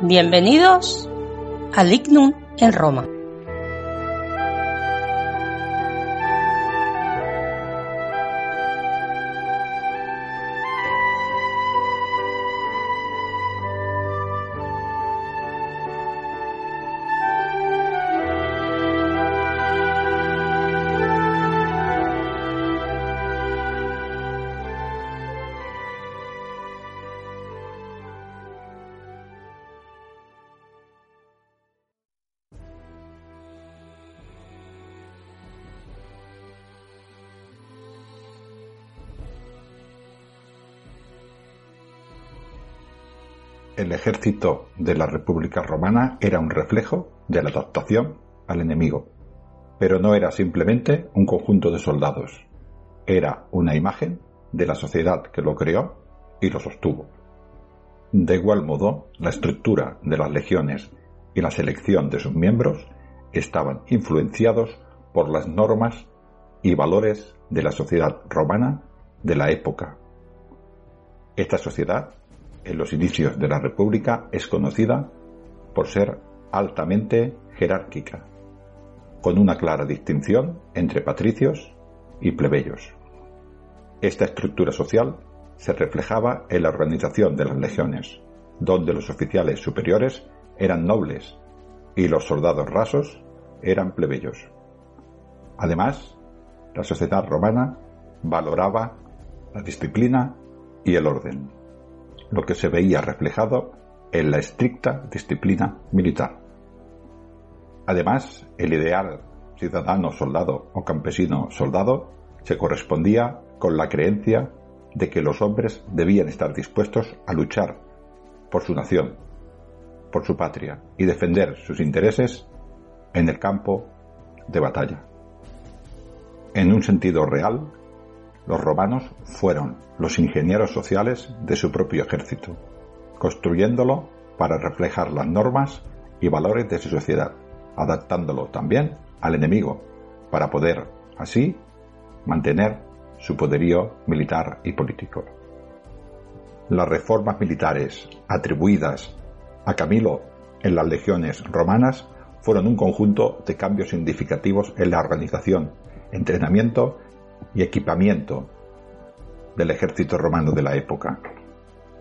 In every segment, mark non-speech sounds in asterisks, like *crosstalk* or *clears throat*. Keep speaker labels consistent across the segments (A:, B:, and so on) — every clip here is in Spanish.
A: bienvenidos al Ignum en Roma.
B: El ejército de la República Romana era un reflejo de la adaptación al enemigo, pero no era simplemente un conjunto de soldados, era una imagen de la sociedad que lo creó y lo sostuvo. De igual modo, la estructura de las legiones y la selección de sus miembros estaban influenciados por las normas y valores de la sociedad romana de la época. Esta sociedad en los inicios de la República es conocida por ser altamente jerárquica, con una clara distinción entre patricios y plebeyos. Esta estructura social se reflejaba en la organización de las legiones, donde los oficiales superiores eran nobles y los soldados rasos eran plebeyos. Además, la sociedad romana valoraba la disciplina y el orden lo que se veía reflejado en la estricta disciplina militar. Además, el ideal ciudadano soldado o campesino soldado se correspondía con la creencia de que los hombres debían estar dispuestos a luchar por su nación, por su patria y defender sus intereses en el campo de batalla. En un sentido real, los romanos fueron los ingenieros sociales de su propio ejército, construyéndolo para reflejar las normas y valores de su sociedad, adaptándolo también al enemigo, para poder, así, mantener su poderío militar y político. Las reformas militares atribuidas a Camilo en las legiones romanas fueron un conjunto de cambios significativos en la organización, entrenamiento y equipamiento del ejército romano de la época.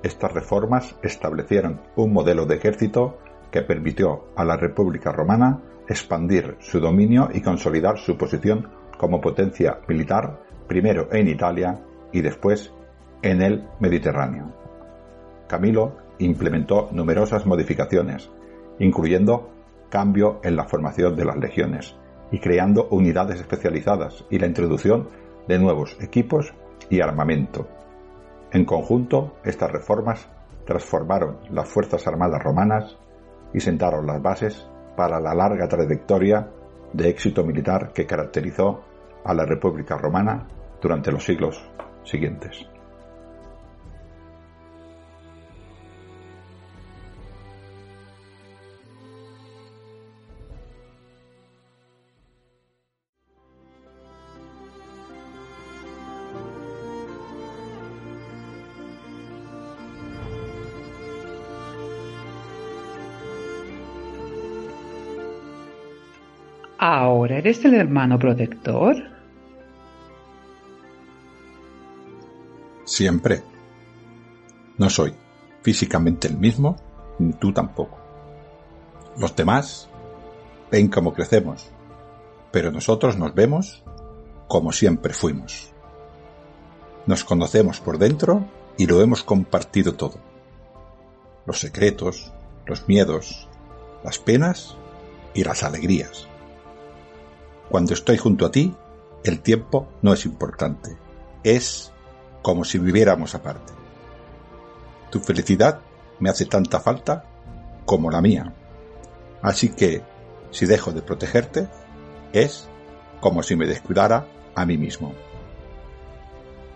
B: Estas reformas establecieron un modelo de ejército que permitió a la República Romana expandir su dominio y consolidar su posición como potencia militar, primero en Italia y después en el Mediterráneo. Camilo implementó numerosas modificaciones, incluyendo cambio en la formación de las legiones y creando unidades especializadas y la introducción de nuevos equipos y armamento. En conjunto, estas reformas transformaron las Fuerzas Armadas romanas y sentaron las bases para la larga trayectoria de éxito militar que caracterizó a la República Romana durante los siglos siguientes.
C: Eres el hermano protector?
B: Siempre. No soy físicamente el mismo, ni tú tampoco. Los demás ven cómo crecemos, pero nosotros nos vemos como siempre fuimos. Nos conocemos por dentro y lo hemos compartido todo. Los secretos, los miedos, las penas y las alegrías. Cuando estoy junto a ti, el tiempo no es importante. Es como si viviéramos aparte. Tu felicidad me hace tanta falta como la mía. Así que, si dejo de protegerte, es como si me descuidara a mí mismo.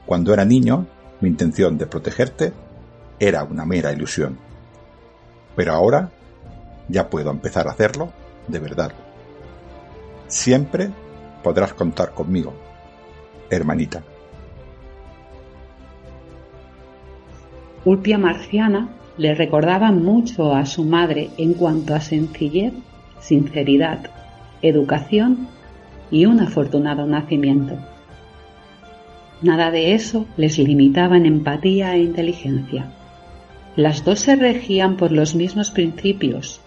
B: Cuando era niño, mi intención de protegerte era una mera ilusión. Pero ahora ya puedo empezar a hacerlo de verdad. Siempre podrás contar conmigo, hermanita.
C: Ulpia Marciana le recordaba mucho a su madre en cuanto a sencillez, sinceridad, educación y un afortunado nacimiento. Nada de eso les limitaba en empatía e inteligencia. Las dos se regían por los mismos principios.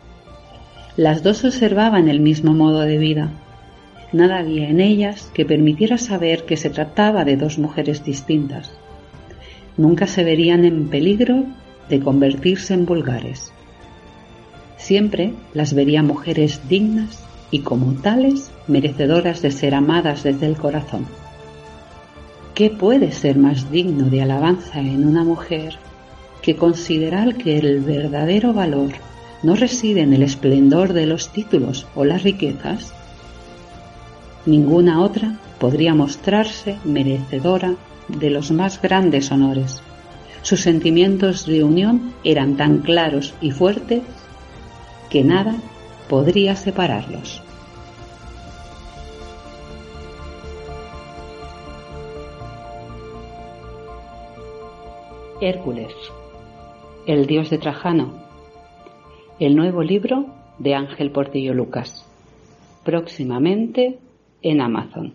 C: Las dos observaban el mismo modo de vida. Nada había en ellas que permitiera saber que se trataba de dos mujeres distintas. Nunca se verían en peligro de convertirse en vulgares. Siempre las vería mujeres dignas y como tales merecedoras de ser amadas desde el corazón. ¿Qué puede ser más digno de alabanza en una mujer que considerar que el verdadero valor no reside en el esplendor de los títulos o las riquezas? Ninguna otra podría mostrarse merecedora de los más grandes honores. Sus sentimientos de unión eran tan claros y fuertes que nada podría separarlos. Hércules, el dios de Trajano, el nuevo libro de Ángel Portillo Lucas, próximamente en Amazon.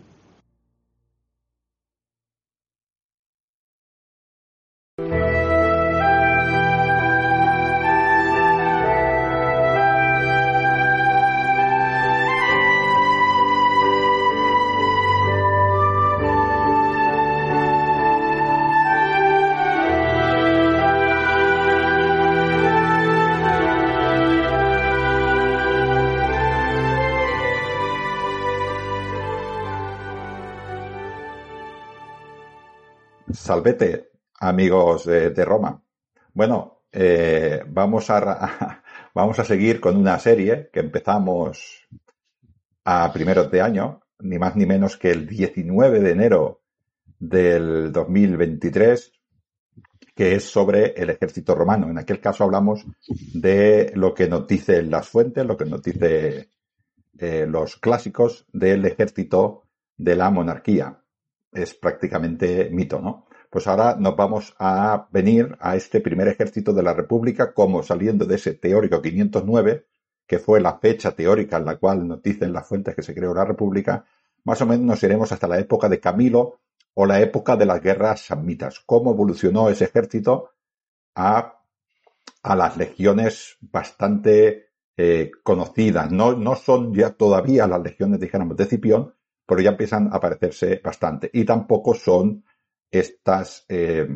B: Salvete, amigos de, Roma. Bueno, eh, vamos, a, *laughs* vamos a seguir con una serie que empezamos a primeros de año, ni más ni menos que el 19 de enero del 2023, que es sobre el ejército romano. En aquel caso hablamos de lo que nos dicen las fuentes, lo que nos dicen eh, los clásicos del ejército de la monarquía. Es prácticamente mito, ¿no? Pues ahora nos vamos a venir a este primer ejército de la República como saliendo de ese teórico 509, que fue la fecha teórica en la cual nos dicen las fuentes que se creó la República, más o menos nos iremos hasta la época de Camilo o la época de las guerras samnitas. Cómo evolucionó ese ejército a, a las legiones bastante eh, conocidas. No, no son ya todavía las legiones, dijéramos, de Cipión, pero ya empiezan a aparecerse bastante. Y tampoco son estas, eh,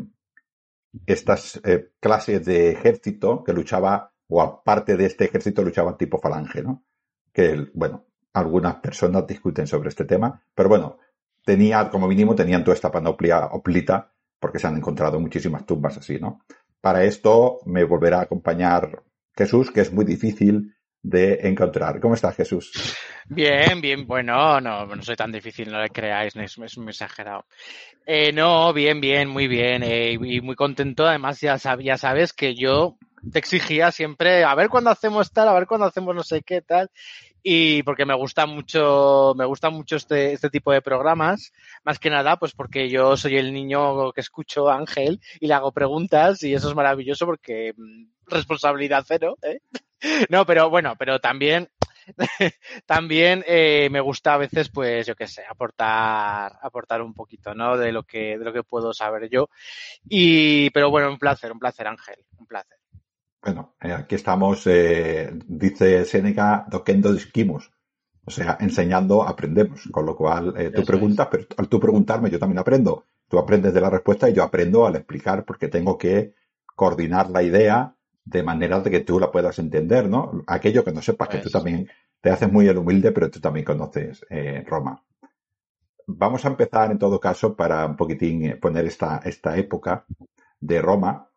B: estas eh, clases de ejército que luchaba, o aparte de este ejército, luchaban tipo falange, ¿no? Que, bueno, algunas personas discuten sobre este tema, pero bueno, tenía, como mínimo, tenían toda esta panoplia oplita, porque se han encontrado muchísimas tumbas así, ¿no? Para esto me volverá a acompañar Jesús, que es muy difícil de encontrar. ¿Cómo estás, Jesús?
D: Bien, bien, bueno, no, no soy tan difícil, no le creáis, es, es muy exagerado. Eh, no, bien, bien, muy bien, eh, y muy contento. Además, ya, ya sabes que yo te exigía siempre a ver cuándo hacemos tal, a ver cuándo hacemos no sé qué tal. Y porque me gusta mucho, me gusta mucho este, este tipo de programas, más que nada, pues porque yo soy el niño que escucho a Ángel y le hago preguntas y eso es maravilloso porque mm, responsabilidad cero, ¿eh? *laughs* No, pero bueno, pero también *laughs* también eh, me gusta a veces, pues, yo qué sé, aportar, aportar un poquito, ¿no? De lo que, de lo que puedo saber yo. Y, pero bueno, un placer, un placer, Ángel, un placer.
B: Bueno, eh, aquí estamos, eh, dice Seneca, doquendo disquimos. O sea, enseñando aprendemos. Con lo cual, tú preguntas, pero al tú preguntarme yo también aprendo. Tú aprendes de la respuesta y yo aprendo al explicar porque tengo que coordinar la idea de manera de que tú la puedas entender, ¿no? Aquello que no sepas, que tú también te haces muy el humilde, pero tú también conoces eh, Roma. Vamos a empezar, en todo caso, para un poquitín eh, poner esta, esta época de Roma,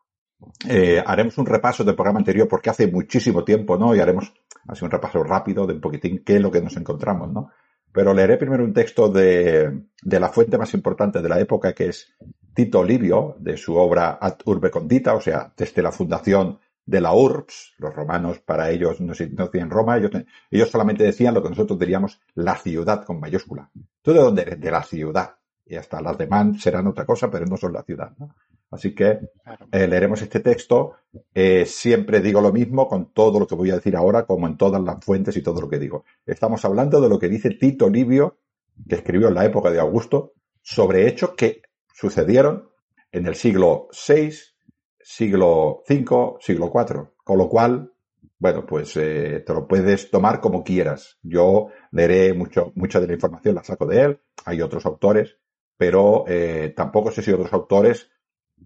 B: eh, haremos un repaso del programa anterior porque hace muchísimo tiempo, ¿no? Y haremos así un repaso rápido de un poquitín qué es lo que nos encontramos, ¿no? Pero leeré primero un texto de, de la fuente más importante de la época, que es Tito Livio, de su obra Ad Urbe Condita, o sea, desde la fundación de la URBS, los romanos para ellos no, no decían Roma, ellos, ellos, solamente decían lo que nosotros diríamos la ciudad con mayúscula. ¿Tú de dónde eres? De la ciudad. Y hasta las demás serán otra cosa, pero no son la ciudad. ¿no? Así que eh, leeremos este texto. Eh, siempre digo lo mismo con todo lo que voy a decir ahora, como en todas las fuentes y todo lo que digo. Estamos hablando de lo que dice Tito Livio, que escribió en la época de Augusto, sobre hechos que sucedieron en el siglo VI, siglo V, siglo IV. Con lo cual, bueno, pues eh, te lo puedes tomar como quieras. Yo leeré mucho, mucha de la información la saco de él. Hay otros autores, pero eh, tampoco sé si otros autores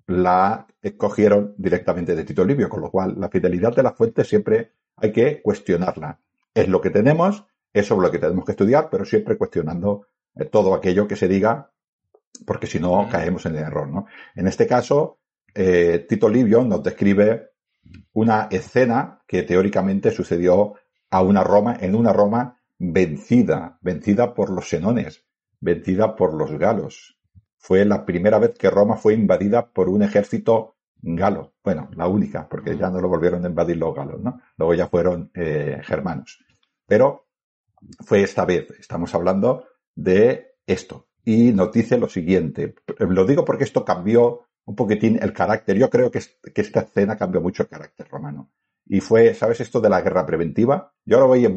B: la escogieron directamente de Tito Livio, con lo cual la fidelidad de la fuente siempre hay que cuestionarla. Es lo que tenemos, es sobre lo que tenemos que estudiar, pero siempre cuestionando eh, todo aquello que se diga, porque si no caemos en el error. ¿no? En este caso, eh, Tito Livio nos describe una escena que teóricamente sucedió a una Roma, en una Roma vencida, vencida por los senones, vencida por los galos. Fue la primera vez que Roma fue invadida por un ejército galo. Bueno, la única, porque ya no lo volvieron a invadir los galos, ¿no? Luego ya fueron eh, germanos. Pero fue esta vez. Estamos hablando de esto. Y nos dice lo siguiente. Lo digo porque esto cambió un poquitín el carácter. Yo creo que, que esta escena cambió mucho el carácter romano. Y fue, ¿sabes esto de la guerra preventiva? Yo lo voy en,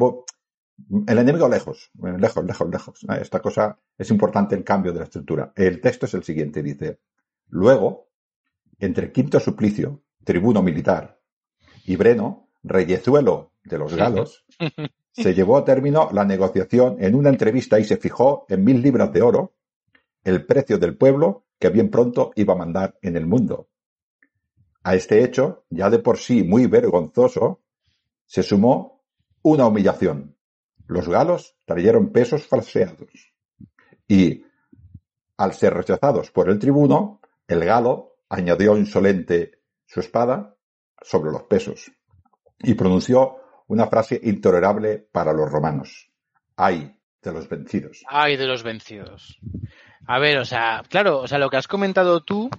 B: el enemigo lejos, lejos, lejos, lejos. Esta cosa es importante el cambio de la estructura. El texto es el siguiente, dice, luego, entre Quinto Suplicio, tribuno militar, y Breno, reyezuelo de los galos, *laughs* se llevó a término la negociación en una entrevista y se fijó en mil libras de oro el precio del pueblo que bien pronto iba a mandar en el mundo. A este hecho, ya de por sí muy vergonzoso, se sumó una humillación los galos trajeron pesos falseados. Y, al ser rechazados por el tribuno, el galo añadió insolente su espada sobre los pesos y pronunció una frase intolerable para los romanos. ¡Ay de los vencidos!
D: ¡Ay de los vencidos! A ver, o sea, claro, o sea, lo que has comentado tú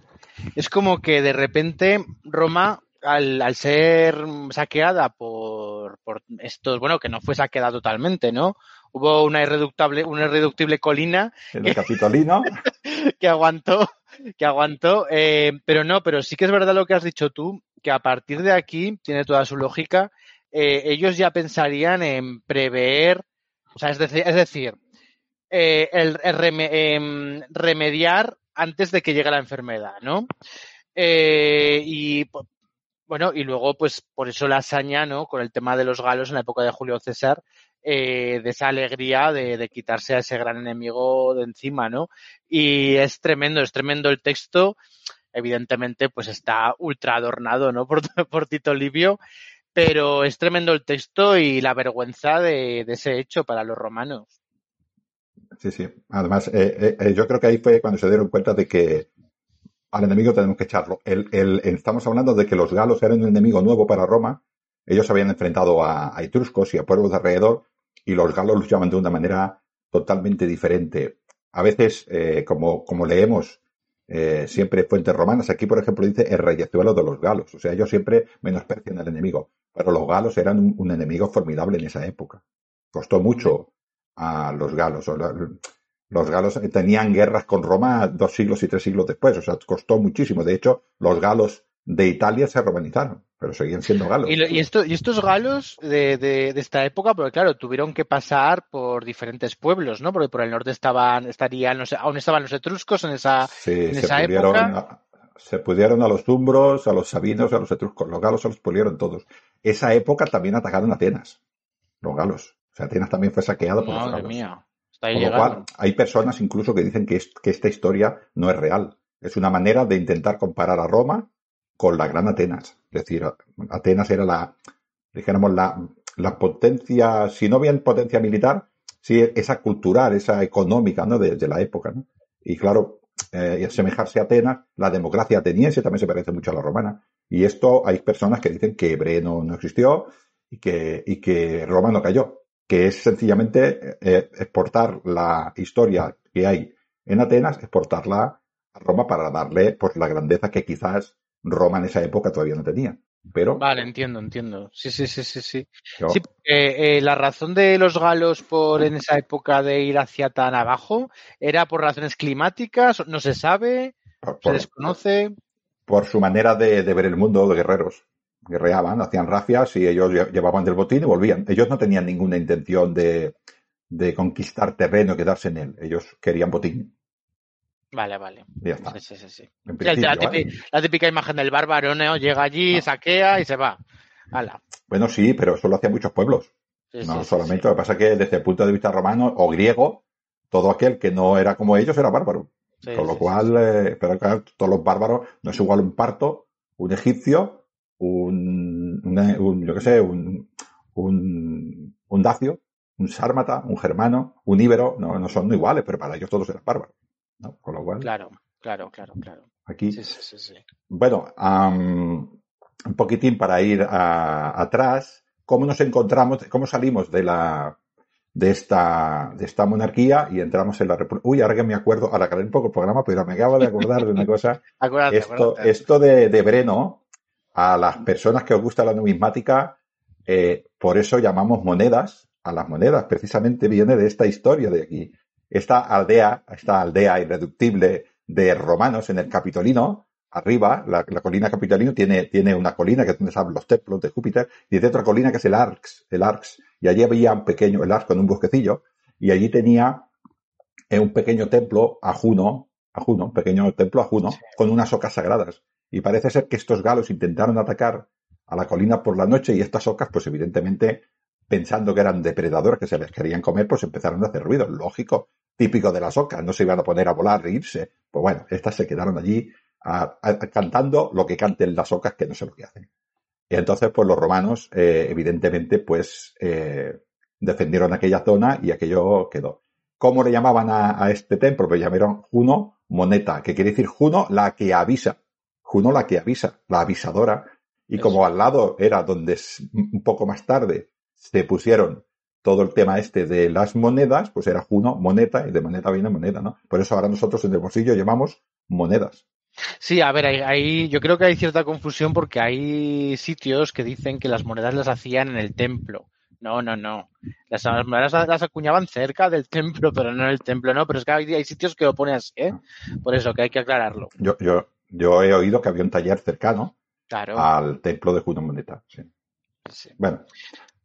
D: es como que de repente Roma al, ser saqueada por, por, estos, bueno, que no fue saqueada totalmente, ¿no? Hubo una irreductible, una irreductible colina.
B: El Capitolino. *laughs*
D: que aguantó, que aguantó. Eh, pero no, pero sí que es verdad lo que has dicho tú, que a partir de aquí, tiene toda su lógica, eh, ellos ya pensarían en prever, o sea, es decir, es decir eh, el, em, remediar antes de que llegue la enfermedad, ¿no? y bueno, y luego, pues por eso la hazaña, ¿no? Con el tema de los galos en la época de Julio César, eh, de esa alegría de, quitarse a ese gran enemigo de encima, ¿no? Y es tremendo, es tremendo el texto. Evidentemente, pues está ultra adornado, ¿no? *laughs* Por, Tito Livio, pero es tremendo el texto y la vergüenza de ese hecho para los romanos.
B: Sí, sí. Además, eh, eh, yo creo que ahí fue cuando se dieron cuenta de que al enemigo tenemos que echarlo. El, el, estamos hablando de que los galos eran un enemigo nuevo para Roma. Ellos habían enfrentado a, etruscos y a pueblos de alrededor y los galos luchaban de una manera totalmente diferente. A veces, eh, como, como leemos eh, siempre fuentes romanas, aquí por ejemplo dice el reyezuelo de los galos. O sea, ellos siempre menosprecian al enemigo. Pero los galos eran un enemigo formidable en esa época. Costó mucho a los galos los galos tenían guerras con Roma dos siglos y tres siglos después, o sea, costó muchísimo. De hecho, los galos de Italia se romanizaron, pero seguían siendo galos.
D: Y, esto, y estos galos de, de, esta época, porque claro, tuvieron que pasar por diferentes pueblos, ¿no? Porque por el norte estaban, estarían, no sé, aún estaban los etruscos en esa, en esa época.
B: se pudieron a los umbros, a los sabinos, a los etruscos. Los galos se los pudieron todos. Esa época también atacaron Atenas, los galos. O sea, Atenas también fue saqueado por los galos. Mía. Con lo cual, hay personas incluso que dicen que, que esta historia no es real. Es una manera de intentar comparar a Roma con la gran Atenas. Es decir, Atenas era la, dijéramos, la, la potencia, si no bien potencia militar, sí esa cultural, esa económica, ¿no? De, de la época, ¿no? Y claro, eh, asemejarse a Atenas, la democracia ateniense también se parece mucho a la romana. Y esto hay personas que dicen que Breno no existió y que, y que Roma no cayó, que es sencillamente eh, exportar la historia que hay en Atenas, exportarla a Roma para darle pues, la grandeza que quizás Roma en esa época todavía no tenía. Pero,
D: vale, entiendo, entiendo. Sí, sí, sí, sí, sí. sí eh, la razón de los galos por en esa época de ir hacia tan abajo era por razones climáticas, no se sabe, se desconoce.
B: Por, su manera de, ver el mundo de guerreros. Guerreaban, hacían rafias y ellos llevaban del botín y volvían. Ellos no tenían ninguna intención de, de conquistar terreno y quedarse en él. Ellos querían botín.
D: Vale, vale. Sí, sí, sí. la, típica, imagen del bárbaro, ¿no? Llega allí, saquea y se va.
B: Bueno, sí, pero eso lo hacían muchos pueblos. no solamente. Lo que pasa es que desde el punto de vista romano o griego, todo aquel que no era como ellos era bárbaro. Con lo cual, eh, pero claro, todos los bárbaros no es igual un parto, un egipcio, un, un yo qué sé, un, un, un dacio, un sármata, un germano, un íbero, no, no son iguales, pero para ellos todos eran bárbaros. ¿no? Con lo cual.
D: Claro, claro, claro, claro.
B: Aquí. Bueno, un poquitín para ir atrás. ¿Cómo nos encontramos, cómo salimos de la, de esta, de esta monarquía y entramos en la República. Uy, ahora que me acuerdo, ahora aclaré un poco el programa, pero me acabo de acordar de una cosa. *laughs* esto, esto de, de, Breno, a las personas que os gusta la numismática, eh, por eso llamamos monedas a las monedas. Precisamente viene de esta historia de aquí esta aldea, esta aldea irreductible de romanos en el Capitolino, arriba, la, colina Capitolino tiene, tiene una colina que es donde están los templos de Júpiter, y de otra colina que es el Arx, el Arx, y allí había un pequeño, el Arx con un bosquecillo, y allí tenía eh, un pequeño templo a Juno, a Juno, un pequeño templo a Juno, con unas ocas sagradas. Y parece ser que estos galos intentaron atacar a la colina por la noche y estas ocas, pues evidentemente pensando que eran depredadores que se les querían comer, pues empezaron a hacer ruido. Lógico, típico de las ocas, no se iban a poner a volar e irse. Pues bueno, estas se quedaron allí cantando lo que canten las ocas, que no sé lo que hacen. Y entonces, pues los romanos, eh, evidentemente, pues eh, defendieron aquella zona y aquello quedó. ¿Cómo le llamaban a, este templo? Pues llamaron Juno Moneta, que quiere decir Juno la que avisa. Juno la que avisa, la avisadora. Y como al lado era donde un poco más tarde se pusieron todo el tema este de las monedas, pues era Juno, moneta, y de moneta viene moneda, ¿no? Por eso ahora nosotros en el bolsillo llamamos monedas.
D: Sí, a ver, ahí, yo creo que hay cierta confusión porque hay sitios que dicen que las monedas las hacían en el templo. No, no, no. Las monedas las acuñaban cerca del *laughs* templo, pero no en el templo, no. Pero es que hay, hay sitios que lo ponen así, ¿eh? Por eso que hay que aclararlo.
B: Yo, yo, yo he oído que había un taller cercano al templo de Juno Moneta. Sí. sí. Bueno,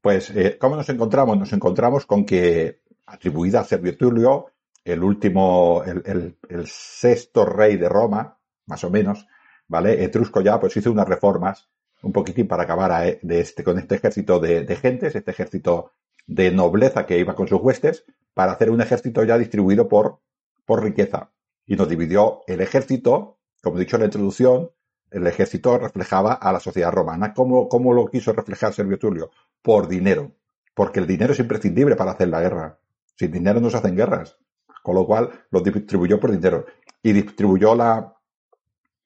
B: pues, eh, ¿cómo nos encontramos? Nos encontramos con que, atribuida a Servio Tulio, el último, el, sexto rey de Roma, más o menos, ¿vale? Etrusco ya, pues hizo unas reformas un poquitín para acabar de este, con este ejército de, de, gentes, este ejército de nobleza que iba con sus huestes, para hacer un ejército ya distribuido por, por riqueza. Y nos dividió el ejército, como he dicho en la introducción, el ejército reflejaba a la sociedad romana. ¿Cómo, cómo lo quiso reflejar Servio Tulio? Por dinero. Porque el dinero es imprescindible para hacer la guerra. Sin dinero no se hacen guerras. Con lo cual lo distribuyó por dinero. Y distribuyó la,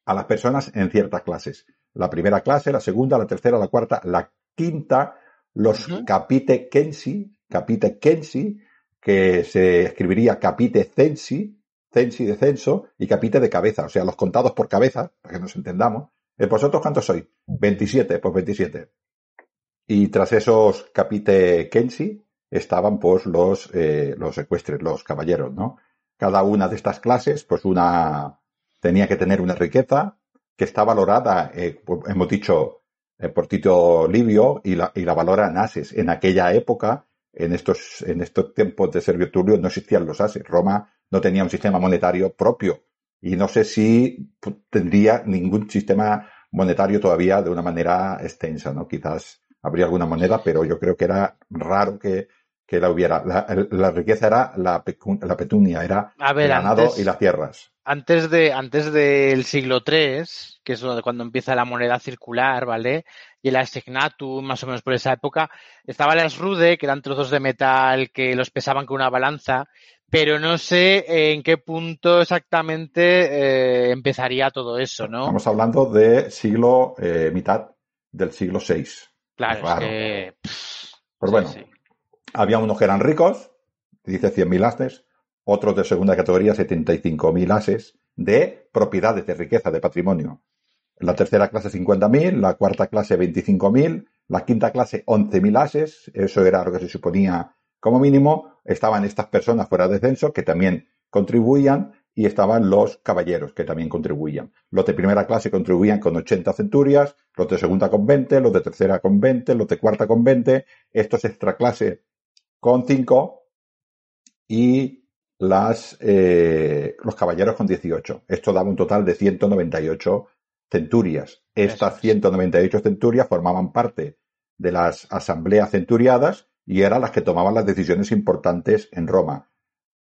B: a las personas en ciertas clases. La primera clase, la segunda, la tercera, la cuarta, la quinta, los capite kensi, capite kensi, que se escribiría capite censi, censi de censo y capite de cabeza, o sea, los contados por cabeza, para que nos entendamos. Eh, ¿Vosotros cuántos sois? 27, pues 27. Y tras esos capite kensi estaban pues los, eh, los ecuestres, los caballeros, ¿no? Cada una de estas clases, pues una tenía que tener una riqueza que está valorada, eh, pues, hemos dicho, por Tito Livio y la, y la valora en ases. En aquella época, en estos, en estos tiempos de Servio Tulio, no existían los ases. Roma no tenía un sistema monetario propio y no sé si tendría ningún sistema monetario todavía de una manera extensa, ¿no? Quizás habría alguna moneda, pero yo creo que era raro que, que la hubiera. La, riqueza era la, la petunia, era el ganado y las tierras.
D: Antes de, antes del siglo III, que es cuando empieza la moneda circular, ¿vale? Y el asignatum, más o menos por esa época, estaba el rude, que eran trozos de metal que los pesaban con una balanza, pero no sé en qué punto exactamente eh, empezaría todo eso, ¿no?
B: Estamos hablando de siglo, eh, mitad del siglo VI.
D: Claro, es que...
B: Pues bueno, había unos que eran ricos, dice 100.000 ases, otros de segunda categoría 75.000 ases de propiedades, de riqueza, de patrimonio. La tercera clase 50.000, la cuarta clase 25.000, la quinta clase 11.000 ases, eso era lo que se suponía como mínimo, estaban estas personas fuera de censo que también contribuían y estaban los caballeros que también contribuían. Los de primera clase contribuían con 80 centurias, los de segunda con 20, los de tercera con 20, los de cuarta con 20, estos extra clase con 5 y las, eh, los caballeros con 18. Esto daba un total de 198 centurias. Estas 198 centurias formaban parte de las asambleas centuriadas y eran las que tomaban las decisiones importantes en Roma.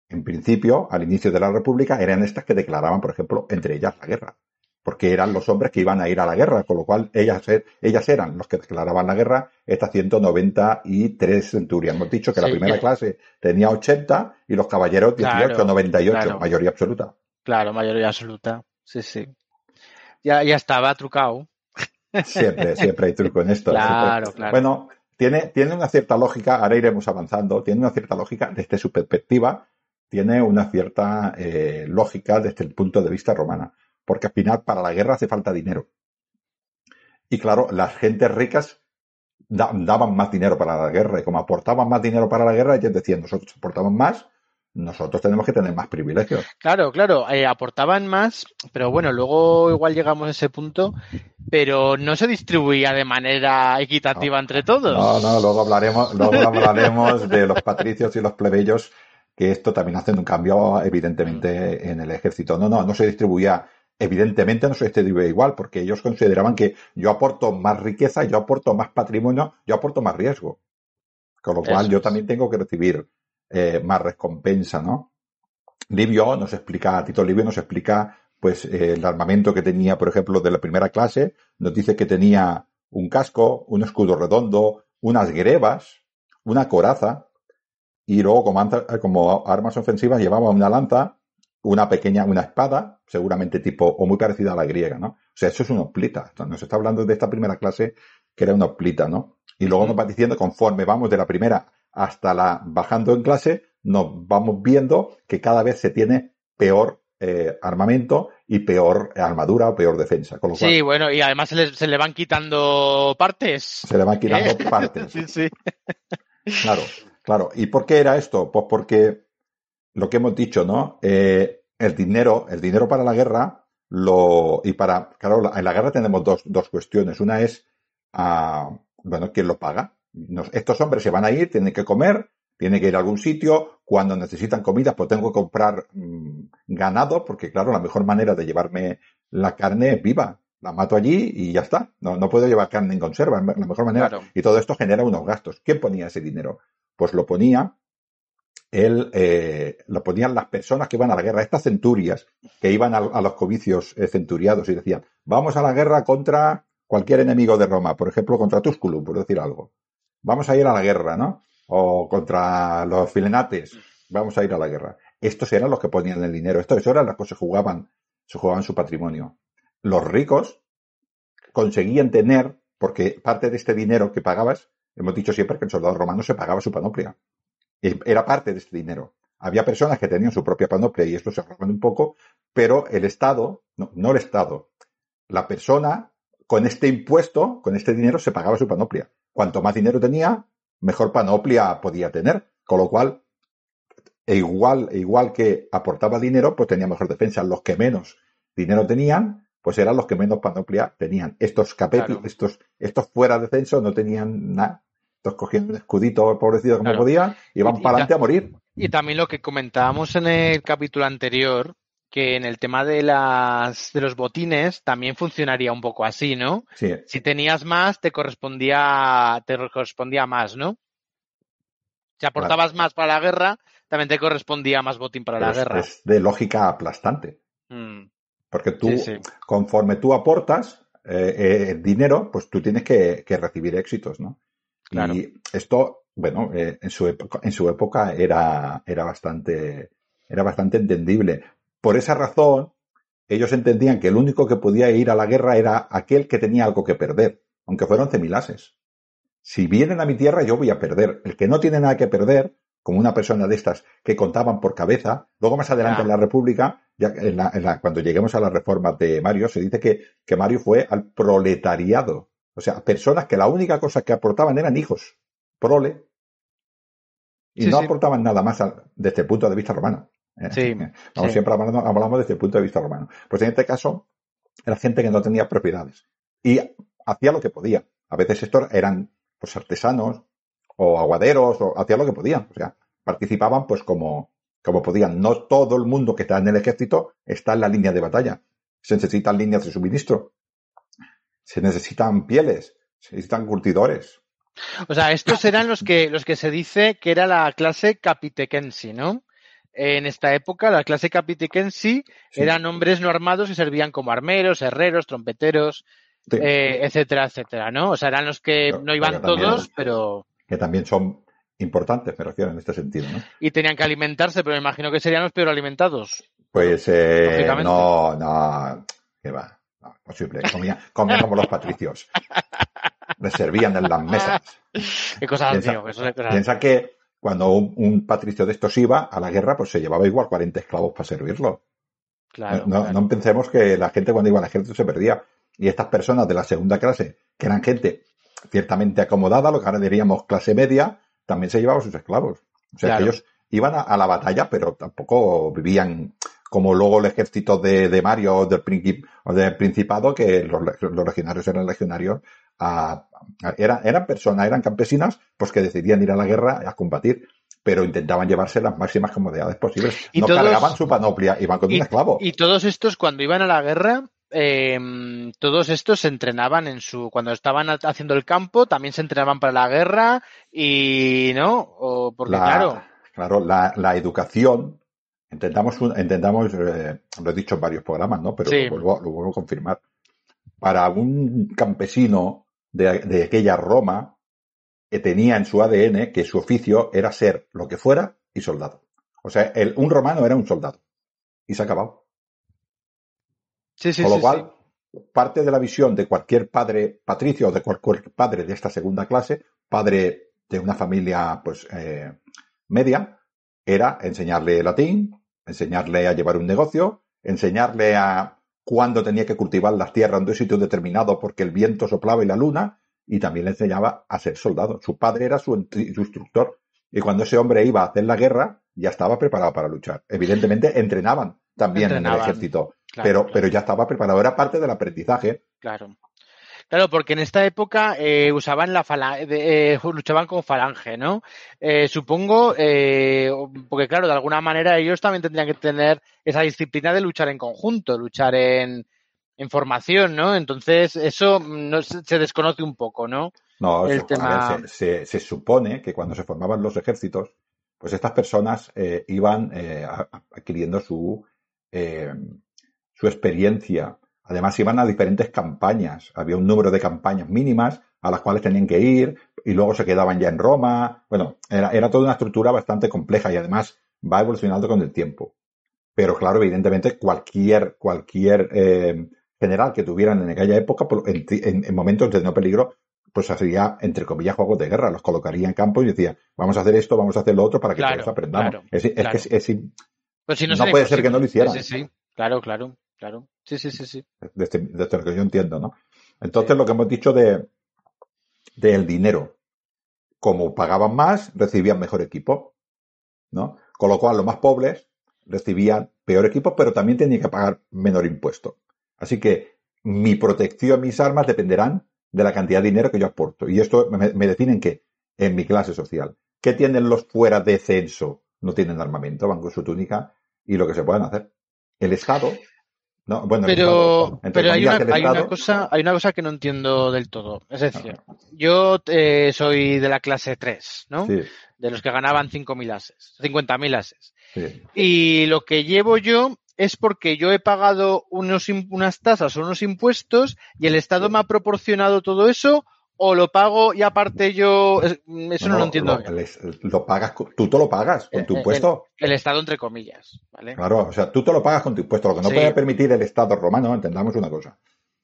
B: En principio, al inicio de la República, eran estas que declaraban, por ejemplo, entre ellas la guerra porque eran los hombres que iban a ir a la guerra, con lo cual ellas, ellas eran los que declaraban la guerra, estas 193 centurias. Hemos dicho que la primera clase tenía 80 y los caballeros 18, 98, mayoría absoluta.
D: Claro, mayoría absoluta. Sí, sí. Ya, ya estaba trucado.
B: Siempre, siempre hay truco en esto.
D: Claro, claro.
B: Bueno, tiene, tiene una cierta lógica, ahora iremos avanzando, tiene una cierta lógica desde su perspectiva, tiene una cierta eh, lógica desde el punto de vista romana porque al final para la guerra hace falta dinero. Y claro, las gentes ricas daban más dinero para la guerra y como aportaban más dinero para la guerra, ellos decían, nosotros aportamos más, nosotros tenemos que tener más privilegios.
D: Claro, claro, eh, aportaban más, pero bueno, luego igual llegamos a ese punto, pero no se distribuía de manera equitativa entre todos.
B: No, no, luego hablaremos, luego hablaremos de los patricios y los plebeyos, que esto también hace un cambio evidentemente en el ejército. No, no, no se distribuía Evidentemente no se distribuye igual, porque ellos consideraban que yo aporto más riqueza, yo aporto más patrimonio, yo aporto más riesgo. Con lo cual yo también tengo que recibir eh, más recompensa, ¿no? Livio nos explica, Tito Livio nos explica, pues, eh, el armamento que tenía, por ejemplo, de la primera clase, nos dice que tenía un casco, un escudo redondo, unas grebas, una coraza, y luego como armas ofensivas llevaba una lanza, una pequeña, una espada, seguramente tipo, o muy parecida a la griega, ¿no? O sea, eso es una oplita. Nos está hablando de esta primera clase que era una oplita, ¿no? Y luego nos va diciendo, conforme vamos de la primera hasta la bajando en clase, nos vamos viendo que cada vez se tiene peor eh, armamento y peor armadura o peor defensa. Con lo
D: sí, bueno, y además se le, van quitando partes.
B: Se le van quitando ¿Eh? partes. *laughs*
D: sí, sí.
B: Claro, claro. ¿Y por qué era esto? Pues porque lo que hemos dicho, ¿no? Eh, el dinero, el dinero para la guerra, lo, y para, claro, en la guerra tenemos dos, dos cuestiones. Una es, ah, bueno, ¿quién lo paga? Estos hombres se van a ir, tienen que comer, tienen que ir a algún sitio, cuando necesitan comida, pues tengo que comprar mm, ganado, porque claro, la mejor manera de llevarme la carne es viva. La mato allí y ya está. No, no puedo llevar carne en conserva, la mejor manera. Y todo esto genera unos gastos. ¿Quién ponía ese dinero? Pues lo ponía él eh, lo ponían las personas que iban a la guerra, estas centurias que iban a, los covicios eh, centuriados y decían, vamos a la guerra contra cualquier enemigo de Roma, por ejemplo, contra Tusculum, por decir algo. Vamos a ir a la guerra, ¿no? O contra los filenates, vamos a ir a la guerra. Estos eran los que ponían el dinero, estos eran los que se jugaban, se jugaban su patrimonio. Los ricos conseguían tener, porque parte de este dinero que pagabas, hemos dicho siempre que el soldado romano se pagaba su panoplia era parte de este dinero. Había personas que tenían su propia panoplia y esto se ahorraban un poco, pero el Estado, no, no el Estado, la persona con este impuesto, con este dinero, se pagaba su panoplia. Cuanto más dinero tenía, mejor panoplia podía tener. Con lo cual, e igual, e igual que aportaba dinero, pues tenía mejor defensa. Los que menos dinero tenían, pues eran los que menos panoplia tenían. Estos capetis, estos, estos fuera de censo no tenían nada. Entonces cogían un escudito pobrecito como podían y van para adelante a morir.
D: Y también lo que comentábamos en el capítulo anterior, que en el tema de las de los botines también funcionaría un poco así, ¿no?
B: Sí.
D: Si tenías más, te correspondía, te correspondía más, ¿no? Si aportabas más para la guerra, también te correspondía más botín para la guerra.
B: Es de lógica aplastante. Mm. Porque tú, conforme tú aportas eh, eh, dinero, pues tú tienes que recibir éxitos, ¿no? Y esto bueno, eh, en, su época, en su época era, era, bastante, era bastante entendible. Por esa razón, ellos entendían que el único que podía ir a la guerra era aquel que tenía algo que perder, aunque fueron cemilases. Si vienen a mi tierra, yo voy a perder. El que no tiene nada que perder, como una persona de estas que contaban por cabeza, luego más adelante en la República, ya en la, cuando lleguemos a las reformas de Mario, se dice que, que Mario fue al proletariado. O sea, personas que la única cosa que aportaban eran hijos. Prole. Y no aportaban nada más desde el punto de vista romano. ¿Eh?
D: Sí,
B: Siempre hablamos, hablamos, desde el punto de vista romano. Pues en este caso, era gente que no tenía propiedades. Y hacía lo que podía. A veces estos eran pues artesanos o aguaderos o hacían lo que podían. O sea, participaban pues como, como podían. No todo el mundo que está en el ejército está en la línea de batalla. Se necesitan líneas de suministro. Se necesitan pieles. Se necesitan curtidores.
D: O sea, estos eran los que, los que se dice que era la clase capitequensi, ¿no? En esta época, la clase capitequensi eran hombres no armados y servían como armeros, herreros, trompeteros, eh, etcétera, etcétera, ¿no? O sea, eran los que no iban todos, pero...
B: Que también son importantes, me refiero en este sentido, ¿no?
D: Y tenían que alimentarse, pero me imagino que serían los peor alimentados.
B: Pues eh, no, no, que va, no, posible. Comían, como los patricios. Les servían en las mesas. *laughs*
D: Qué cosas, piensa, tío,
B: eso piensa que cuando un, patricio de estos iba a la guerra, pues se llevaba igual 40 esclavos para servirlo.
D: Claro,
B: no,
D: claro.
B: no pensemos que la gente cuando iba al ejército se perdía. Y estas personas de la segunda clase, que eran gente ciertamente acomodada, lo que ahora diríamos clase media, también se llevaban sus esclavos. O sea, que ellos iban a, la batalla, pero tampoco vivían como luego el ejército de, de Mario o del, o del Principado, que los, legionarios eran legionarios, eran, eran personas, eran campesinas, pues que decidían ir a la guerra a combatir pero intentaban llevarse las máximas comodidades posibles. no cargaban su panoplia, iban con un esclavo.
D: Y todos estos, cuando iban a la guerra, eh, todos estos se entrenaban en su, cuando estaban haciendo el campo, también se entrenaban para la guerra y, ¿no? O porque claro.
B: Claro, la, la educación, intentamos, intentamos eh, lo he dicho en varios programas, ¿no? Pero lo, vuelvo, lo, vuelvo, a confirmar. Para un campesino de, de aquella Roma, que tenía en su ADN que su oficio era ser lo que fuera y soldado. O sea, el, un romano era un soldado. Y se ha acabado. Con lo cual, parte de la visión de cualquier padre patricio o de cualquier padre de esta segunda clase, padre de una familia pues eh, media, era enseñarle latín, enseñarle a llevar un negocio, enseñarle a cuándo tenía que cultivar las tierras en un sitio determinado porque el viento soplaba y la luna, y también le enseñaba a ser soldado. Su padre era su, su instructor. Y cuando ese hombre iba a hacer la guerra, ya estaba preparado para luchar. Evidentemente, entrenaban también en el ejército pero, pero ya estaba preparado, era parte del aprendizaje.
D: Claro. Claro, porque en esta época eh, usaban la falange, eh, luchaban con falange, ¿no? Eh, supongo, eh, porque claro, de alguna manera ellos también tendrían que tener esa disciplina de luchar en conjunto, luchar en, en formación, ¿no? Entonces, eso no, se desconoce un poco, ¿no?
B: No, El tema... ver, se, se, se, supone que cuando se formaban los ejércitos, pues estas personas eh, iban eh, adquiriendo su eh, su experiencia. Además, iban a diferentes campañas. Había un número de campañas mínimas a las cuales tenían que ir y luego se quedaban ya en Roma. Bueno, era, era toda una estructura bastante compleja y además va evolucionando con el tiempo. Pero claro, evidentemente, cualquier, cualquier eh, general que tuvieran en aquella época, en, en, en, momentos de no peligro, pues hacía, entre comillas, juegos de guerra. Los colocaría en campo y decía, vamos a hacer esto, vamos a hacer lo otro para que
D: claro,
B: todos aprendamos.
D: Claro,
B: es, es
D: claro.
B: que es,
D: pues si no,
B: no puede ser que no lo hicieran.
D: Sí, sí, claro, claro. Claro, sí, sí, sí, sí.
B: Desde, desde lo que yo entiendo, ¿no? Entonces, lo que hemos dicho de del dinero, como pagaban más, recibían mejor equipo, ¿no? Con lo cual, los más pobres recibían peor equipo, pero también tenían que pagar menor impuesto. Así que mi protección, mis armas dependerán de la cantidad de dinero que yo aporto. Y esto me, me definen que en mi clase social. ¿Qué tienen los fuera de censo? No tienen armamento, van con su túnica y lo que se puedan hacer. El Estado no, bueno,
D: pero, pero hay, una, hay una, cosa, hay una cosa que no entiendo del todo. Es decir, no. yo eh, soy de la clase 3, ¿no?
B: Sí.
D: De los que ganaban 5.000 ases, 50.000 ases.
B: Sí.
D: Y lo que llevo yo es porque yo he pagado unos, unas tasas o unos impuestos y el Estado me ha proporcionado todo eso o lo pago y aparte yo... Eso no, lo entiendo.
B: Lo, lo pagas, tú te lo pagas con tu impuesto.
D: El, Estado, entre comillas, ¿vale?
B: Claro, o sea, tú te lo pagas con tu impuesto. Lo que no puede permitir el Estado romano, entendamos una cosa,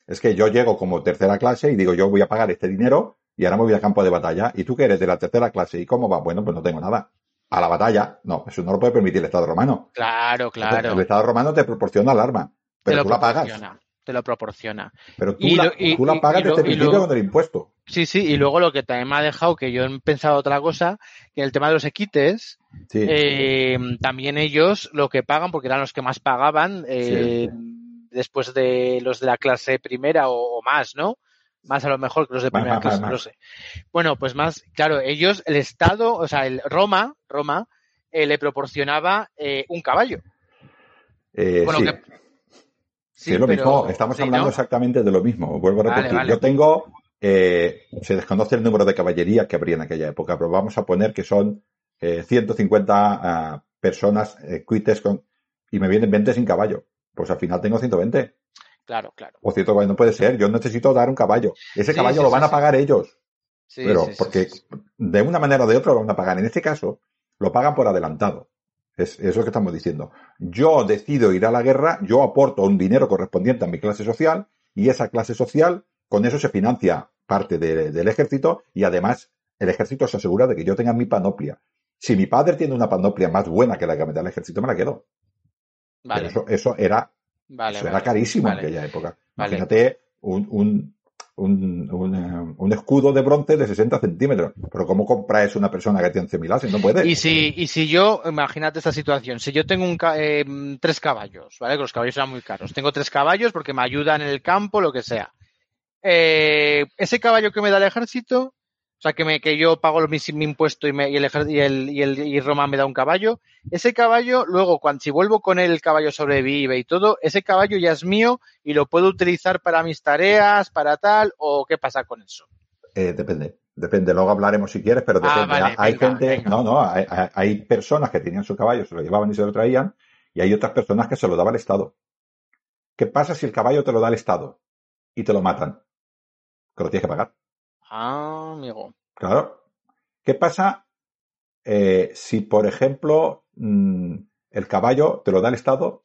B: es que yo llego como tercera clase y digo, yo voy a pagar este dinero y ahora me voy al campo de batalla. ¿Y tú que eres de la tercera clase? ¿Y cómo va? Bueno, pues no tengo nada. A la batalla. No, eso no lo puede permitir el Estado romano.
D: Claro, claro.
B: El, Estado romano te proporciona el arma, pero tú la pagas.
D: Te lo proporciona.
B: Pero tú, la, tú la, pagas desde el principio con el impuesto.
D: Sí, sí, y luego lo que también me ha dejado, que yo he pensado otra cosa, que el tema de los equites, eh, también ellos lo que pagan, porque eran los que más pagaban, eh, después de los de la clase primera o, más, ¿no? Más a lo mejor que los de primera clase, no sé. Bueno, pues más, claro, ellos, el Estado, o sea, el Roma, Roma, eh, le proporcionaba un caballo.
B: Bueno, sí. Que... Sí, es lo mismo, estamos hablando exactamente de lo mismo. Vuelvo a repetir. Yo tengo, se desconoce el número de caballería que habría en aquella época, pero vamos a poner que son 150 ah, personas cuites con, y me vienen 20 sin caballo pues al final tengo 120.
D: Claro, claro.
B: O 120 no puede ser, yo necesito dar un caballo. Ese caballo lo van a pagar ellos. pero porque de una manera o de otra lo van a pagar. En este caso, lo pagan por adelantado. Es, eso que estamos diciendo. Yo decido ir a la guerra, yo aporto un dinero correspondiente a mi clase social y esa clase social, con eso se financia parte del ejército y además el ejército se asegura de que yo tenga mi panoplia. Si mi padre tiene una panoplia más buena que la que me da el ejército, me la quedo eso, eso era, era carísimo en aquella época. Imagínate un, un, un, eh, un, escudo de bronce de 60 centímetros. Pero ¿cómo compras una persona que tiene 11.000 ases? No puede.
D: Y si, y si yo, imagínate esta situación, si yo tengo un, eh, tres caballos, ¿vale? Que los caballos eran muy caros. Tengo tres caballos porque me ayudan en el campo, lo que sea. Eh, ese caballo que me da el ejército, o sea, que, me, que yo pago mi, mi impuesto y, me, y, el, y, el, y, el, y Roma me da un caballo. Ese caballo, luego, cuando si vuelvo con él, el caballo sobrevive y todo, ese caballo ya es mío y lo puedo utilizar para mis tareas, para tal, o qué pasa con eso.
B: Eh, depende. Depende, luego hablaremos si quieres, pero ah, depende. hay gente, no, no, hay, hay, personas que tenían su caballo, se lo llevaban y se lo traían, y hay otras personas que se lo daba el Estado. ¿Qué pasa si el caballo te lo da el Estado y te lo matan? Que lo tienes que pagar.
D: Ah, amigo.
B: Claro. ¿Qué pasa eh, si, por ejemplo, mm, el caballo te lo da el Estado,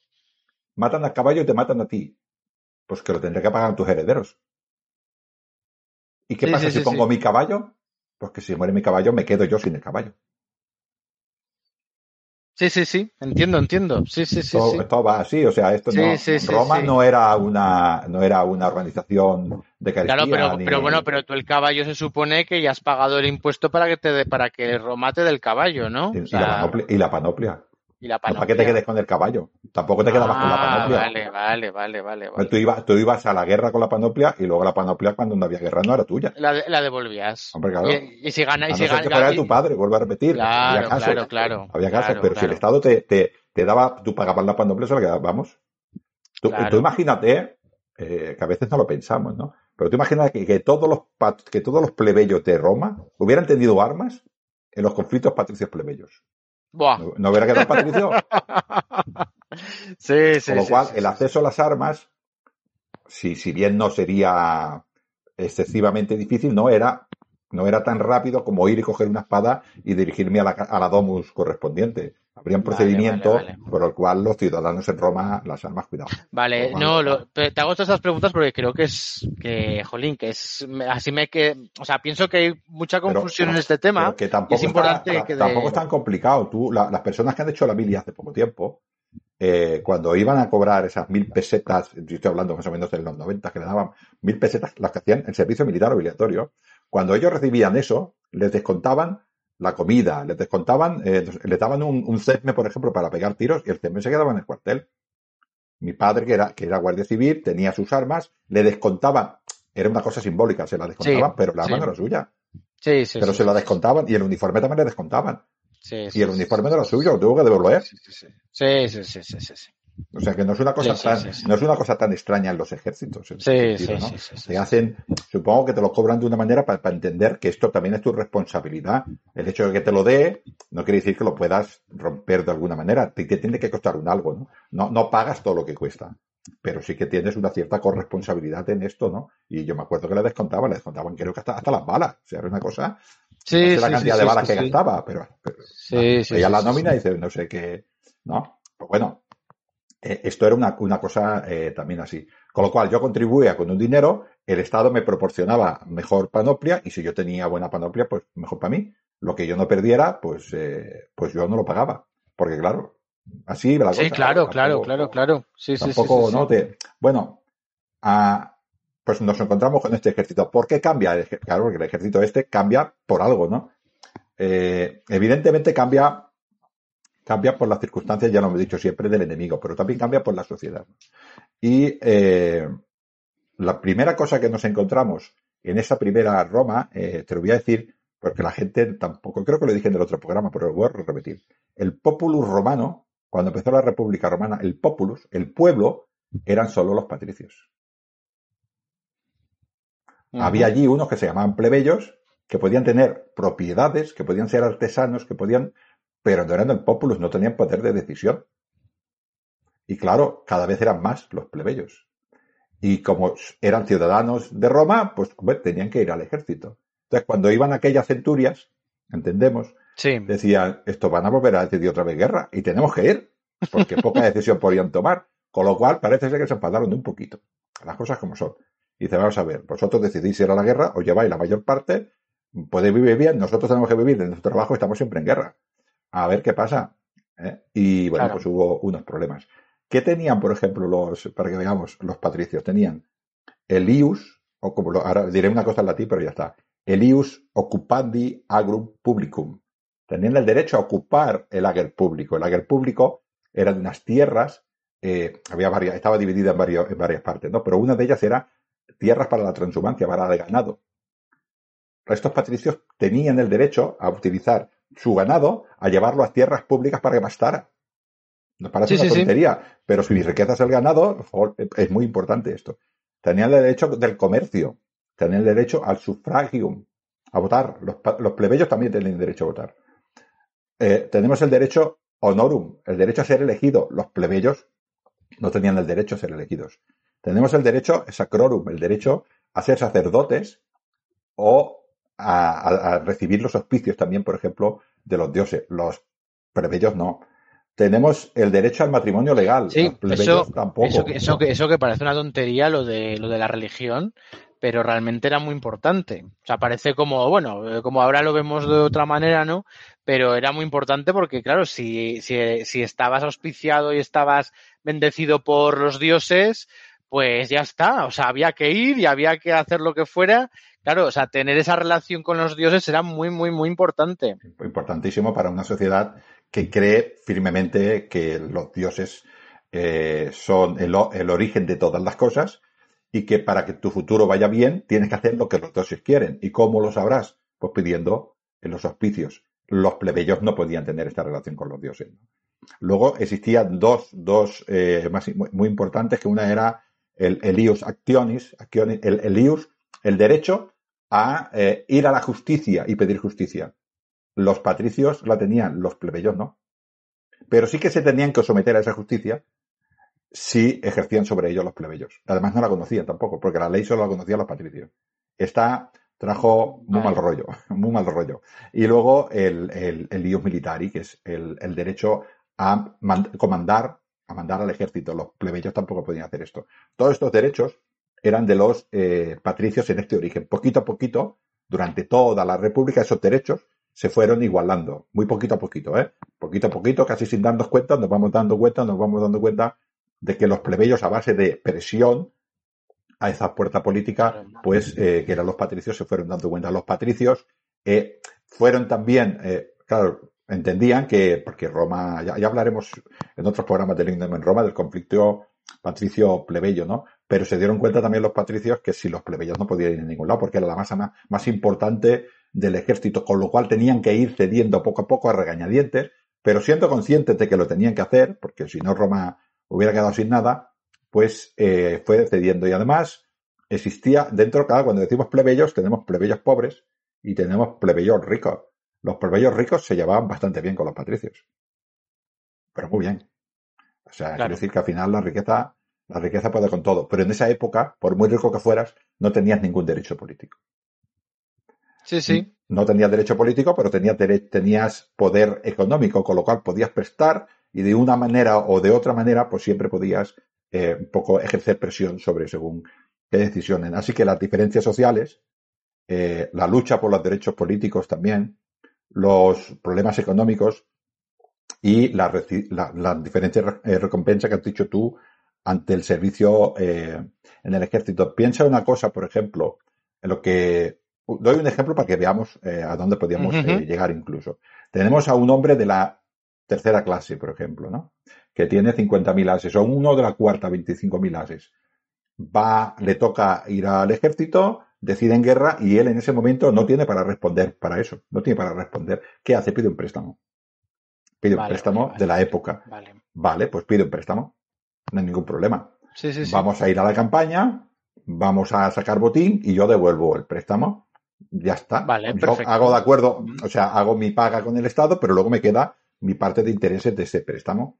B: matan al caballo y te matan a ti? Pues que lo tendré que pagar tus herederos. ¿Y qué pasa si pongo mi caballo? Pues que si muere mi caballo me quedo yo sin el caballo.
D: Sí, sí, sí, entiendo, entiendo. Sí, sí, sí.
B: Todo, va así, o sea, esto no, Roma no era una, no era una organización de caridad.
D: Claro, pero, pero bueno, pero tú el caballo se supone que ya has pagado el impuesto para que te para que Roma te dé el caballo, ¿no?
B: Y, la, panoplia, y la panoplia.
D: Y la panoplia.
B: para que te quedes con el caballo. Tampoco te quedabas con la
D: ah,
B: panoplia.
D: Vale, vale, vale, vale.
B: Tú, ibas, tú ibas a la guerra con la panoplia y luego la panoplia cuando no había guerra no era tuya.
D: La, la devolvías.
B: Hombre, claro.
D: Y, si gana, y
B: si
D: gana.
B: que fuera tu padre, vuelvo a repetir.
D: Claro, había casos, claro, claro.
B: Había casos, pero si el Estado te, te, te, daba, tú pagabas la panoplia, se la quedabas, vamos. Tú, tú imagínate, eh, que a veces no lo pensamos, ¿no? Pero tú imaginas que, que, todos los, que todos los plebeyos de Roma hubieran tenido armas en los conflictos patricios plebeyos.
D: No,
B: no, hubiera quedado Patricio. *laughs*
D: sí, sí.
B: Con lo cual,
D: sí,
B: el acceso a las armas, si, si bien no sería excesivamente difícil, no era, no era tan rápido como ir y coger una espada y dirigirme a la, a la domus correspondiente. Habría un procedimiento
D: vale, vale, vale.
B: por el cual los ciudadanos en Roma las armas cuidado.
D: Vale, no, lo, te hago todas estas preguntas porque creo que es que, jolín, que es así me que, o sea, pienso que hay mucha confusión
B: pero,
D: en este tema.
B: Que tampoco
D: es importante
B: está,
D: que de...
B: tampoco es tan complicado. Tú, la, las personas que han hecho la mili hace poco tiempo, eh, cuando iban a cobrar esas mil pesetas, yo estoy hablando más o menos de los 90, que le daban mil pesetas, las que hacían el servicio militar obligatorio, cuando ellos recibían eso, les descontaban la comida, les descontaban, eh, les daban un, un CESME, por ejemplo, para pegar tiros y el CESME se quedaba en el cuartel. Mi padre, que era, que era guardia civil, tenía sus armas, le descontaban, era una cosa simbólica, se la descontaban, sí, pero la arma sí. no era suya.
D: Sí, sí,
B: pero se la descontaban y el uniforme también le descontaban.
D: Sí,
B: y el uniforme no era suyo, lo tuvo que devolver.
D: Sí, sí, sí, sí, sí.
B: O sea que no es una cosa
D: Sí,
B: tan,
D: sí, sí.
B: no es una cosa tan extraña en los ejércitos. en sentido, hacen, supongo que te lo cobran de una manera para, para entender que esto también es tu responsabilidad. El hecho de que te lo dé no quiere decir que lo puedas romper de alguna manera. Te, te tiene que costar un algo, ¿no? No, no pagas todo lo que cuesta. pero sí que tienes una cierta corresponsabilidad en esto, ¿no? Y yo me acuerdo que le descontaban, le descontaban creo que hasta, hasta las balas, o sea, era una cosa,
D: Sí,
B: no sé la cantidad de balas que gastaba, pero, pero
D: Sí, sí,
B: veía la nómina y dice, no sé qué, ¿no? Pues bueno, eh, esto era una, una cosa eh, también así. Con lo cual yo contribuía con un dinero, el Estado me proporcionaba mejor panoplia y si yo tenía buena panoplia, pues mejor para mí. Lo que yo no perdiera, pues, eh, pues yo no lo pagaba. Porque claro, así la
D: Sí,
B: cosa.
D: claro, claro,
B: Tampoco-
D: claro, claro. Sí,
B: Tampoco,
D: sí, sí.
B: ¿no? Te, bueno, ah, pues nos encontramos con este ejército. ¿Por qué cambia? el Claro, porque el ejército este cambia por algo, ¿no? Evidentemente cambia, cambia por las circunstancias, ya lo hemos dicho siempre, del enemigo, pero también cambia por la sociedad. Y eh, la primera cosa que nos encontramos en esa primera Roma, eh, te lo voy a decir, porque la gente tampoco, creo que lo dije en el otro programa, pero lo voy a repetir. El populus romano, cuando empezó la República Romana, el populus, el pueblo, eran solo los patricios. Había allí unos que se llamaban plebeyos, que podían tener propiedades, que podían ser artesanos, que podían, pero no eran el populus, no tenían poder de decisión. Y claro, cada vez eran más los plebeyos. Y como eran ciudadanos de Roma, pues bueno, tenían que ir al ejército. Entonces, cuando iban aquellas centurias, entendemos,
D: Sí.
B: decían, esto van a volver a decidir otra vez guerra y tenemos que ir, porque poca *laughs* decisión podían tomar. Con lo cual, parece ser que se enfadaron de un poquito. Las cosas como son. Y dice, vamos a ver, vosotros decidís ir a la guerra, os lleváis la mayor parte, podéis vivir bien, nosotros tenemos que vivir de nuestro trabajo, estamos siempre en guerra. A ver qué pasa. ¿eh? Y bueno,
D: Claro.
B: pues hubo unos problemas. ¿Qué tenían, por ejemplo, los, para que veamos, los patricios? Tenían el ius, o como lo, ahora diré una cosa en latín, pero ya está. El ius occupandi agrum publicum. Tenían el derecho a ocupar el ager público. El ager público eran unas tierras, eh, había varias, estaba dividida en, varios, en varias partes, ¿no? Pero una de ellas era tierras para la transhumancia, para el ganado. Estos patricios tenían el derecho a utilizar su ganado, a llevarlo a tierras públicas para que pastara. Nos parece
D: Sí,
B: una
D: sí, sí.
B: tontería, pero si mi riqueza es el ganado, por favor, es muy importante esto. Tenían el derecho del comercio, tenían el derecho al sufragium, a votar. Los plebeyos también tienen derecho a votar. Eh, tenemos el derecho honorum, el derecho a ser elegido. Los plebeyos no tenían el derecho a ser elegidos. Tenemos el derecho sacrorum, el derecho a ser sacerdotes o a, a- a recibir los auspicios también, por ejemplo, de los dioses. Los plebeyos no. Tenemos el derecho al matrimonio legal.
D: Sí,
B: los plebeyos
D: eso,
B: tampoco.
D: eso, que, eso, que, eso que parece una tontería lo de, lo de la religión, pero realmente era muy importante. O sea, parece como, bueno, eh, como ahora lo vemos de otra manera, ¿no? Pero era muy importante porque, claro, si, si, si estabas auspiciado y estabas bendecido por los dioses, pues ya está. O sea, había que ir y había que hacer lo que fuera. Claro, o sea, tener esa relación con los dioses era muy, muy, muy importante.
B: importantísimo para una sociedad que cree firmemente que los dioses eh, son el, el origen de todas las cosas y que para que tu futuro vaya bien tienes que hacer lo que los dioses quieren. ¿Y cómo lo sabrás? Pues pidiendo en los auspicios. Los plebeyos no podían tener esta relación con los dioses. Luego existían dos, dos eh, más, muy importantes, que una era el, el ius actionis, actionis- el, el ius, el derecho a eh, ir a la justicia y pedir justicia. Los patricios la tenían, los plebeyos no. Pero sí que se tenían que someter a esa justicia si ejercían sobre ellos los plebeyos. Además no la conocían tampoco, porque la ley solo la conocían los patricios. Esta trajo muy mal rollo, *laughs* muy mal rollo. Y luego el, el, el ius militari, que es el, el derecho a man- comandar, a mandar al ejército. Los plebeyos tampoco podían hacer esto. Todos estos derechos eran de los eh, patricios en este origen. Poquito a poquito, durante toda la República, esos derechos se fueron igualando, muy poquito a poquito, ¿eh? Poquito a poquito, casi sin darnos cuenta, nos vamos dando cuenta, nos vamos dando cuenta de que los plebeyos a base de presión a esa puerta política, pues eh, que eran los patricios, se fueron dando cuenta. Los patricios eh, fueron también, eh, claro, entendían que, porque Roma, ya, ya hablaremos en otros programas del Himno en Roma del conflicto patricio-plebeyo, ¿no? Pero se dieron cuenta también los patricios que si los plebeyos no podían ir a ningún lado, porque era la masa más, más importante del ejército, con lo cual tenían que ir cediendo poco a poco a regañadientes, pero siendo conscientes de que lo tenían que hacer, porque si no Roma hubiera quedado sin nada, pues eh, fue cediendo. Y además existía dentro, claro, cuando decimos plebeyos, tenemos plebeyos pobres y tenemos plebeyos ricos. Los plebeyos ricos se llevaban bastante bien con los patricios. Pero muy bien. O sea,
D: Claro.
B: quiere decir que al final la riqueza, La riqueza puede con todo. Pero en esa época, por muy rico que fueras, no tenías ningún derecho político.
D: Sí, sí.
B: No tenías derecho político, pero tenías, tenías poder económico, con lo cual podías prestar y de una manera o de otra manera, pues siempre podías eh, un poco ejercer presión sobre según qué decisiones. Así que las diferencias sociales, eh, la lucha por los derechos políticos también, los problemas económicos y las la, diferentes eh, recompensas que has dicho tú ante el servicio eh, en el ejército. Piensa una cosa, por ejemplo, en lo que doy un ejemplo para que veamos eh, a dónde podíamos llegar incluso. Tenemos a un hombre de la tercera clase, por ejemplo, ¿no? Que tiene 50.000 ases, o uno de la cuarta, 25.000 ases. Va, le toca ir al ejército, decide en guerra y él en ese momento no tiene para responder para eso. No tiene para responder. ¿Qué hace? Pide un préstamo. Pide un préstamo de la época. Vale. pues pide un préstamo. No hay ningún problema. Vamos a ir a la campaña, vamos a sacar botín y yo devuelvo el préstamo. Ya está.
D: Vale,
B: yo hago de acuerdo, o sea, hago mi paga con el Estado, pero luego me queda mi parte de intereses de ese préstamo.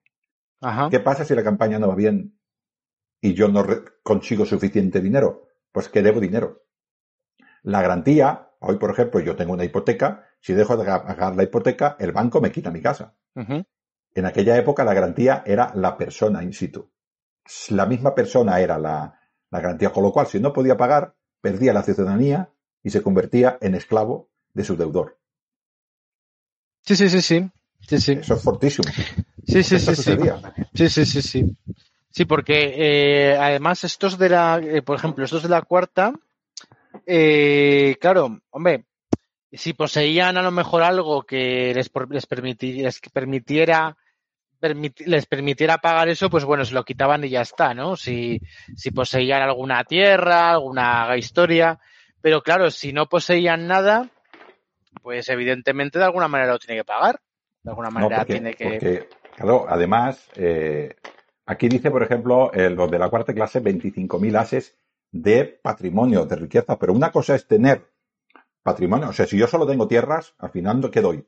B: ¿Qué pasa si la campaña no va bien y yo no consigo suficiente dinero? Pues que debo dinero. La garantía, hoy por ejemplo yo tengo una hipoteca, si dejo de pagar la hipoteca, el banco me quita mi casa. En aquella época la garantía era la persona in situ. La misma persona era la, garantía, con lo cual si no podía pagar, perdía la ciudadanía y se convertía en esclavo de su deudor.
D: Sí, sí, sí, sí. sí, sí.
B: Eso es fortísimo.
D: Sí, sí, sí, sí. Sí, sí, sí, sí. Sí, porque eh, además estos de la, eh, por ejemplo, estos de la cuarta, eh, claro, hombre, si poseían a lo mejor algo que les, les, permitiera les permitiera pagar eso, pues bueno, se lo quitaban y ya está, ¿no? Si, si poseían alguna tierra, alguna historia, pero claro, si no poseían nada, pues evidentemente de alguna manera lo tiene que pagar, de alguna manera tiene que...
B: Porque, claro, además, eh, aquí dice, por ejemplo, los de la cuarta clase, 25.000 ases de patrimonio, de riqueza, pero una cosa es tener patrimonio, o sea, si yo solo tengo tierras, al final, ¿qué doy?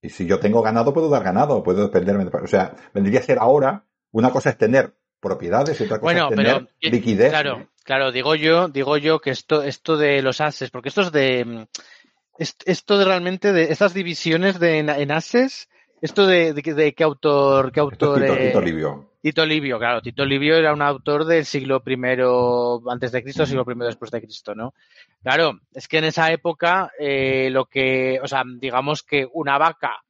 B: Y si yo tengo ganado, puedo dar ganado, puedo dependerme. De, o sea, vendría a ser ahora, una cosa es tener propiedades y otra cosa es tener liquidez.
D: Claro, claro, digo yo, digo yo que esto, esto de los ases, porque esto es de, esto de realmente de estas divisiones de en, ases, esto de, de, qué autor, qué autor.
B: Tito, Livio.
D: Tito Livio, claro. Tito Livio era un autor del siglo I antes de Cristo, siglo I después de Cristo, ¿no? Claro, es que en esa época eh, lo que, o sea, digamos que una vaca,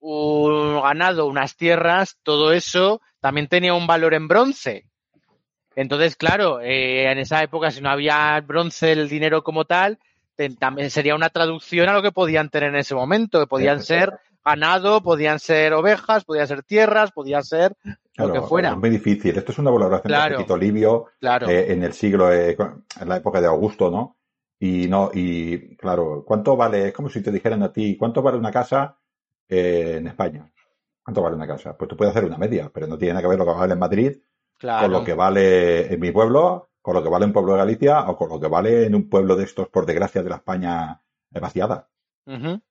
D: un ganado, unas tierras, todo eso también tenía un valor en bronce. Entonces, claro, eh, en esa época si no había bronce, el dinero como tal, también sería una traducción a lo que podían tener en ese momento, que podían ser ganado, podían ser ovejas, podían ser tierras, podían ser lo que fuera.
B: Es muy difícil. Esto es una valoración de Tito Livio eh, en el siglo, eh, en la época de Augusto, ¿no? Y no, y claro, ¿cuánto vale? Es como si te dijeran a ti, ¿cuánto vale una casa eh, en España? ¿Cuánto vale una casa? Pues tú puedes hacer una media, pero no tiene nada que ver lo que vale en Madrid con lo que vale en mi pueblo, con lo que vale en un pueblo de Galicia o con lo que vale en un pueblo de estos, por desgracia, de la España vaciada.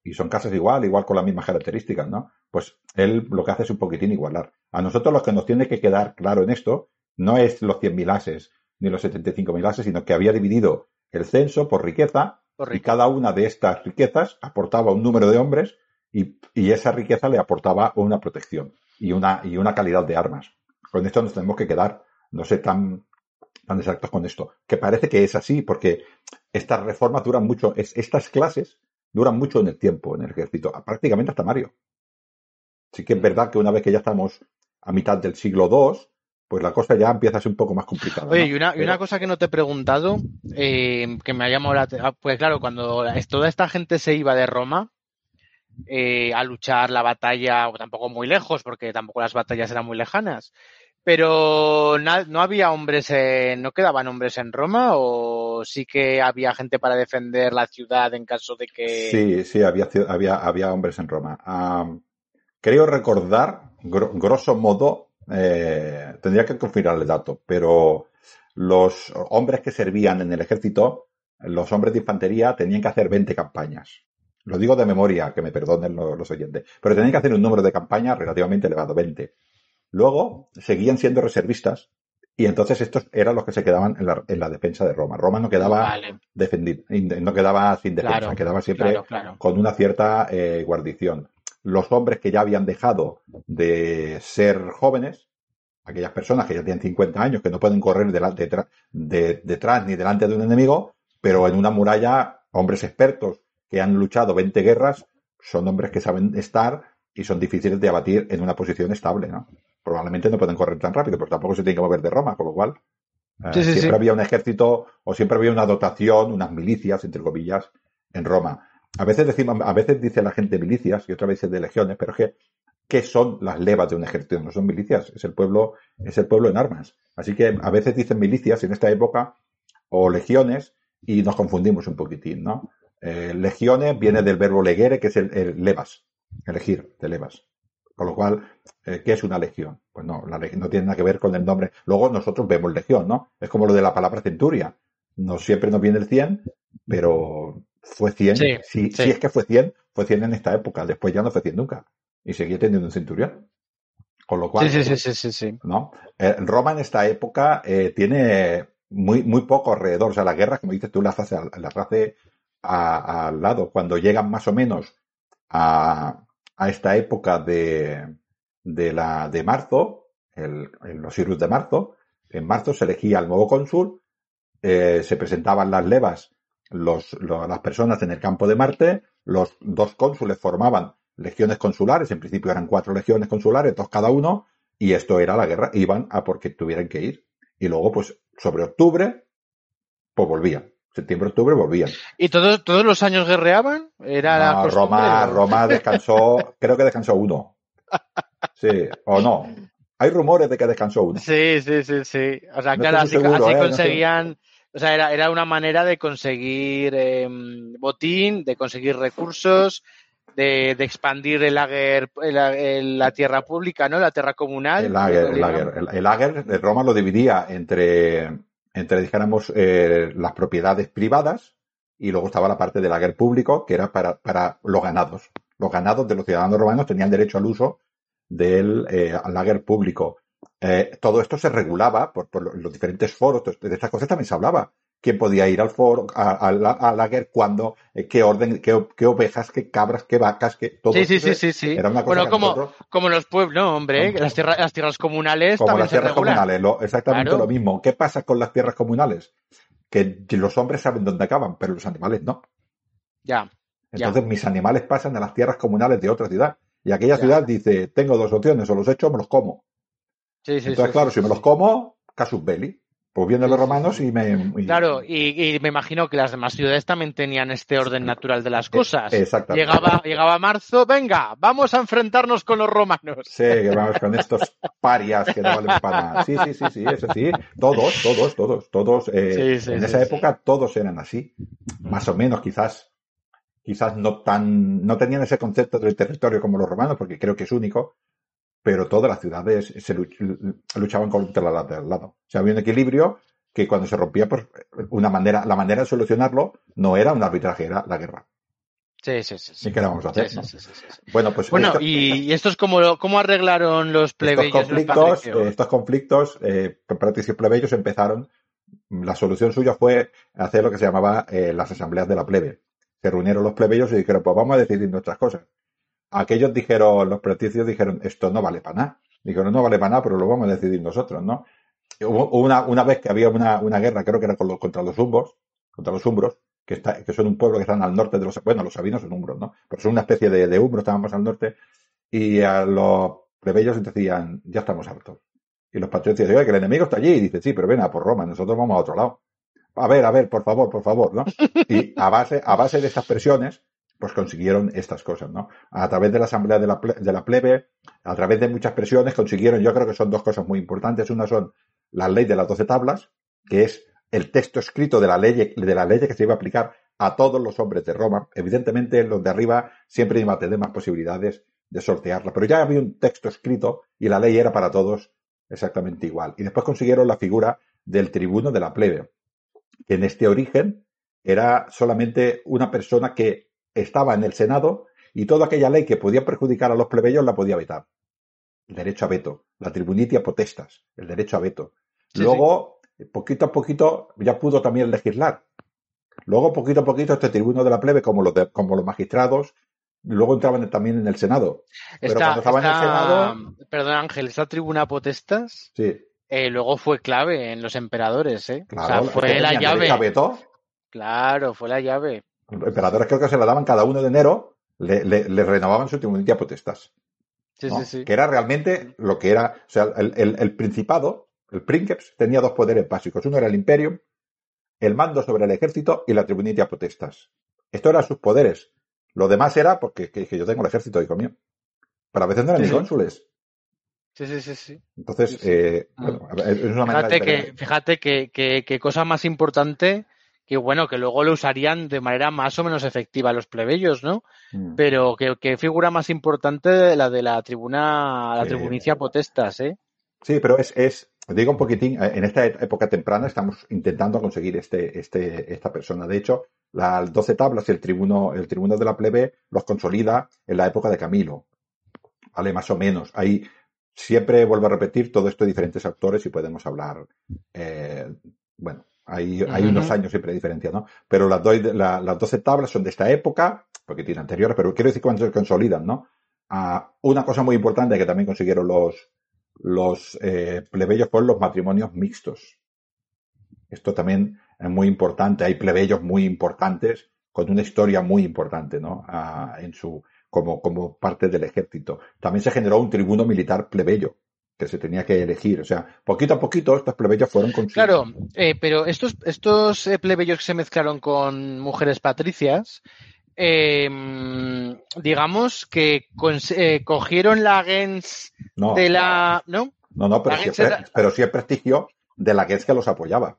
B: Y son casas igual, igual con las mismas características, ¿no? Pues él lo que hace es un poquitín igualar. A nosotros lo que nos tiene que quedar claro en esto no es los 100.000 ases ni los 75.000 ases, sino que había dividido el censo por riqueza y cada una de estas riquezas aportaba un número de hombres y, esa riqueza le aportaba una protección y una, y una calidad de armas. Con esto nos tenemos que quedar, no sé, tan, tan exactos con esto. Que parece que es así, porque estas reformas duran mucho, estas clases duran mucho en el tiempo en el ejército, prácticamente hasta Mario. Sí que es verdad que una vez que ya estamos a mitad del siglo II, pues la cosa ya empieza a ser un poco más complicada.
D: Oye, y, una, cosa que no te he preguntado, eh, que me ha llamado la atención, ah, pues claro, cuando toda esta gente se iba de Roma eh, a luchar la batalla, tampoco muy lejos, porque tampoco las batallas eran muy lejanas, pero no había hombres, no quedaban hombres en Roma o sí que había gente para defender la ciudad en caso de que.
B: Sí, sí, había, había, había hombres en Roma. creo recordar, grosso modo, eh, tendría que confirmar el dato, pero los hombres que servían en el ejército, los hombres de infantería, tenían que hacer 20 campañas. Lo digo de memoria, que me perdonen los, los oyentes, pero tenían que hacer un número de campañas relativamente elevado, 20 Luego seguían siendo reservistas y entonces estos eran los que se quedaban en la, en la defensa de Roma. Roma no quedaba
D: Vale.
B: defendido, no quedaba sin defensa,
D: Claro,
B: quedaba siempre
D: Claro, claro.
B: con una cierta eh, guarnición. Los hombres que ya habían dejado de ser jóvenes, aquellas personas que ya tienen 50 años, que no pueden correr delante, detrás, de- detrás ni delante de un enemigo, pero en una muralla, hombres expertos que han luchado 20 guerras, son hombres que saben estar y son difíciles de abatir en una posición estable, ¿no? Probablemente no pueden correr tan rápido, pero tampoco se tienen que mover de Roma, con lo cual eh,
D: Sí, sí,
B: siempre
D: sí.
B: había un ejército o siempre había una dotación, unas milicias, entre comillas, en Roma. A veces decimos, a veces dice la gente milicias y otra vez de legiones, pero es que ¿qué son las levas de un ejército? No son milicias, es el pueblo, es el pueblo en armas. Así que a veces dicen milicias en esta época o legiones y nos confundimos un poquitín, ¿no? Eh, legiones viene del verbo legere, que es el, el levas, elegir, de levas. Con lo cual, eh, ¿qué es una legión? Pues no, la legión no tiene nada que ver con el nombre. Luego nosotros vemos legión, ¿no? Es como lo de la palabra centuria. No siempre nos viene el 100, pero fue 100.
D: Sí,
B: si,
D: sí.
B: si es que fue 100, fue 100 en esta época. Después ya no fue 100 nunca. Y seguía teniendo un centurión. Con lo cual,
D: Sí, sí, sí, sí, sí.
B: ¿no? Eh, Roma en esta época eh, tiene muy, muy poco alrededor. O sea, las guerras, como dices tú, las hace, las hace a- al lado. Cuando llegan más o menos a, a esta época de, de, la, de marzo, el, en los Irus de marzo, en marzo se elegía el nuevo cónsul, eh, se presentaban las levas, los, lo- las personas en el campo de Marte, los dos cónsules formaban legiones consulares, en principio eran cuatro legiones consulares, dos cada uno, y esto era la guerra, iban a porque tuvieran que ir. Y luego, pues, sobre octubre, pues volvían. Septiembre, octubre volvían.
D: ¿Y todos, todos los años guerreaban? Era la
B: No? Roma, Roma descansó, creo que descansó uno. *laughs* Sí, o no. Hay rumores de que descansó uno.
D: Sí, sí, sí, sí. O sea,
B: No
D: claro, así,
B: seguro,
D: así
B: ¿eh? No
D: conseguían, o sea, era, era una manera de conseguir em, botín, de conseguir recursos, de, de expandir el lager, el- el- la tierra pública, ¿no? La tierra comunal.
B: El lager, el
D: Digamos.
B: lager. El, el lager de Roma lo dividía entre, entre dijéramos, eh, las propiedades privadas y luego estaba la parte del lager público que era para, para los ganados. Los ganados de los ciudadanos romanos tenían derecho al uso del eh, lager público. Eh, todo esto se regulaba por, por los diferentes foros, de estas cosas también se hablaba. ¿Quién podía ir al foro, a- a- lager, cuándo, eh, qué orden, qué, qué ovejas, qué cabras, qué vacas, qué todo
D: Sí, sí, sí, sí, sí.
B: Era una cosa
D: Bueno, como,
B: nosotros-
D: como los pueblos, no, hombre, las tierras, las tierras comunales
B: como
D: también
B: las tierras comunales, lo- exactamente
D: Claro.
B: lo mismo. ¿Qué pasa con las tierras comunales? Que los hombres saben dónde acaban, pero los animales no.
D: Ya, Ya.
B: Entonces mis animales pasan a las tierras comunales de otra ciudad. Y aquella
D: Ya.
B: ciudad dice, tengo dos opciones, o los echo o me los como.
D: sí, sí.
B: Entonces,
D: sí,
B: claro, si me los como, casus belli. Pues vienen los romanos y me... y-
D: Claro, y, y me imagino que las demás ciudades también tenían este orden natural de las cosas.
B: Exactamente.
D: Llegaba, llegaba marzo, venga, vamos a enfrentarnos con los romanos.
B: Sí, que vamos con estos parias que no valen para nada. Sí, sí, sí, sí, eso sí. Todos, todos, todos, todos. eh,
D: Sí, sí,
B: en
D: sí,
B: esa época todos eran así. Más o menos, quizás, quizás no tan, no tenían ese concepto del territorio como los romanos, porque creo que es único, pero todas las ciudades se luch- luchaban contra las de al lado. O sea, había un equilibrio que cuando se rompía, pues, una manera, la manera de solucionarlo no era un arbitraje, era la guerra.
D: Sí, sí, sí. sí.
B: ¿Y qué le vamos a hacer?
D: Sí,
B: no?
D: sí, sí, sí, sí.
B: Bueno, pues
D: Bueno,
B: esto-
D: y, esto es como, ¿cómo arreglaron los
B: estos
D: plebeyos? los
B: conflictos, eh, estos conflictos, eh, plebeyos empezaron, la solución suya fue hacer lo que se llamaba eh, las asambleas de la plebe. Se reunieron los plebeyos y dijeron, pues vamos a decidir nuestras cosas. Aquellos dijeron, los patricios dijeron, esto no vale para nada. Dijeron, no vale para nada, pero lo vamos a decidir nosotros, ¿no? Hubo una, una vez que había una, una guerra, creo que era con los- contra los umbros, contra los umbros, que, está, que son un pueblo que están al norte de los, bueno, los sabinos son umbros, ¿no? Pero son una especie de, de umbros, estaban más al norte, y a los plebeyos decían, ya estamos hartos. Y los patriotas oye, que el enemigo está allí, y dice, sí, pero ven a por Roma, nosotros vamos a otro lado. A ver, a ver, por favor, por favor, ¿no? Y a base, a base de estas presiones, pues consiguieron estas cosas, ¿no? A través de la asamblea de la, de la plebe, a través de muchas presiones consiguieron, yo creo que son dos cosas muy importantes. Una son la ley de las doce tablas, que es el texto escrito de la ley, de la ley que se iba a aplicar a todos los hombres de Roma. Evidentemente, los de arriba siempre iban a tener más posibilidades de sortearla, pero ya había un texto escrito y la ley era para todos exactamente igual. Y después consiguieron la figura del tribuno de la plebe, que en este origen era solamente una persona que estaba en el Senado y toda aquella ley que podía perjudicar a los plebeyos la podía vetar. el derecho a veto, la tribunitia potestas, el derecho a veto.
D: Sí,
B: Luego, poquito a poquito, ya pudo también legislar. Luego, poquito a poquito, este tribuno de la plebe, como los, de- como los magistrados, luego entraban también en el Senado. Pero
D: Esta-
B: cuando estaba en el Senado,
D: Perdón, Ángel, esta tribuna potestas
B: sí,
D: eh, luego fue clave en los emperadores, ¿eh?
B: claro.
D: o sea, fue la llave. Claro, fue la llave.
B: Los emperadores creo que se la daban cada uno de enero, le, le- le renovaban su tribunitia potestas.
D: Sí,
B: ¿no?
D: sí, sí.
B: Que era realmente lo que era, o sea, el, el- el principado, el princeps, tenía dos poderes básicos. Uno era el imperium, el mando sobre el ejército y la tribunitia potestas. Estos eran sus poderes. Lo demás era porque que, que yo tengo el ejército, hijo mío. Pero a veces no eran ni cónsules.
D: Sí, sí, sí, sí.
B: Entonces,
D: Sí, sí.
B: eh,
D: Mm.
B: bueno, es una manera
D: Fíjate que, fíjate que, que, que cosa más importante que bueno, que luego lo usarían de manera más o menos efectiva los plebeyos, ¿no?
B: Mm.
D: Pero que, que figura más importante la de la tribuna, la
B: Sí.
D: tribunicia potestas, ¿eh?
B: Sí, pero es, es, digo un poquitín, eh, en esta época temprana estamos intentando conseguir este, este, esta persona. De hecho, las 12 tablas y el tribuno, el tribuno de la plebe los consolida en la época de Camilo. Vale, más o menos. Ahí siempre vuelvo a repetir todo esto de diferentes autores y podemos hablar, eh, bueno, hay, hay unos años siempre de diferencia, ¿no? Pero las, doy- la- las 12 tablas son de esta época, porque tiene anteriores, pero quiero decir cuando se consolidan, ¿no? Ah, una cosa muy importante que también consiguieron los, los eh, plebeyos fueron los matrimonios mixtos. Esto también es muy importante. Hay plebeyos muy importantes con una historia muy importante, ¿no? Ah, en su, como, como parte del ejército. También se generó un tribuno militar plebeyo que se tenía que elegir. O sea, poquito a poquito estos plebeyos fueron consiguiendo.
D: Claro, eh, pero estos, estos eh, plebeyos que se mezclaron con mujeres patricias, eh, digamos que eh, cogieron la gens
B: No,
D: de la, ¿no?
B: no, no, pero pero sí es prestigio de la gens que los apoyaba.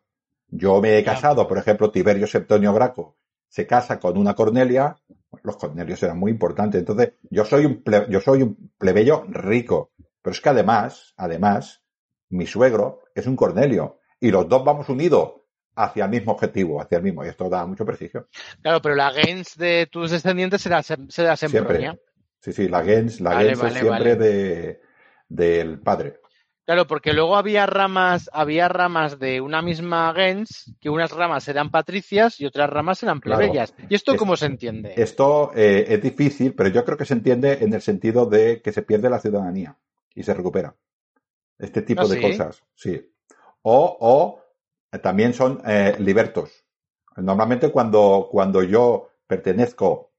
B: Yo me he casado, por ejemplo, Tiberio Septonio Graco se casa con una Cornelia. Los Cornelios eran muy importantes. Entonces, yo soy un, yo soy un plebeyo rico. Pero es que además, además, mi suegro es un Cornelio. Y los dos vamos unidos hacia el mismo objetivo, hacia el mismo. Y esto da mucho prestigio.
D: Claro, pero la gens de tus descendientes será, será.
B: Siempre. Sí, sí, la gens, la
D: Vale,
B: gens
D: vale,
B: es siempre
D: vale.
B: de, del padre.
D: Claro, porque luego había ramas, había ramas de una misma gens, que unas ramas eran patricias y otras ramas eran
B: Claro.
D: plebeyas. ¿Y esto
B: Es-
D: cómo se entiende?
B: Esto eh, es difícil, pero yo creo que se entiende en el sentido de que se pierde la ciudadanía y se recupera. Este tipo
D: ¿Ah,
B: de
D: sí?
B: cosas, sí. O, o eh, también son eh, libertos. Normalmente cuando, cuando yo pertenezco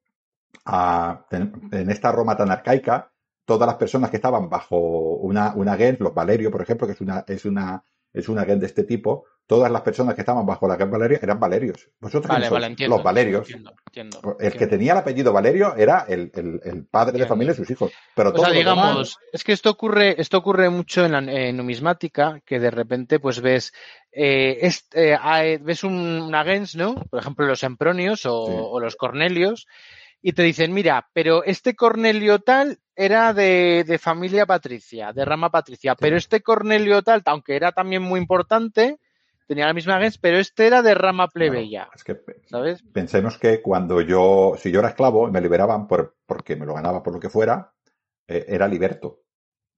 B: a, en esta Roma tan arcaica, todas las personas que estaban bajo una, una gens, los Valerio, por ejemplo, que es una, es una, es una gens de este tipo, todas las personas que estaban bajo la gens Valerio eran Valerios. ¿Vosotros
D: Vale, entiendo.
B: Los Valerios.
D: Entiendo, entiendo,
B: El que tenía el apellido Valerio era el, el- el padre de familia y sus hijos. Pero
D: O sea, digamos,
B: demás-
D: es que esto ocurre, esto ocurre mucho en la en numismática, que de repente pues ves, eh, es- eh, hay- ves un- una gens, ¿no? Por ejemplo, los Sempronios o,
B: Sí.
D: o los Cornelios, y te dicen, mira, pero este Cornelio tal era de, de familia patricia, de rama patricia, pero este Cornelio tal, aunque era también muy importante, tenía la misma gens, pero este era de rama plebeya,
B: es que
D: ¿sabes?
B: pensemos que cuando yo, si yo era esclavo, me liberaban por, porque me lo ganaba por lo que fuera, eh, era liberto.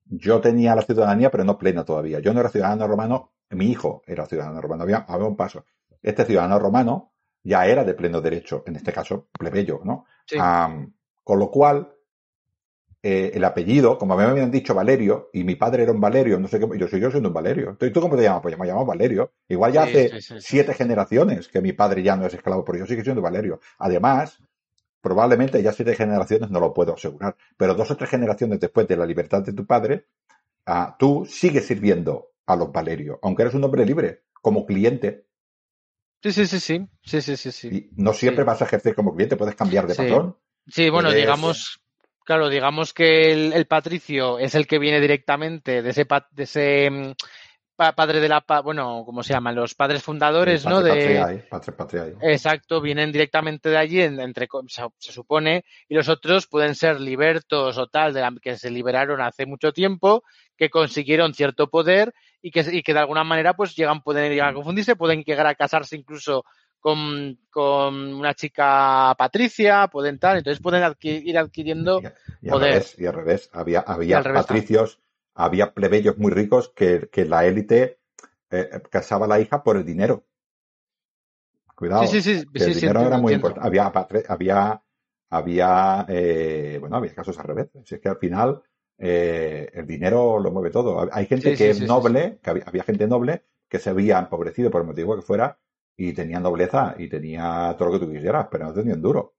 B: Yo tenía la ciudadanía, pero no plena todavía. Yo no era ciudadano romano, mi hijo era ciudadano romano. Había, había un paso. Este ciudadano romano ya era de pleno derecho, en este caso plebeyo, ¿no?
D: Sí.
B: Con lo cual, eh, el apellido, como me habían dicho Valerio, y mi padre era un Valerio, no sé qué, yo soy yo siendo un Valerio. Entonces, ¿tú cómo te llamas? Pues yo me llamo Valerio. Igual ya
D: Sí,
B: hace
D: sí,
B: siete generaciones que mi padre ya no es esclavo, pero yo sigo siendo Valerio. Además, probablemente ya siete generaciones no lo puedo asegurar, pero dos o tres generaciones después de la libertad de tu padre, ah, tú sigues sirviendo a los Valerio, aunque eres un hombre libre, como cliente,
D: Sí, sí, sí, sí, sí, sí, sí, sí.
B: y no siempre
D: Sí.
B: vas a ejercer como cliente, puedes cambiar de
D: Sí.
B: patrón.
D: Sí, bueno,
B: Puedes-
D: digamos, claro, digamos que el, el patricio es el que viene directamente de ese, de ese mm, padre de la, pa- bueno, ¿cómo se llaman? Los padres fundadores, ¿no?
B: Patria,
D: De,
B: patriae, patria, patriae.
D: exacto, vienen directamente de allí, en- entre, se, se supone, y los otros pueden ser libertos o tal, de la- que se liberaron hace mucho tiempo, que consiguieron cierto poder y que, y que de alguna manera pues llegan, pueden llegar a confundirse, pueden llegar a casarse incluso con, con una chica patricia, pueden tal, entonces pueden ir adquiriendo
B: Y, y al
D: poder.
B: revés, y al revés. Había, había
D: al revés
B: patricios, había plebeyos muy ricos que, que la élite eh, casaba a la hija por el dinero. Cuidado.
D: Sí, sí, sí,
B: que el dinero era muy importante. Había, había, había, eh, bueno, había casos al revés. Si es que al final eh, el dinero lo mueve todo. Hay gente que es noble, que había, había gente noble que se había empobrecido por el motivo que fuera y tenía nobleza y tenía todo lo que tú quisieras, pero no tenían duro.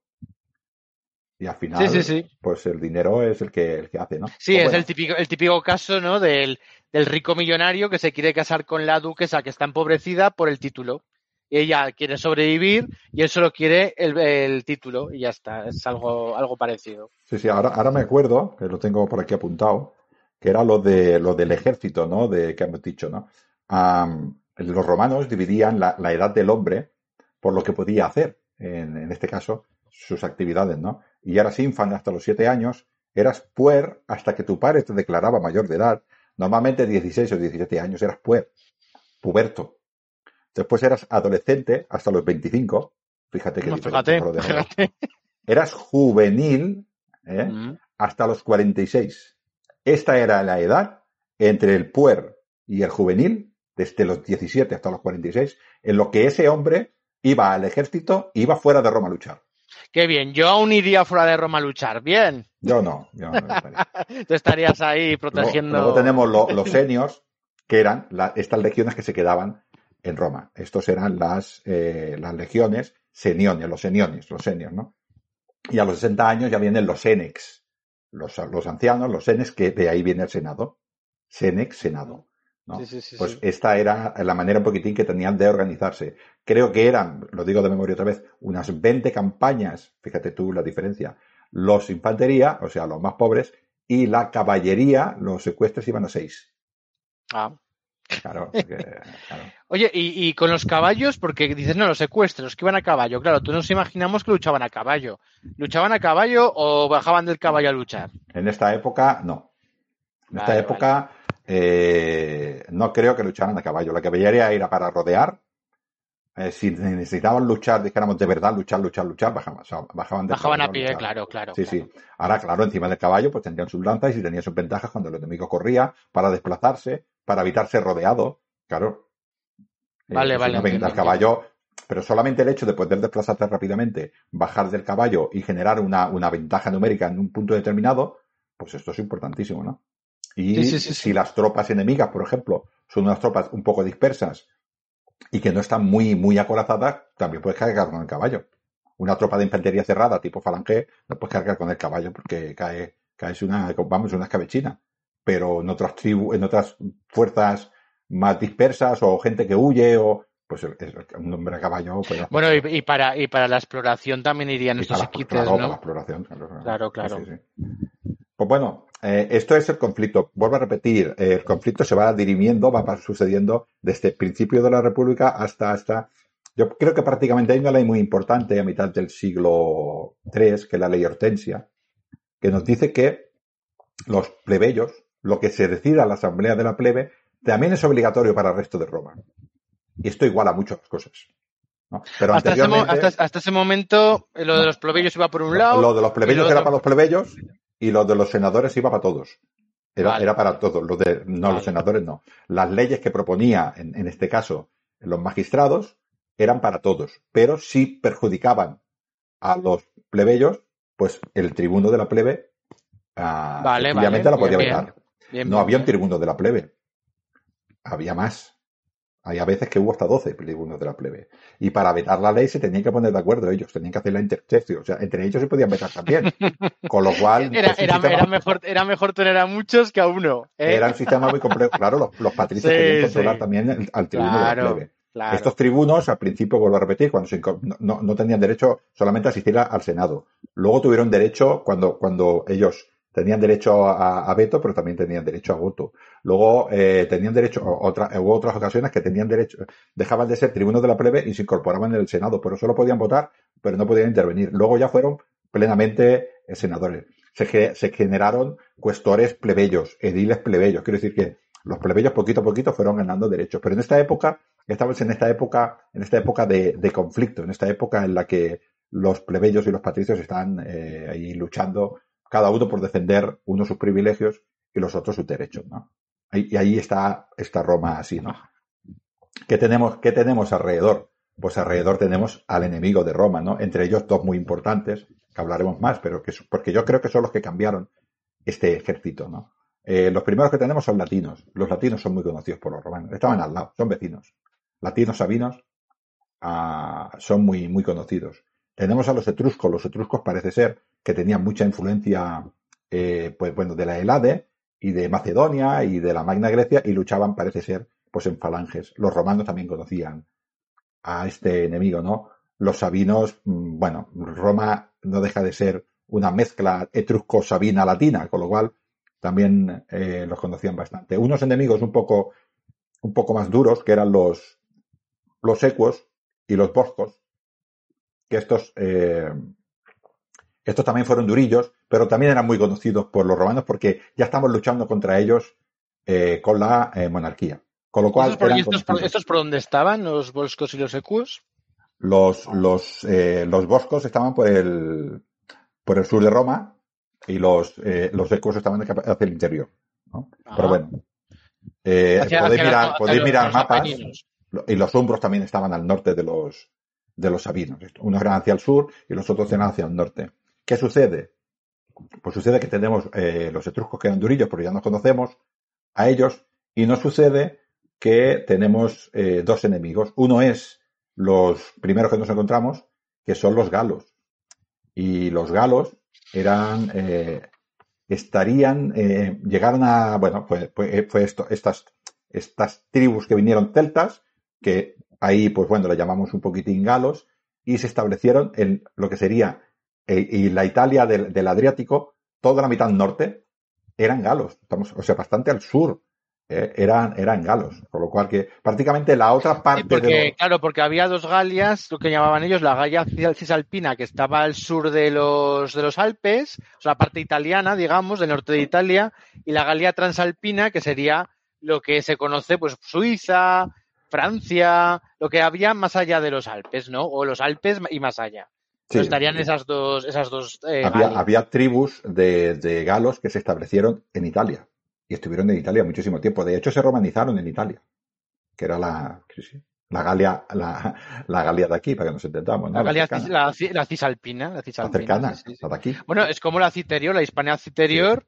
B: Y al final,
D: Sí, sí, sí.
B: pues el dinero es el que, el que hace, ¿no?
D: Sí,
B: Pues
D: es
B: bueno,
D: el típico, el típico caso, ¿no? Del, del rico millonario que se quiere casar con la duquesa que está empobrecida por el título. Y ella quiere sobrevivir y él solo quiere el, el título y ya está. Es algo, algo parecido.
B: Sí, sí, ahora, ahora me acuerdo, que lo tengo por aquí apuntado, que era lo de lo del ejército, ¿no? De que hemos dicho, ¿no? Am, los romanos dividían la, la edad del hombre por lo que podía hacer, en, en este caso, sus actividades, ¿no? Y eras infante hasta los siete años, eras puer hasta que tu padre te declaraba mayor de edad. Normalmente 16 o 17 años eras puer, puberto. Después eras adolescente hasta los 25. Fíjate que
D: No, fíjate, fíjate.
B: Eras juvenil, ¿eh?
D: Mm.
B: hasta los 46. Esta era la edad entre el puer y el juvenil, desde los 17 hasta los 46, en lo que ese hombre iba al ejército, iba fuera de Roma a luchar.
D: Qué bien, yo aún iría fuera de Roma a luchar. Bien.
B: Yo no, yo no. *laughs*
D: Tú estarías ahí protegiendo.
B: luego tenemos lo- los senios, que eran la- estas legiones que se quedaban en Roma. Estos eran las, eh, las legiones seniones, los seniones, los senios, ¿no? Y a los 60 años ya vienen los senex, los, los ancianos, los senex, que de ahí viene el senado. Senex, senado. ¿No?
D: Sí, sí, sí,
B: pues esta era la manera un poquitín que tenían de organizarse. Creo que eran, lo digo de memoria otra vez, unas 20 campañas, fíjate tú la diferencia, los infantería, o sea, los más pobres, y la caballería, los secuestros iban a 6.
D: Ah.
B: Claro, *laughs* porque, claro.
D: Oye, y, y con los caballos, porque dices, no, los secuestros, que iban a caballo. Claro, tú nos imaginamos que luchaban a caballo. ¿Luchaban a caballo o bajaban del caballo a luchar?
B: En esta época, no. En esta
D: Vale,
B: época, eh, no creo que lucharan a caballo. La caballería era para rodear. Eh, si necesitaban luchar, dijéramos de verdad, luchar, luchar, luchar, bajaban, o sea, bajaban del
D: Bajaban a pie,
B: luchar.
D: claro, claro.
B: Sí,
D: claro.
B: sí. Ahora, claro, encima del caballo, pues tendrían sus lanzas y tenían sus ventajas cuando el enemigo corría para desplazarse, para evitar ser rodeado. Claro. Eh,
D: Vale,
B: si
D: vale, entiendo,
B: al caballo, pero solamente el hecho de poder desplazarte rápidamente, bajar del caballo y generar una, una ventaja numérica en un punto determinado, pues esto es importantísimo, ¿no? Y
D: Sí, sí, sí,
B: si las tropas enemigas, por ejemplo, son unas tropas un poco dispersas y que no están muy, muy acorazadas, también puedes cargar con el caballo. Una tropa de infantería cerrada, tipo falange, no puedes cargar con el caballo porque cae, caes una, vamos, una escabechina. Pero en otras tribus, en otras fuerzas más dispersas o gente que huye o, pues un hombre a caballo, pues,
D: Bueno, y, y para, y para la exploración también irían estos equites,
B: claro, para la
D: ¿no?
B: exploración. Claro,
D: Claro, claro.
B: Sí, sí, sí. Pues bueno, eh, esto es el conflicto. Vuelvo a repetir, eh, el conflicto se va dirimiendo, va sucediendo desde el principio de la República hasta hasta. Yo creo que prácticamente hay una ley muy importante a mitad del siglo III, que es la ley Hortensia, que nos dice que los plebeyos, lo que se decida en la asamblea de la plebe, también es obligatorio para el resto de Roma. Y esto iguala mucho las cosas. ¿no? Pero
D: Hasta ese, hasta, hasta ese momento, eh, lo de los plebeyos iba por un lado.
B: lo de los plebeyos
D: lo
B: era para los plebeyos y lo de los senadores iba para todos. Era,
D: Vale.
B: era para todos. Los de, no,
D: Vale.
B: los senadores no. Las leyes que proponía, en, en este caso, los magistrados, eran para todos. Pero si perjudicaban a los plebeyos, pues el tribuno de la plebe, ah,
D: Vale,
B: sencillamente
D: vale,
B: la podía vetar. No
D: bien,
B: había un tribuno de la plebe. Había más. Hay a veces que hubo hasta 12 tribunos de la plebe. Y para vetar la ley se tenían que poner de acuerdo ellos, tenían que hacer la intercepción. O sea, entre ellos se podían vetar también. Con lo cual, *laughs*
D: Era, era, mejor, era mejor tener a muchos que a uno. ¿eh?
B: era un sistema muy complejo. Claro, los, los patricios *laughs*
D: Sí,
B: querían controlar
D: sí.
B: también al tribuno de la plebe.
D: claro.
B: Estos tribunos, al principio, vuelvo a repetir, cuando se no, no- tenían derecho solamente a asistir al Senado. Luego tuvieron derecho, cuando, cuando ellos tenían derecho a, a veto, pero también tenían derecho a voto. Luego eh, tenían derecho, otra, hubo otras ocasiones que tenían derecho, dejaban de ser tribunos de la plebe y se incorporaban en el Senado, pero solo podían votar, pero no podían intervenir. Luego ya fueron plenamente eh, senadores. Se, se generaron cuestores plebeyos, ediles plebeyos. Quiero decir que los plebeyos poquito a poquito fueron ganando derechos. Pero en esta época, estamos en esta época, en esta época de, de conflicto, en esta época en la que los plebeyos y los patricios están eh, ahí luchando, cada uno por defender uno sus privilegios y los otros sus derechos, ¿no? Y ahí está esta Roma así, ¿no? ¿Qué tenemos, qué tenemos alrededor? Pues alrededor tenemos al enemigo de Roma, ¿no? Entre ellos dos muy importantes, que hablaremos más, pero que, porque yo creo que son los que cambiaron este ejército, ¿no? Eh, los primeros que tenemos son latinos. Los latinos son muy conocidos por los romanos. Estaban al lado, son vecinos. Latinos, sabinos, ah, son muy, muy conocidos. Tenemos a los etruscos. Los etruscos parece ser que tenían mucha influencia, eh, pues bueno, de la Helade y de Macedonia y de la Magna Grecia y luchaban, parece ser, pues en falanges. Los romanos también conocían a este enemigo, ¿no? Los sabinos, mm, bueno, Roma no deja de ser una mezcla etrusco-sabina-latina, con lo cual también eh, los conocían bastante. Unos enemigos un poco, un poco más duros, que eran los, los ecuos y los boscos, que estos, eh, estos también fueron durillos, pero también eran muy conocidos por los romanos porque ya estamos luchando contra ellos eh, con la monarquía. Con lo cual.
D: ¿Estos por, estos, por dónde estaban, los boscos y los ecuos?
B: Los, los, los boscos estaban por el, por el sur de Roma y los, eh, los ecos estaban hacia el interior. ¿no? Pero bueno. Eh, podéis mirar, podéis mirar mapas y los umbros también estaban al norte de los, de los sabinos. Unos eran hacia el sur y los otros eran hacia el norte. ¿Qué sucede? Pues sucede que tenemos eh, los etruscos que eran durillos, pero ya nos conocemos a ellos, y nos sucede que tenemos eh, dos enemigos. Uno es los primeros que nos encontramos, que son los galos. Y los galos eran, eh, estarían, llegaron a, bueno, pues, pues fue esto, estas, estas tribus que vinieron celtas, que ahí, pues bueno, le llamamos un poquitín galos, y se establecieron en lo que sería, y la Italia del, del, Adriático, toda la mitad norte, eran galos, estamos, o sea, bastante al sur eh, eran, eran galos, con lo cual que prácticamente la otra parte
D: porque, Claro, porque había dos Galias, lo que llamaban ellos la Galia Cisalpina, que estaba al sur de los, de los Alpes, o sea, la parte italiana, digamos, del norte de Italia, y la Galia Transalpina, que sería lo que se conoce, pues, Suiza, Francia, lo que había más allá de los Alpes, ¿no? O los Alpes y más allá. Estarían esas dos, esas dos
B: eh, había, había, tribus de, de galos que se establecieron en Italia y estuvieron en Italia muchísimo tiempo. De hecho, se romanizaron en Italia, que era la, la Galia, la, la Galia de aquí, para que nos entendamos.
D: La Galia, la, la, cisalpina, la cisalpina.
B: La cercana, la de aquí.
D: Bueno, es como la citerior, la Hispania citerior.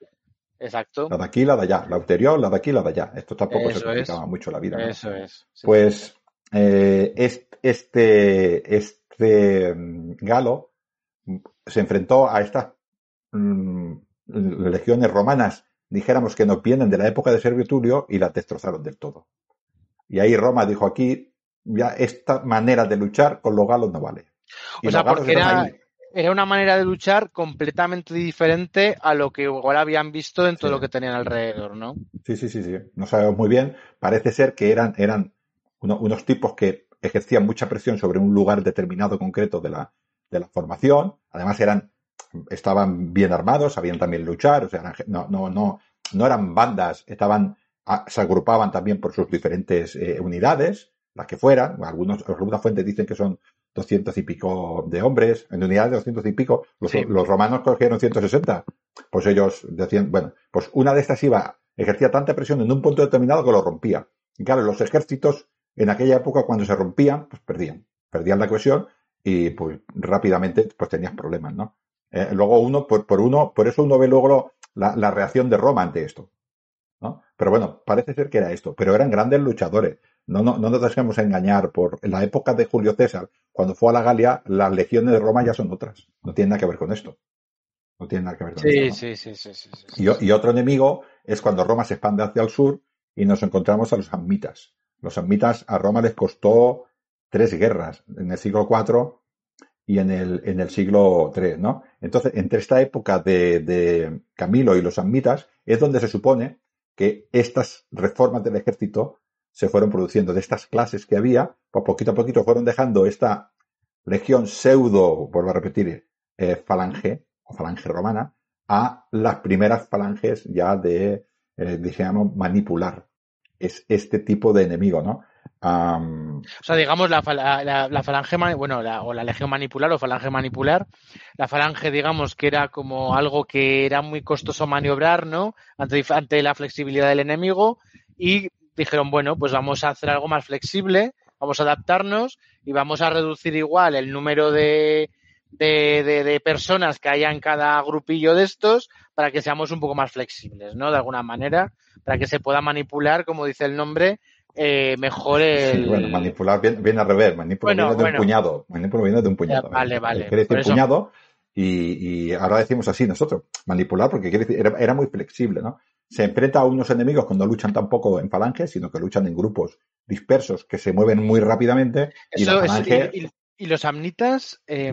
D: Exacto.
B: La de aquí, la de allá. La ulterior, la de aquí, la de allá. Esto tampoco se complicaba mucho la vida.
D: Eso es.
B: pues, eh, este, este mm, galo se enfrentó a estas mm, legiones romanas dijéramos que nos vienen de la época de Servio y la destrozaron del todo. Y ahí Roma dijo aquí, ya esta manera de luchar con los galos no vale.
D: o sea, porque era, era, una manera de luchar completamente diferente a lo que igual habían visto en todo lo que tenían alrededor, ¿no?
B: Sí, sí, sí, sí. No sabemos muy bien. Parece ser que eran, eran unos tipos que ejercían mucha presión sobre un lugar determinado concreto de la, de la formación. Además eran estaban bien armados, sabían también luchar, o sea, no, no, no, no eran bandas, estaban, ah, se agrupaban también por sus diferentes eh, unidades, las que fueran, algunos, algunas fuentes dicen que son doscientos y pico de hombres, en unidades de doscientos y pico, los, los romanos cogieron 160, pues ellos decían, bueno, pues una de estas iba, ejercía tanta presión en un punto determinado que lo rompía. Y claro, los ejércitos en aquella época cuando se rompían, pues perdían, perdían la cohesión y pues rápidamente pues tenías problemas, ¿no? Eh, luego uno, por, por, uno, por eso uno ve luego la, la, reacción de Roma ante esto. ¿no? Pero bueno, parece ser que era esto. Pero eran grandes luchadores. No, no, no nos dejemos engañar. Por en la época de Julio César, cuando fue a la Galia, las legiones de Roma ya son otras. No tienen nada que ver con esto. No tienen nada que ver con
D: sí,
B: esto.
D: Sí, sí, sí, sí,
B: sí, y, y, otro enemigo es cuando Roma se expande hacia el sur y nos encontramos a los sammitas. Los sammitas a Roma les costó tres guerras. En el siglo IV y en el, en el siglo III, ¿no? Entonces, entre esta época de, Camilo y los sammitas es donde se supone que estas reformas del ejército se fueron produciendo de estas clases que había, pues poquito a poquito fueron dejando esta legión pseudo, vuelvo a repetir, eh, falange o falange romana a las primeras falanges ya de, eh, dijéramos, manipular. Es este tipo de enemigo, ¿no?
D: O sea, digamos, la, fal- la, la falange, bueno, o la legión manipular o falange manipular, la falange, digamos, que era como algo que era muy costoso maniobrar, ¿no? Ante la flexibilidad del enemigo y dijeron, bueno, pues vamos a hacer algo más flexible, vamos a adaptarnos y vamos a reducir igual el número de, de, de- de personas que haya en cada grupillo de estos para que seamos un poco más flexibles, ¿no? De alguna manera, para que se pueda manipular, como dice el nombre, eh, mejor el...
B: sí, bueno, manipular viene, al revés, manipular
D: Bueno,
B: viene de
D: bueno.
B: un puñado, manipular viene de un puñado.
D: Ya, vale, vale,
B: Quiere
D: por
B: decir puñado y, y ahora decimos así nosotros, manipular porque quiere decir, era, era muy flexible, ¿no? Se enfrenta a unos enemigos que no luchan tampoco en falange, sino que luchan en grupos dispersos que se mueven muy rápidamente y
D: Eso
B: la falange...
D: y, y- y los amnitas, eh,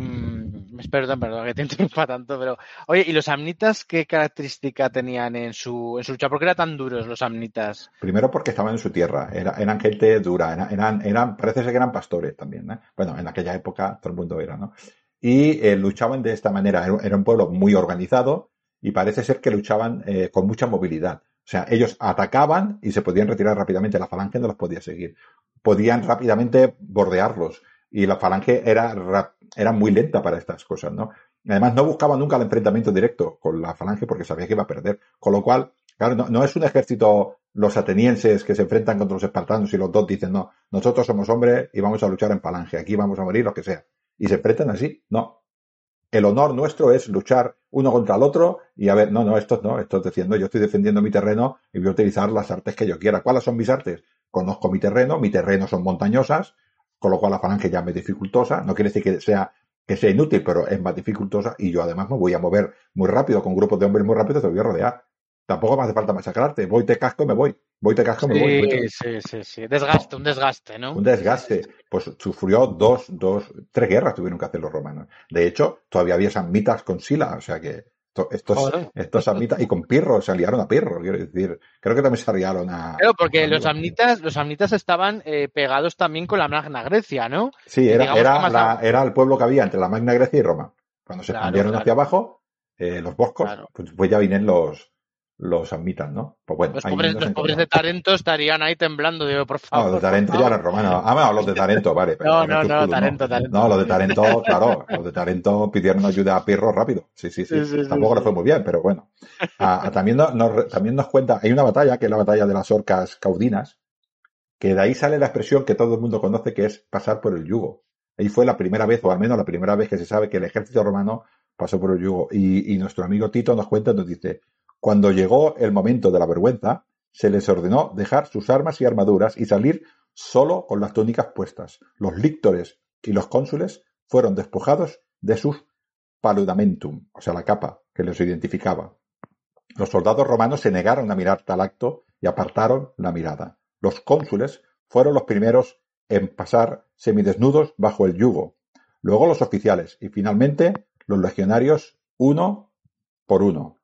D: perdón, perdón que te *laughs* interrumpa tanto, pero oye, ¿y los amnitas qué característica tenían en su, en su lucha? ¿Por qué eran tan duros los amnitas?
B: Primero porque estaban en su tierra, era- eran gente dura, era- eran, eran, parece ser que eran pastores también, ¿eh? Bueno, en aquella época todo el mundo era, ¿no? Y eh, luchaban de esta manera, era, era un pueblo muy organizado y parece ser que luchaban eh, con mucha movilidad. O sea, ellos atacaban y se podían retirar rápidamente, la falange no los podía seguir. Podían rápidamente bordearlos y la falange era, ra- era muy lenta para estas cosas, ¿no? Además, no buscaba nunca el enfrentamiento directo con la falange porque sabía que iba a perder. Con lo cual, Claro, no, es un ejército, los atenienses que se enfrentan contra los espartanos y los dos dicen, no, nosotros somos hombres y vamos a luchar en falange, aquí vamos a morir, lo que sea. Y se enfrentan así, no. El honor nuestro es luchar uno contra el otro y a ver, no, no, esto no, esto es diciendo, yo estoy defendiendo mi terreno y voy a utilizar las artes que yo quiera. ¿Cuáles son mis artes? Conozco mi terreno, mi terreno son montañosas, con lo cual la falange ya me es dificultosa, no quiere decir que sea que sea inútil, pero es más dificultosa y yo además me voy a mover muy rápido con grupos de hombres muy rápidos, te voy a rodear. Tampoco me hace falta masacrarte. Voy, te casco me voy. Voy, te casco me voy. Voy,
D: Sí, sí, sí, sí. Desgaste, un desgaste, ¿no?
B: Un desgaste. Pues sufrió dos, dos, tres guerras tuvieron que hacer los romanos. De hecho, todavía había samnitas con Sila, o sea que estos,
D: Joder.
B: estos samnitas, y con Pirro, se aliaron a Pirro, quiero decir. Creo que también se aliaron a.
D: Claro, porque
B: a-
D: los amnitas, los amnitas estaban eh, pegados también con la Magna Grecia, ¿no?
B: Sí, era, era,
D: que más
B: la-
D: a-
B: era el pueblo que había entre la Magna Grecia y Roma. Cuando se
D: Claro,
B: expandieron
D: claro.
B: hacia abajo, eh, los boscos,
D: Claro.
B: pues, pues ya vienen los, los samnitas, ¿no? Pues bueno,
D: Los pobres,
B: nos
D: los pobres de. Tarento estarían ahí temblando, digo, por
B: No,
D: favor.
B: los de Tarento ya eran romanos. Ah, bueno, los de Tarento, vale. pero
D: No,
B: dame
D: no,
B: tu
D: no, Tarento, Tarento.
B: No, los de Tarento, claro, los de Tarento pidieron ayuda a Pirro rápido. Sí, sí, sí.
D: Sí, sí, sí,
B: Tampoco le fue muy bien, pero bueno. Ah, ah, también, nos, nos- también nos cuenta, hay una batalla, que es la batalla de las orcas caudinas, que de ahí sale la expresión que todo el mundo conoce, que es pasar por el yugo. Ahí fue la primera vez, o al menos la primera vez que se sabe que el ejército romano pasó por el yugo. Y, y nuestro amigo Tito nos cuenta, nos dice, cuando llegó el momento de la vergüenza, se les ordenó dejar sus armas y armaduras y salir solo con las túnicas puestas. Los líctores y los cónsules fueron despojados de sus paludamentum, o sea, la capa que los identificaba. Los soldados romanos se negaron a mirar tal acto y apartaron la mirada. Los cónsules fueron los primeros en pasar semidesnudos bajo el yugo, luego los oficiales y finalmente los legionarios uno por uno.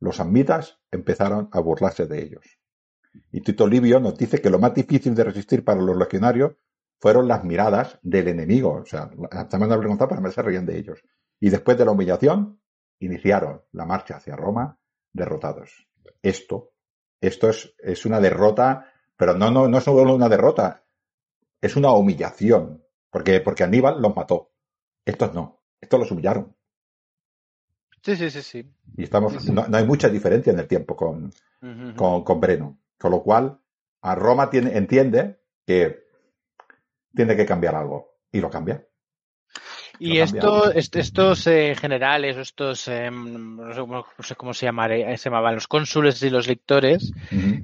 B: Los ammitas empezaron a burlarse de ellos. Y Tito Livio nos dice que lo más difícil de resistir para los legionarios fueron las miradas del enemigo. O sea, estaban avergonzados, pero se reían de ellos. Y después de la humillación, iniciaron la marcha hacia Roma derrotados. Esto, esto es, es una derrota, pero no, no, no es solo una derrota, es una humillación. Porque, porque Aníbal los mató. Estos no, estos los humillaron.
D: Sí, sí, sí, sí.
B: Y estamos, no, no hay mucha diferencia en el tiempo con,
D: Ujú.
B: con, con Breno. Con lo cual, a Roma tiene, entiende que tiene que cambiar algo. Y lo cambia.
D: Y esto, est- estos eh, generales, estos, eh, no, sé, cómo- no sé cómo se, se llamaban, los cónsules y los lictores,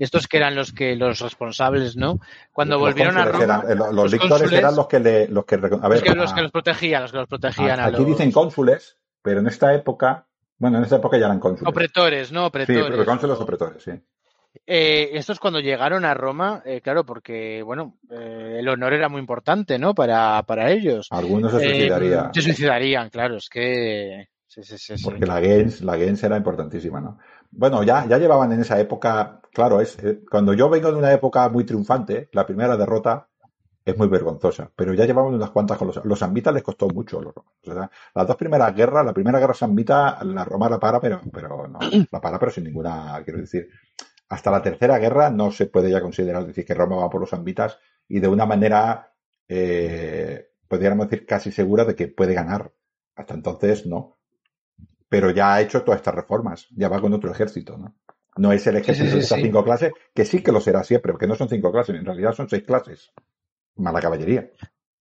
D: estos que eran los que los responsables, ¿no? Cuando
B: Los
D: volvieron a Roma,
B: eran- eh, los,
D: los
B: lictores
D: cónsules-
B: eran los que le, los que, a ver,
D: los, que, los
B: a-
D: que los protegían, los que los protegían a,
B: a- aquí dicen cónsules, pero en esta época, bueno, en esta época ya eran cónsules.
D: opretores, ¿no?
B: sí,
D: Opretores.
B: pero cónsules o pretores, sí.
D: Eh, estos cuando llegaron a Roma, eh, claro, porque, bueno, eh, el honor era muy importante, ¿no? Para, para ellos.
B: Algunos se
D: Eh,
B: suicidarían.
D: se suicidarían, claro, es que... Sí, sí, sí, sí.
B: Porque la Gens, la Gens era importantísima, ¿no? Bueno, ya, ya llevaban en esa época, claro, es cuando yo vengo de una época muy triunfante, la primera derrota es muy vergonzosa, pero ya llevaban unas cuantas con los, los samnitas les costó mucho a los romanos. O sea, las dos primeras guerras, la primera guerra samnita, la Roma la para, pero, pero no, *clears throat* la para, pero sin ninguna, quiero decir, hasta la tercera guerra no se puede ya considerar decir que Roma va por los samnitas y de una manera, eh, podríamos decir, casi segura de que puede ganar. Hasta entonces no. Pero ya ha hecho todas estas reformas, ya va con otro ejército, ¿no? No es el ejército
D: Sí, sí, sí,
B: de estas
D: sí.
B: cinco clases, que sí que lo será siempre, porque no son cinco clases, en realidad son seis clases. Más la caballería.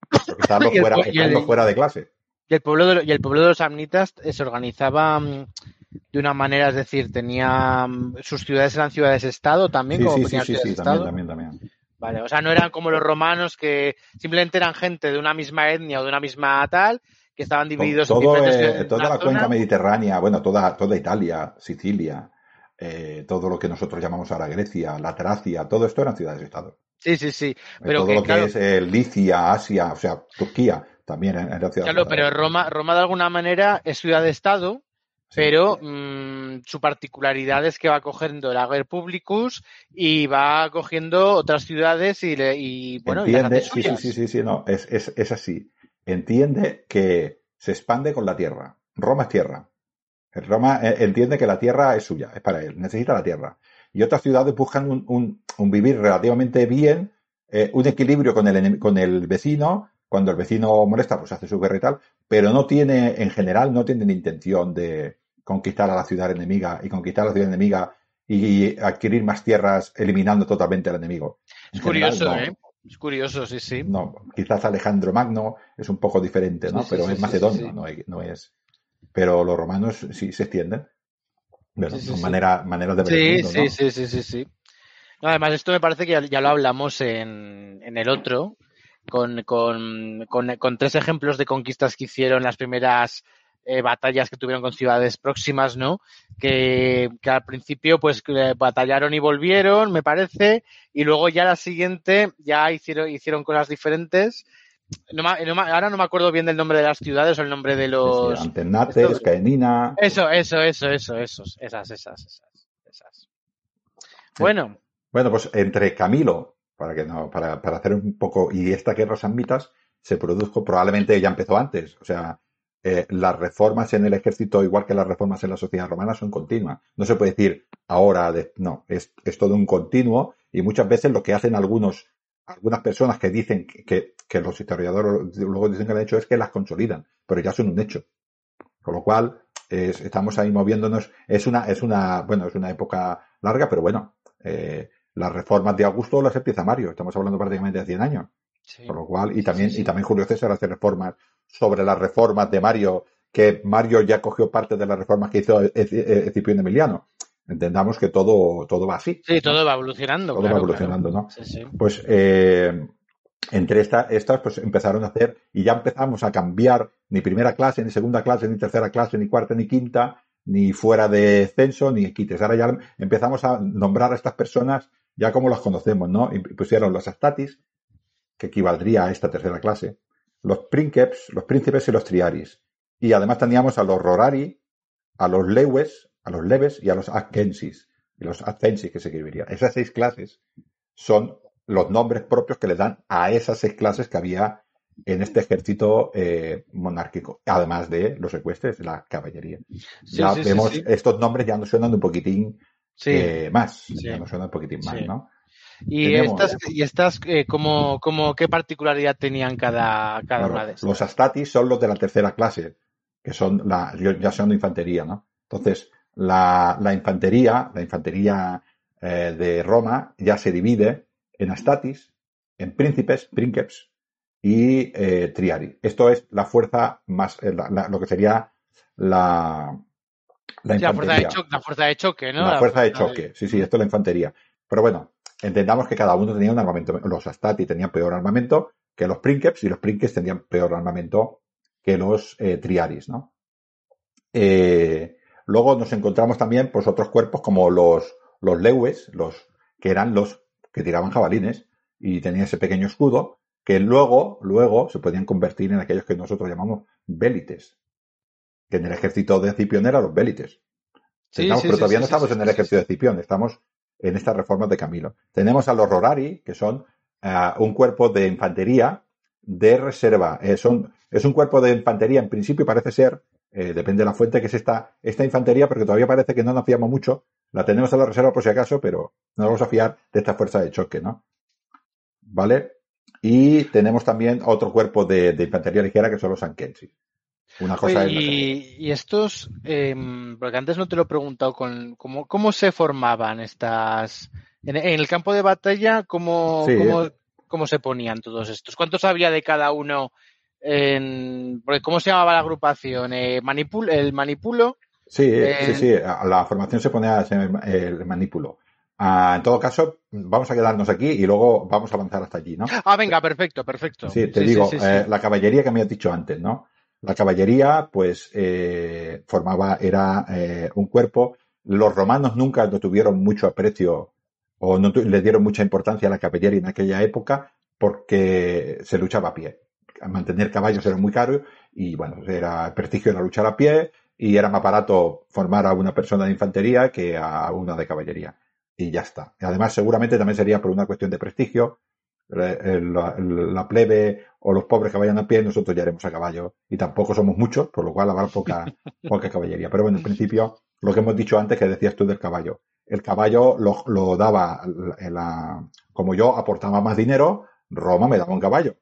B: Porque *laughs* fuera,
D: el-
B: los fuera de clase.
D: Y el pueblo de, y el pueblo de los amnitas eh, se organizaba mm, de una manera, es decir, tenía mm, sus ciudades eran ciudades-estado también,
B: Sí,
D: como
B: sí, sí, sí, también, también, también.
D: Vale, o sea, no eran como los romanos que simplemente eran gente de una misma etnia o de una misma tal, que estaban divididos en
B: Todo,
D: diferentes
B: eh,
D: ciudades-
B: toda la cuenca mediterránea, bueno, toda, toda Italia, Sicilia, eh, todo lo que nosotros llamamos ahora Grecia, la Tracia, todo esto eran ciudades-estado.
D: Sí, sí, sí.
B: Eh,
D: Pero
B: todo
D: que,
B: lo que
D: claro,
B: es eh, Licia, Asia, o sea, Turquía, también eran ciudades
D: claro, pero Roma, Roma de alguna manera es ciudad-estado, pero mm, su particularidad es que va cogiendo el Ager Publicus y va cogiendo otras ciudades y, le- y bueno, y las
B: Entiende, sí, sí, sí, sí, sí, no, es, es, es así. Entiende que se expande con la tierra. Roma es tierra. Roma eh, entiende que la tierra es suya, es para él, necesita la tierra. Y otras ciudades buscan un, un- un vivir relativamente bien, eh, un equilibrio con el, con el vecino. Cuando el vecino molesta, pues hace su guerra y tal, pero no tiene, en general, no tienen intención de conquistar a la ciudad enemiga y conquistar a la ciudad enemiga y adquirir más tierras eliminando totalmente al enemigo. En
D: Es
B: general,
D: curioso,
B: no.
D: ¿eh? Es curioso, sí, sí.
B: No, quizás Alejandro Magno es un poco diferente, ¿no?
D: Sí,
B: pero
D: sí,
B: es macedonio,
D: sí.
B: No, no es. Pero los romanos sí se extienden. Bueno,
D: Sí, sí,
B: son
D: sí.
B: manera- maneras de ver el
D: Sí,
B: mundo,
D: sí,
B: ¿no?
D: sí, sí, sí, sí. No, además, esto me parece que ya, ya lo hablamos en, en el otro, con, con, con, con tres ejemplos de conquistas que hicieron las primeras eh, batallas que tuvieron con ciudades próximas, ¿no? Que, que al principio, pues, batallaron y volvieron, me parece, y luego ya la siguiente ya hicieron, hicieron cosas diferentes. No ahora no me acuerdo bien del nombre de las ciudades o el nombre de
B: Sí, sí,
D: los...
B: Antenates, Caenina.
D: Eso, eso, eso, eso, esos, esas, esas, esas, esas. Bueno,
B: Bueno, pues entre Camilo, para que no, para, para hacer un poco, y esta guerra samnitas se produjo, probablemente ya empezó antes. O sea, eh, las reformas en el ejército, igual que las reformas en la sociedad romana, son continuas. No se puede decir ahora, de, no, es, es todo un continuo, y muchas veces lo que hacen algunos, algunas personas que dicen que, que, los historiadores luego dicen que han hecho es que las consolidan, pero ya son un hecho. Con lo cual, es- estamos ahí moviéndonos. Es una, es una, bueno, es una época larga, pero bueno, eh, las reformas de Augusto las empieza Mario. Estamos hablando prácticamente de 100 años.
D: sí.
B: Con lo cual, y también,
D: sí, sí.
B: y también Julio César hace reformas sobre las reformas de Mario, que Mario ya cogió parte de las reformas que hizo Escipión Emiliano. Entendamos que todo, todo va así.
D: Sí,
B: ¿no?
D: todo va evolucionando.
B: Todo
D: claro,
B: va evolucionando, ¿no?
D: Sí, sí.
B: Pues eh, entre esta- estas, pues empezaron a hacer, y ya empezamos a cambiar ni primera clase, ni segunda clase, ni tercera clase, ni cuarta, ni quinta, ni fuera de censo, ni quites. Ahora ya empezamos a nombrar a estas personas ya como las conocemos, ¿no? Y pusieron los astatis, que equivaldría a esta tercera clase, los princeps, los príncipes y los triaris. Y además teníamos a los rorari, a los lewes, a los leves y a los ascensis. Y los ascensis que se escribiría. Esas seis clases son los nombres propios que le dan a esas seis clases que había en este ejército eh, monárquico, además de los secuestres, la caballería.
D: Sí,
B: ya
D: sí,
B: vemos
D: sí.
B: estos nombres ya nos suenan un poquitín eh, más, ya nos suenan un poquitín más. ¿no?
D: y estas, y estas eh, ¿cómo, cómo, ¿qué particularidad tenían cada, cada
B: Claro,
D: una de estas?
B: los astatis son los de la tercera clase, que son la, ya son de infantería, ¿no? Entonces, la, la infantería, la infantería eh, de Roma ya se divide en astatis, en príncipes, princeps y eh, triari. Esto es la fuerza más, eh, la- la- lo que sería la, la
D: Sí, la, fuerza choque, la fuerza de choque, ¿no?
B: La fuerza de choque, sí, sí, esto es la infantería. Pero bueno, entendamos que cada uno tenía un armamento. Los Astati tenían peor armamento que los Princeps y los Princeps tenían peor armamento que los eh, Triaris, ¿no? Eh, luego nos encontramos también pues otros cuerpos como los, los Lewes, los que eran los que tiraban jabalines y tenían ese pequeño escudo que luego, luego se podían convertir en aquellos que nosotros llamamos bélites. Que en el ejército de Escipión eran los bélites.
D: Sí,
B: Estamos-
D: sí,
B: pero todavía
D: sí,
B: no estamos en el ejército de Escipión, estamos en estas reformas de Camilo. Tenemos a los Rorari, que son ah, un cuerpo de infantería de reserva. Eh, son, es un cuerpo de infantería, en principio parece ser, eh, depende de la fuente, que es esta, esta infantería, porque todavía parece que no nos fiamos mucho. La tenemos en la reserva por si acaso, pero no vamos a fiar de esta fuerza de choque, ¿no? ¿Vale? Y tenemos también otro cuerpo de, de infantería ligera que son los Ankensi. Una cosa
D: Oye, y, y estos, eh, porque antes no te lo he preguntado, con, ¿cómo, cómo se formaban estas... En, en el campo de batalla, ¿cómo,
B: Sí.
D: cómo, cómo se ponían todos estos? ¿Cuántos había de cada uno? En, ¿Cómo se llamaba la agrupación? Eh, manipul, ¿El manipulo?
B: Sí,
D: Eh,
B: sí, sí. La formación se pone a el manipulo. Ah, en todo caso, vamos a quedarnos aquí y luego vamos a avanzar hasta allí, ¿no?
D: Ah, venga, perfecto, perfecto.
B: Sí, te digo, eh, la caballería que me has dicho antes, ¿no? La caballería, pues, formaba, era un cuerpo. Los romanos nunca no tuvieron mucho aprecio o no tu- le dieron mucha importancia a la caballería en aquella época porque se luchaba a pie. Mantener caballos era muy caro y, bueno, era prestigio de la luchar a pie y era más barato formar a una persona de infantería que a una de caballería. Y ya está. Y además, seguramente también sería por una cuestión de prestigio. Eh, La, la plebe o los pobres que vayan a pie, nosotros ya iremos a caballo. Y tampoco somos muchos, por lo cual habrá poca, *laughs* poca caballería. Pero bueno, en principio, lo que hemos dicho antes que decías tú del caballo. El caballo lo, lo daba, la, como yo aportaba más dinero, Roma me daba un caballo.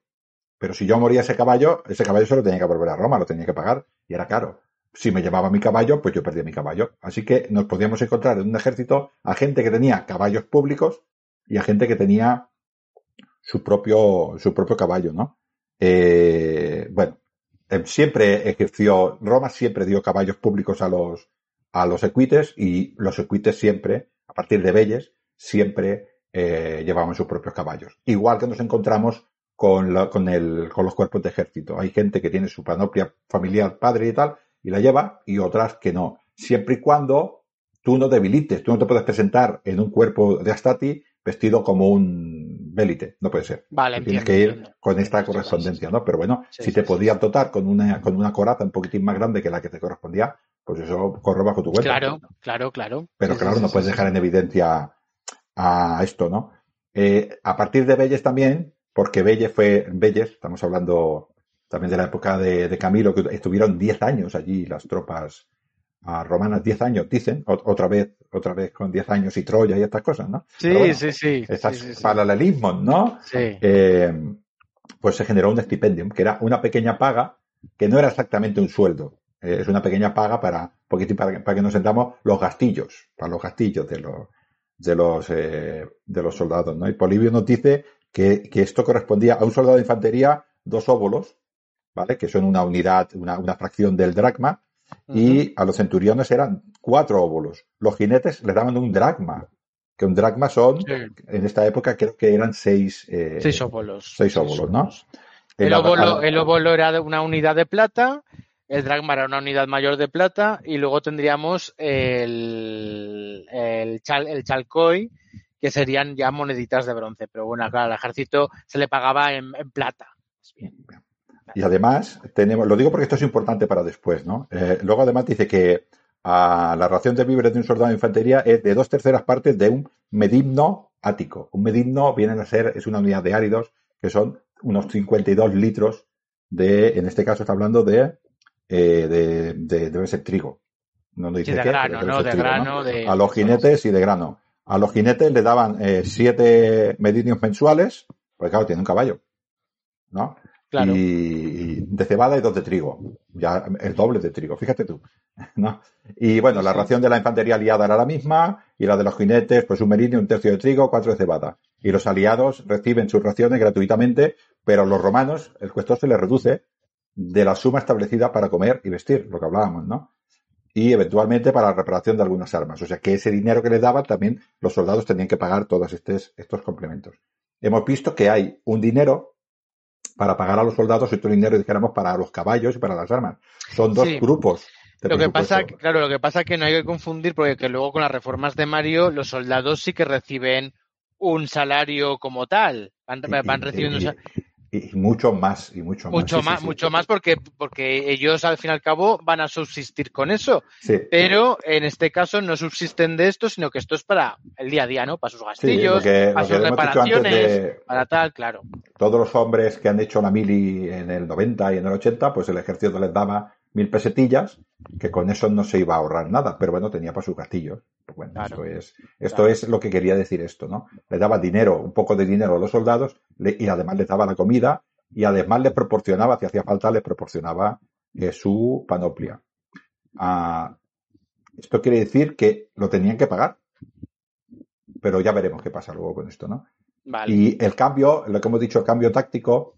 B: Pero si yo moría ese caballo, ese caballo se lo tenía que volver a Roma, lo tenía que pagar y era caro. Si me llevaba mi caballo, pues yo perdía mi caballo. Así que nos podíamos encontrar en un ejército a gente que tenía caballos públicos y a gente que tenía su propio, su propio caballo, ¿no? Eh, bueno, eh, siempre ejerció, Roma siempre dio caballos públicos a los, a los equites y los equites siempre, a partir de Belles, siempre eh, llevaban sus propios caballos. Igual que nos encontramos con, la, con, el, con los cuerpos de ejército. Hay gente que tiene su panoplia familiar, padre y tal, y la lleva, y otras que no. Siempre y cuando tú no debilites, tú no te puedes presentar en un cuerpo de Astati vestido como un bélite, no puede ser.
D: Vale,
B: Tú tienes
D: entiendo,
B: que ir
D: entiendo.
B: con esta correspondencia. ¿no? Pero bueno,
D: Sí,
B: si te
D: sí,
B: podían
D: sí.
B: dotar con una, con una coraza un poquitín más grande que la que te correspondía, pues eso corre bajo tu cuenta.
D: Claro, claro, claro.
B: Pero claro, no puedes dejar en evidencia a esto, ¿no? Eh, a partir de Belles también, porque Belles fue, Belles, estamos hablando también de la época de, de Camilo, que estuvieron 10 años allí las tropas ah, romanas, 10 años, dicen, ot- otra vez, otra vez con 10 años y Troya y estas cosas, ¿no?
D: Sí,
B: bueno,
D: sí, sí.
B: Estos
D: sí,
B: paralelismos, ¿no?
D: Sí.
B: Eh, pues se generó un stipendium, que era una pequeña paga, que no era exactamente un sueldo. Eh, es una pequeña paga para, poquitín para, que- para que nos sentamos los gastillos, para los gastillos de los, de los, eh, de los soldados, ¿no? Y Polibio nos dice que, que esto correspondía a un soldado de infantería, dos óbolos, ¿vale? Que son una unidad, una, una fracción del dracma, y a los centuriones eran cuatro óbolos. Los jinetes les daban un dracma, que un dracma son,
D: Sí.
B: en esta época creo que eran seis, eh,
D: Seis óbolos.
B: seis óbolos, ¿no?
D: El óbolo, el óbolo era una unidad de plata, el dragma era una unidad mayor de plata y luego tendríamos el, el, chal, el chalcoy, que serían ya moneditas de bronce. Pero bueno, claro, al ejército se le pagaba en, en plata. Pues bien.
B: Y además, tenemos, lo digo porque esto es importante para después, ¿no? Eh, luego además dice que a la ración de víveres de un soldado de infantería es de dos terceras partes de un medimno ático. Un medimno viene a ser, es una unidad de áridos, que son unos 52 litros de, en este caso está hablando de, eh, de, de- debe ser trigo. No dice
D: Sí, de
B: qué,
D: grano, ¿no? De
B: trigo,
D: grano, de-
B: A los jinetes y de grano. A los jinetes le daban eh, siete medinios mensuales, porque claro, tiene un caballo, ¿no?
D: Claro.
B: Y, y de cebada y dos de trigo. Ya el doble de trigo, fíjate tú. ¿no? Y bueno, la ración de la infantería aliada era la misma, y la de los jinetes, pues un merinio, un tercio de trigo, cuatro de cebada. Y los aliados reciben sus raciones gratuitamente, pero a los romanos el cuestor se les reduce de la suma establecida para comer y vestir, lo que hablábamos, ¿no? Y eventualmente para la reparación de algunas armas. O sea que ese dinero que les daban también los soldados tenían que pagar todos estos, estos complementos. Hemos visto que hay un dinero para pagar a los soldados y otro dinero, dijéramos, para los caballos y para las armas. Son dos
D: Sí.
B: grupos.
D: Lo que pasa, claro, lo que pasa es que no hay que confundir porque que luego con las reformas de Mario los soldados sí que reciben un salario como tal. Van, van recibiendo un
B: y- mucho más, y mucho,
D: mucho
B: más. sí,
D: más,
B: sí, sí.
D: mucho más porque, porque ellos al fin y al cabo van a subsistir con eso.
B: Sí.
D: Pero en este caso no subsisten de esto, sino que esto es para el día a día, ¿no? Para sus gastillos,
B: lo que,
D: para sus reparaciones,
B: de
D: para tal, claro.
B: todos los hombres que han hecho la mili en el 90 y en el 80, pues el ejército les daba mil pesetillas, que con eso no se iba a ahorrar nada, pero bueno, tenía para sus castillos. Pues bueno,
D: Claro.
B: esto es, esto es lo que quería decir esto, ¿no? Le daba dinero, un poco de dinero a los soldados, le- y además les daba la comida, y además les proporcionaba, si hacía falta, les proporcionaba eh, su panoplia. Ah, esto quiere decir que lo tenían que pagar. Pero ya veremos qué pasa luego con esto, ¿no?
D: Vale.
B: Y el cambio, lo que hemos dicho, el cambio táctico,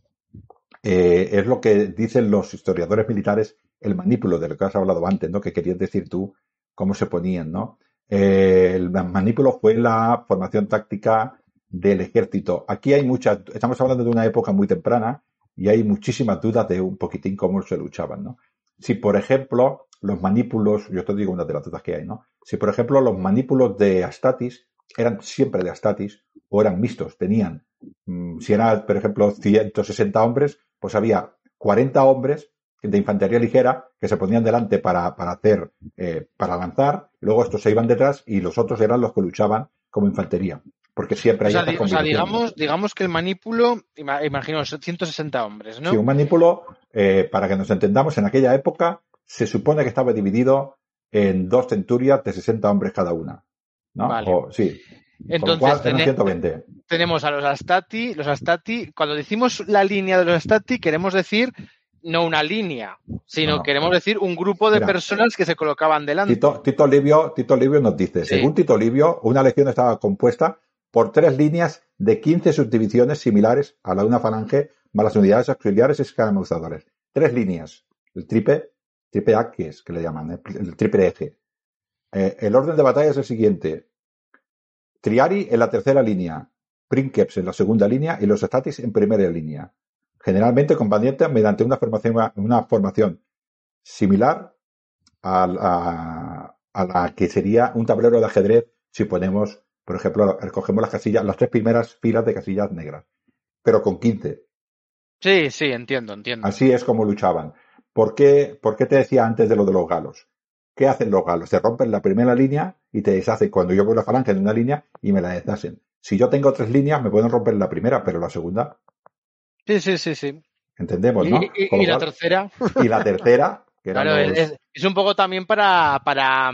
B: eh, es lo que dicen los historiadores militares, el manípulo de lo que has hablado antes, ¿no? Que querías decir tú, cómo se ponían, ¿no? Eh, el manípulo fue la formación táctica del ejército. Aquí hay muchas, estamos hablando de una época muy temprana y hay muchísimas dudas de un poquitín cómo se luchaban, ¿no? Si, por ejemplo, los manípulos, yo te digo una de las dudas que hay, ¿no? Si, por ejemplo, los manípulos de Astatis eran siempre de Astatis o eran mixtos, tenían, mm, si eran, por ejemplo, 160 hombres, pues había 40 hombres de infantería ligera que se ponían delante para, para hacer, eh, para lanzar, luego estos se iban detrás y los otros eran los que luchaban como infantería. Porque siempre
D: O
B: hay
D: sea,
B: estas
D: di- o sea, digamos, digamos que el manípulo, ima- imagino, son 160 hombres, ¿no?
B: Sí, un manípulo, eh, para que nos entendamos, en aquella época se supone que estaba dividido en dos centurias de 60 hombres cada una. ¿No?
D: Vale.
B: O- sí.
D: Entonces,
B: cual eran
D: tene-
B: 120.
D: tenemos a los Astati, los Astati, cuando decimos la línea de los Astati, queremos decir no una línea, sino
B: No, no.
D: queremos decir un grupo de
B: Mira.
D: personas que se colocaban delante.
B: Tito, Tito Livio, Tito Livio nos dice,
D: Sí.
B: según Tito Livio, una legión estaba compuesta por tres líneas de 15 subdivisiones similares a la de una falange, más las unidades auxiliares y escaramuzadores. Tres líneas. El tripe, tripe aquis, que le llaman, ¿eh? el triple eje. Eh, el orden de batalla es el siguiente. Triari en la tercera línea, Princeps en la segunda línea y los Statis en primera línea. Generalmente combatientes mediante una formación, una formación similar a, la- a la que sería un tablero de ajedrez si ponemos, por ejemplo, recogemos las casillas, las tres primeras filas de casillas negras, pero con 15.
D: Sí, sí, entiendo, entiendo.
B: Así es como luchaban. ¿Por qué, ¿Por qué te decía antes de lo de los galos? ¿Qué hacen los galos? Te rompen la primera línea y te deshacen cuando yo voy la falange en una línea y me la deshacen. Si yo tengo tres líneas, me pueden romper la primera, pero la segunda,
D: Sí, sí, sí, sí.
B: entendemos,
D: Y,
B: ¿no?
D: y- la
B: cual-
D: tercera,
B: y la tercera, que
D: claro,
B: los-
D: es, es un poco también para, para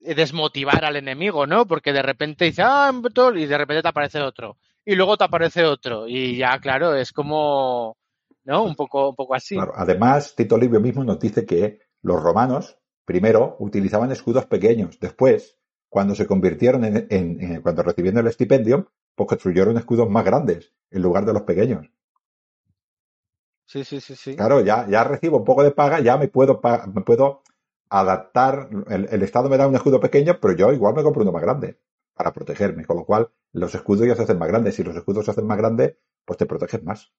D: desmotivar al enemigo, ¿no? Porque de repente dice, ah, y de repente te aparece otro. Y luego te aparece otro. Y ya, claro, es como, ¿no? Un poco, un poco así.
B: Claro, Además, Tito Livio mismo nos dice que los romanos, primero, utilizaban escudos pequeños. Después, cuando se convirtieron en, en- en- cuando recibieron el estipendio, pues construyeron escudos más grandes en lugar de los pequeños.
D: Sí, sí, sí, sí.
B: Claro, ya, ya recibo un poco de paga, ya me puedo, me puedo adaptar. El, el Estado me da un escudo pequeño, pero yo igual me compro uno más grande para protegerme. Con lo cual, los escudos ya se hacen más grandes. Si los escudos se hacen más grandes, pues te proteges más.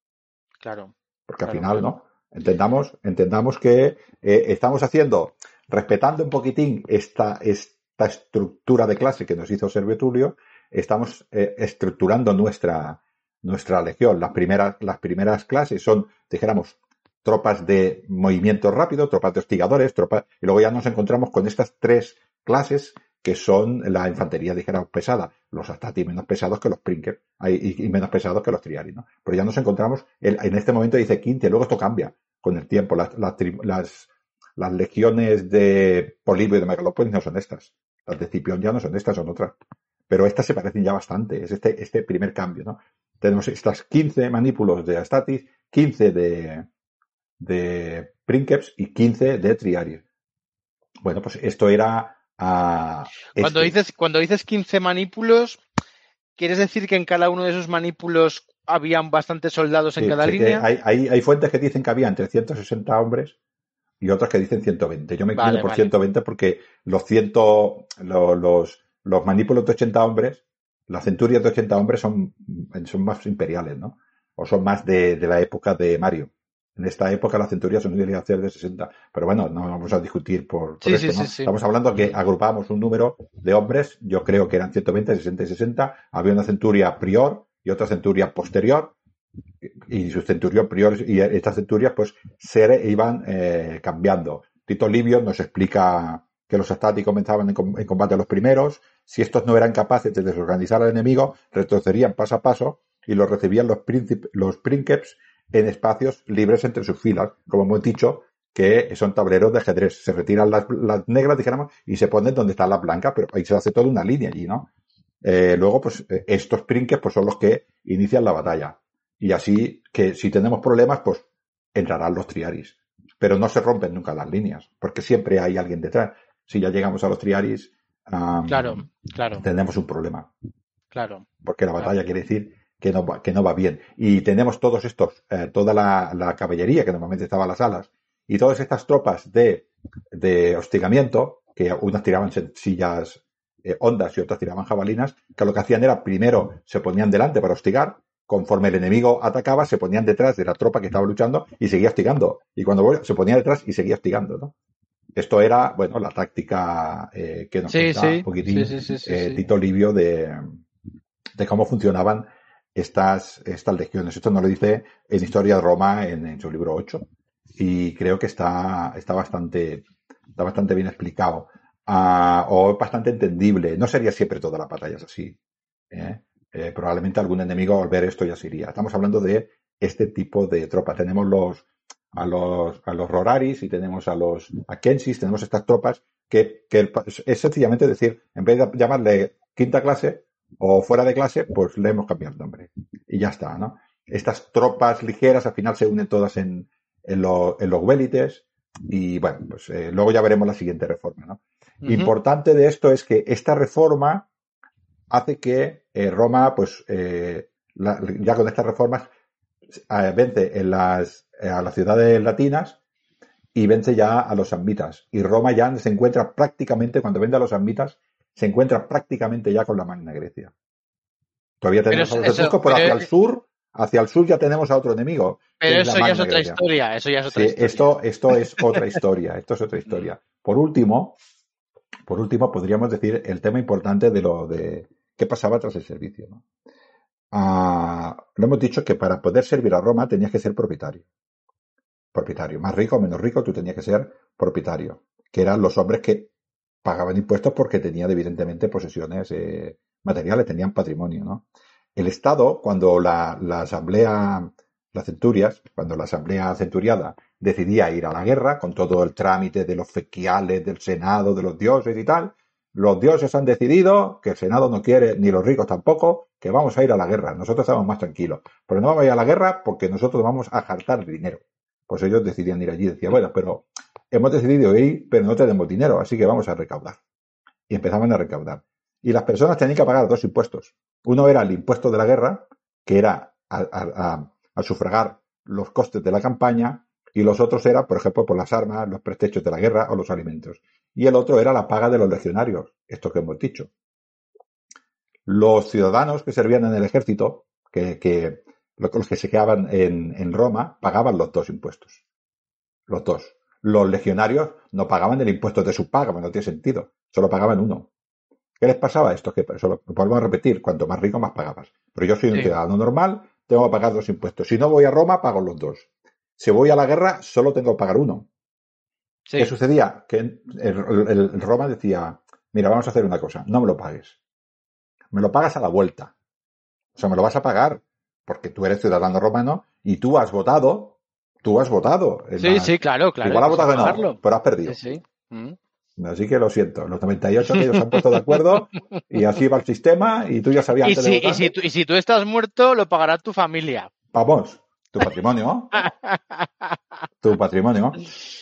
D: Claro.
B: Porque al final,
D: claro.
B: ¿no? Entendamos, entendamos que eh, estamos haciendo, respetando un poquitín esta, esta estructura de clase que nos hizo Servio Tulio, estamos eh, estructurando nuestra, nuestra legión. Las primeras, las primeras clases son, dijéramos, tropas de movimiento rápido, tropas de hostigadores, tropas, y luego ya nos encontramos con estas tres clases que son la infantería, dijéramos, pesada, los astati menos pesados que los Prinker, y, menos pesados que los Triari, ¿no? Pero ya nos encontramos, en, este momento dice 15, luego esto cambia con el tiempo, las, las, las, las legiones de Polibio y de Megalópolis no son estas, las de Cipión ya no son estas, son otras, pero estas se parecen ya bastante, es este, este primer cambio, ¿no? Tenemos estas 15 manípulos de Astatis, 15 de, de Princeps y 15 de Triari. Bueno, pues esto era a
D: Cuando
B: este.
D: dices, cuando dices 15 manípulos, ¿quieres decir que en cada uno de esos manípulos habían bastantes soldados en
B: Sí,
D: cada
B: que
D: línea?
B: Hay, hay, hay fuentes que dicen que había entre 160 hombres y otras que dicen 120. Yo me inclino
D: Vale,
B: por
D: vale.
B: 120 porque los, ciento, lo- los, los manípulos de 80 hombres, las centurias de 80 hombres son, son más imperiales, ¿no? O son más de, de la época de Mario. En esta época las centurias son de hacer de 60. Pero bueno, no vamos a discutir por, por
D: Sí,
B: esto,
D: sí,
B: ¿no?
D: sí, sí.
B: Estamos hablando que agrupábamos un número de hombres, yo creo que eran 120, 60 y 60. Había una centuria prior y otra centuria posterior y sus centurión prior y estas centurias pues se iban eh, cambiando. Tito Livio nos explica que los astati comenzaban en, com- en combate a los primeros, si estos no eran capaces de desorganizar al enemigo, retrocederían paso a paso y los recibían los, príncip- los princeps en espacios libres entre sus filas. Como hemos dicho, que son tableros de ajedrez. Se retiran las, negras, dijéramos, y se ponen donde están las blancas, pero ahí se hace toda una línea allí, ¿no? Eh, luego, pues eh, estos prinkes pues son los que inician la batalla. Y así que si tenemos problemas, pues entrarán los triaris. Pero no se rompen nunca las líneas, porque siempre hay alguien detrás. Si ya llegamos a los triaris,
D: claro, claro.
B: tenemos un problema.
D: Claro.
B: Porque la batalla quiere decir que no, va, que no va bien. Y tenemos todos estos, eh, toda la, la, caballería que normalmente estaba en las alas, y todas estas tropas de, de hostigamiento, que unas tiraban sillas eh, ondas y otras tiraban jabalinas, que lo que hacían era primero se ponían delante para hostigar, conforme el enemigo atacaba, se ponían detrás de la tropa que estaba luchando y seguía hostigando. Y cuando se ponía detrás y seguía hostigando, ¿no? Esto era, bueno, la táctica eh, que nos
D: sí,
B: un poquitín eh, Tito Livio de, de, cómo funcionaban estas, estas legiones. Esto nos lo dice en Historia de Roma en, en su libro 8 y creo que está, está bastante, está bastante bien explicado uh, o bastante entendible. No sería siempre todas las batallas así. Eh, probablemente algún enemigo al ver esto ya se iría. Estamos hablando de este tipo de tropas. Tenemos los a los a los Roraris y tenemos a los Akensis, tenemos estas tropas que, que es sencillamente decir, en vez de llamarle quinta clase o fuera de clase, pues le hemos cambiado el nombre. Y ya está, ¿no? Estas tropas ligeras al final se unen todas en, en, lo, en los Welites y bueno, pues eh, luego ya veremos la siguiente reforma, ¿no? Importante de esto es que esta reforma hace que eh, Roma, pues, eh, la, ya con estas reformas, eh, vence en las, a las ciudades latinas y vence ya a los sambitas. Y Roma ya se encuentra prácticamente, cuando vende a los sambitas, se encuentra prácticamente ya con la Magna Grecia. Todavía tenemos pero a los etruscos, pero, pero hacia el sur, hacia el sur ya tenemos a otro enemigo.
D: Pero eso ya es otra Grecia. historia, eso ya es otra
B: sí,
D: historia.
B: Esto, esto es otra historia, esto es otra historia. Por último, por último, podríamos decir el tema importante de lo de qué pasaba tras el servicio. ¿no? Ah, lo hemos dicho que para poder servir a Roma tenías que ser propietario. Propietario. Más rico o menos rico, tú tenías que ser propietario. Que eran los hombres que pagaban impuestos porque tenían evidentemente posesiones eh, materiales, tenían patrimonio. ¿no? El Estado, cuando la, asamblea, las centurias, cuando la asamblea centuriada decidía ir a la guerra con todo el trámite de los fequiales, del Senado, de los dioses y tal. Los dioses han decidido que el Senado no quiere, ni los ricos tampoco, que vamos a ir a la guerra. Nosotros estamos más tranquilos. Pero no vamos a ir a la guerra porque nosotros vamos a jartar dinero. Pues ellos decidían ir allí. Decía, bueno, pero hemos decidido ir, pero no tenemos dinero, así que vamos a recaudar. Y empezaban a recaudar. Y las personas tenían que pagar dos impuestos. Uno era el impuesto de la guerra, que era a, sufragar los costes de la campaña, y los otros eran, por ejemplo, por las armas, los prestechos de la guerra o los alimentos. Y el otro era la paga de los legionarios, esto que hemos dicho. Los ciudadanos que servían en el ejército, que los que se quedaban en, en Roma, pagaban los dos impuestos. Los dos. Los legionarios no pagaban el impuesto de su paga, no tiene sentido. Solo pagaban uno. ¿Qué les pasaba a estos? Que solo, volvemos a repetir, cuanto más rico, más pagabas. Pero yo soy un sí. ciudadano normal, tengo que pagar dos impuestos. Si no voy a Roma, pago los dos. Si voy a la guerra, solo tengo que pagar uno. Sí. ¿Qué sucedía? Que el, el, el, Roma decía, mira, vamos a hacer una cosa, no me lo pagues. Me lo pagas a la vuelta. O sea, me lo vas a pagar porque tú eres ciudadano romano y tú has votado, tú has votado.
D: Sí, la, sí, claro, claro.
B: Igual has votado que no, pero has perdido.
D: Sí, sí. Mm.
B: Así que lo siento, los 98 que ellos se han puesto de acuerdo y así va el sistema y tú ya sabías
D: ¿Y si, y, si tú, y si tú estás muerto, lo pagará tu familia.
B: Vamos, tu patrimonio, tu patrimonio.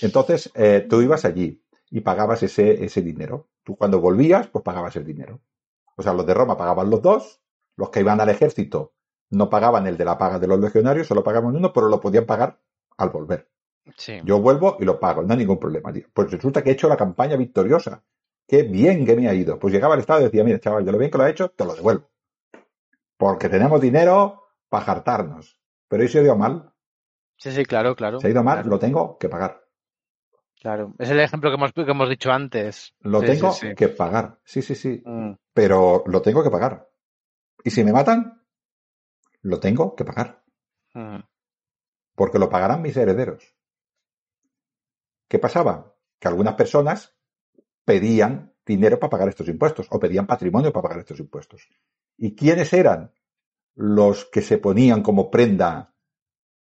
B: Entonces, eh, tú ibas allí y pagabas ese, ese dinero. Tú cuando volvías, pues pagabas el dinero. O sea, los de Roma pagaban los dos, los que iban al ejército no pagaban el de la paga de los legionarios, solo pagaban uno, pero lo podían pagar al volver.
D: Sí.
B: Yo vuelvo y lo pago, no hay ningún problema, tío. Pues resulta que he hecho la campaña victoriosa. Qué bien que me ha ido. Pues llegaba al Estado y decía, mira, chaval, de lo bien que lo ha hecho, te lo devuelvo. Porque tenemos dinero para jartarnos. Pero ¿y si ha ido mal?
D: Sí, sí, claro, claro.
B: Si ha ido mal,
D: claro.
B: lo tengo que pagar.
D: Claro, es el ejemplo que hemos, que hemos dicho antes.
B: Lo
D: sí,
B: tengo
D: sí, sí.
B: que pagar. Sí, sí, sí.
D: Mm.
B: Pero lo tengo que pagar. Y si me matan, lo tengo que pagar.
D: Mm.
B: Porque lo pagarán mis herederos. ¿Qué pasaba? Que algunas personas pedían dinero para pagar estos impuestos o pedían patrimonio para pagar estos impuestos. ¿Y quiénes eran los que se ponían como prenda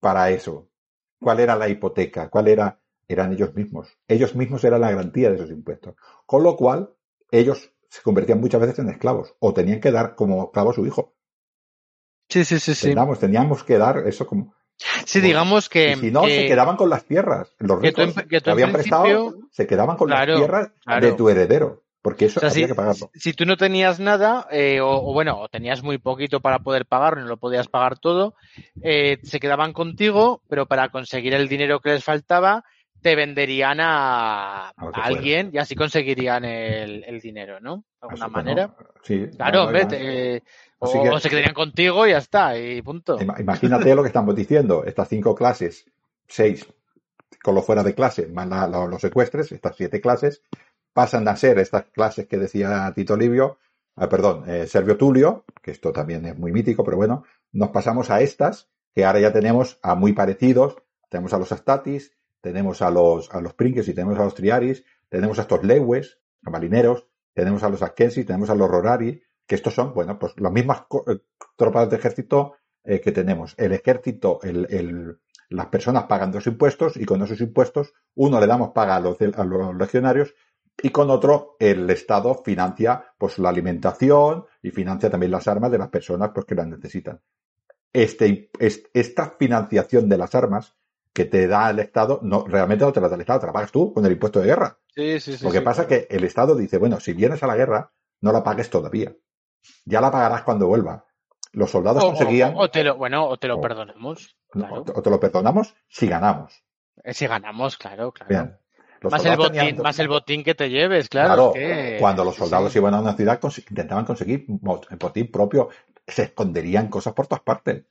B: para eso? ¿Cuál era la hipoteca? ¿Cuál era eran ellos mismos. Ellos mismos eran la garantía de esos impuestos. Con lo cual, ellos se convertían muchas veces en esclavos o tenían que dar como esclavo a su hijo.
D: Sí, sí, sí, sí.
B: Teníamos, teníamos que dar eso como...
D: Sí, digamos que...
B: Si no, se quedaban con las tierras. Los ricos
D: que tú
B: que habían prestado se quedaban con
D: Claro,
B: las tierras
D: claro.
B: de tu heredero. Porque eso
D: O sea,
B: había
D: si,
B: que pagarlo.
D: si tú no tenías nada, eh, o, o bueno, o tenías muy poquito para poder pagarlo, no lo podías pagar todo, eh, se quedaban contigo, pero para conseguir el dinero que les faltaba, te venderían a, alguien y así conseguirían el, el dinero, ¿no? De alguna manera.
B: no, Sí.
D: Claro, hombre, te-
B: Así que-
D: o se quedarían contigo y ya está, y punto.
B: Ima- Imagínate lo que estamos diciendo. Estas cinco clases, seis con lo fuera de clase, más la- lo- los secuestres, estas siete clases, pasan a ser estas clases que decía Tito Livio, ah, perdón, eh, Servio Tulio, que esto también es muy mítico, pero bueno, nos pasamos a estas, que ahora ya tenemos a muy parecidos, tenemos a los Astatis, tenemos a los, a los Prinques y tenemos a los Triaris, tenemos a estos Lewes, a marineros, tenemos a los Askensi, tenemos a los Rorari, que estos son, bueno, pues las mismas eh, tropas de ejército eh, que tenemos. El ejército, el, el- las personas pagan dos impuestos y con esos impuestos uno le damos paga a los, a los legionarios y con otro el Estado financia pues la alimentación y financia también las armas de las personas pues, que las necesitan. Este, es- esta financiación de las armas que te da el Estado, no, realmente no te la da el Estado, te la pagas tú con el impuesto de guerra.
D: Sí, sí, sí.
B: Lo que
D: sí,
B: pasa
D: claro.
B: es que el Estado dice, bueno, si vienes a la guerra, no la pagues todavía. Ya la pagarás cuando vuelva. Los soldados
D: O-
B: conseguían,
D: O, te lo, bueno, o te lo
B: o-
D: perdonamos. Claro.
B: o te- lo perdonamos si ganamos.
D: Eh, Si ganamos, claro, claro.
B: Bien.
D: Más el, botín,
B: tenían-
D: más el botín que te lleves, claro.
B: Claro,
D: que-
B: cuando los soldados
D: sí.
B: iban a una ciudad intentaban conseguir botín propio, se esconderían cosas por todas partes.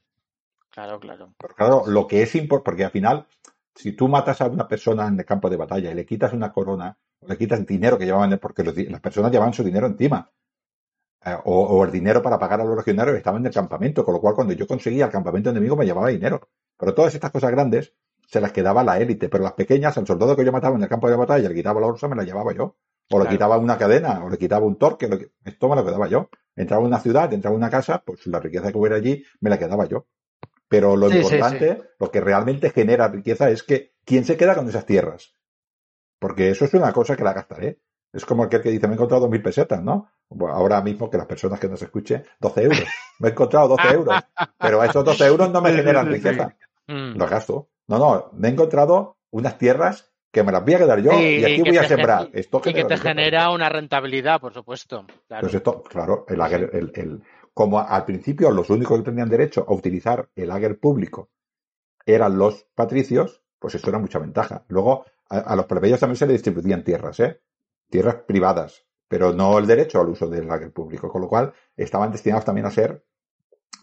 D: Claro, claro.
B: Pero claro, lo que es importante, porque al final, si tú matas a una persona en el campo de batalla y le quitas una corona, o le quitas dinero que llevaban, porque los las personas llevaban su dinero encima, o, o el dinero para pagar a los legionarios estaba en el campamento, con lo cual cuando yo conseguía el campamento enemigo me llevaba dinero. Pero todas estas cosas grandes se las quedaba la élite, pero las pequeñas, al soldado que yo mataba en el campo de batalla, le quitaba la bolsa, me la llevaba yo. O le
D: Claro.
B: quitaba una cadena, o le quitaba un torque, lo que- esto me lo quedaba yo. Entraba en una ciudad, entraba en una casa, pues la riqueza que hubiera allí me la quedaba yo. Pero lo
D: Sí, sí,
B: importante, lo que realmente genera riqueza es que quién se queda con esas tierras. Porque eso es una cosa que la gastaré. Es como aquel que dice, me he encontrado dos mil pesetas, ¿no? Bueno, ahora mismo que las personas que nos escuchen, 12 euros. Me he encontrado 12 euros. Pero esos 12 euros no me generan riqueza.
D: Mm.
B: Los gasto. No, no, me he encontrado unas tierras que me las voy a quedar yo
D: Sí,
B: y aquí voy a sembrar. Esto
D: Y que te
B: riqueza.
D: genera una rentabilidad, por supuesto. Claro.
B: Pues esto, claro, el ager, el, el- como al principio los únicos que tenían derecho a utilizar el ager público eran los patricios, pues esto era mucha ventaja. Luego, a, a los plebeyos también se les distribuían tierras, ¿eh? Tierras privadas, pero no el derecho al uso del ager público, con lo cual estaban destinados también a ser,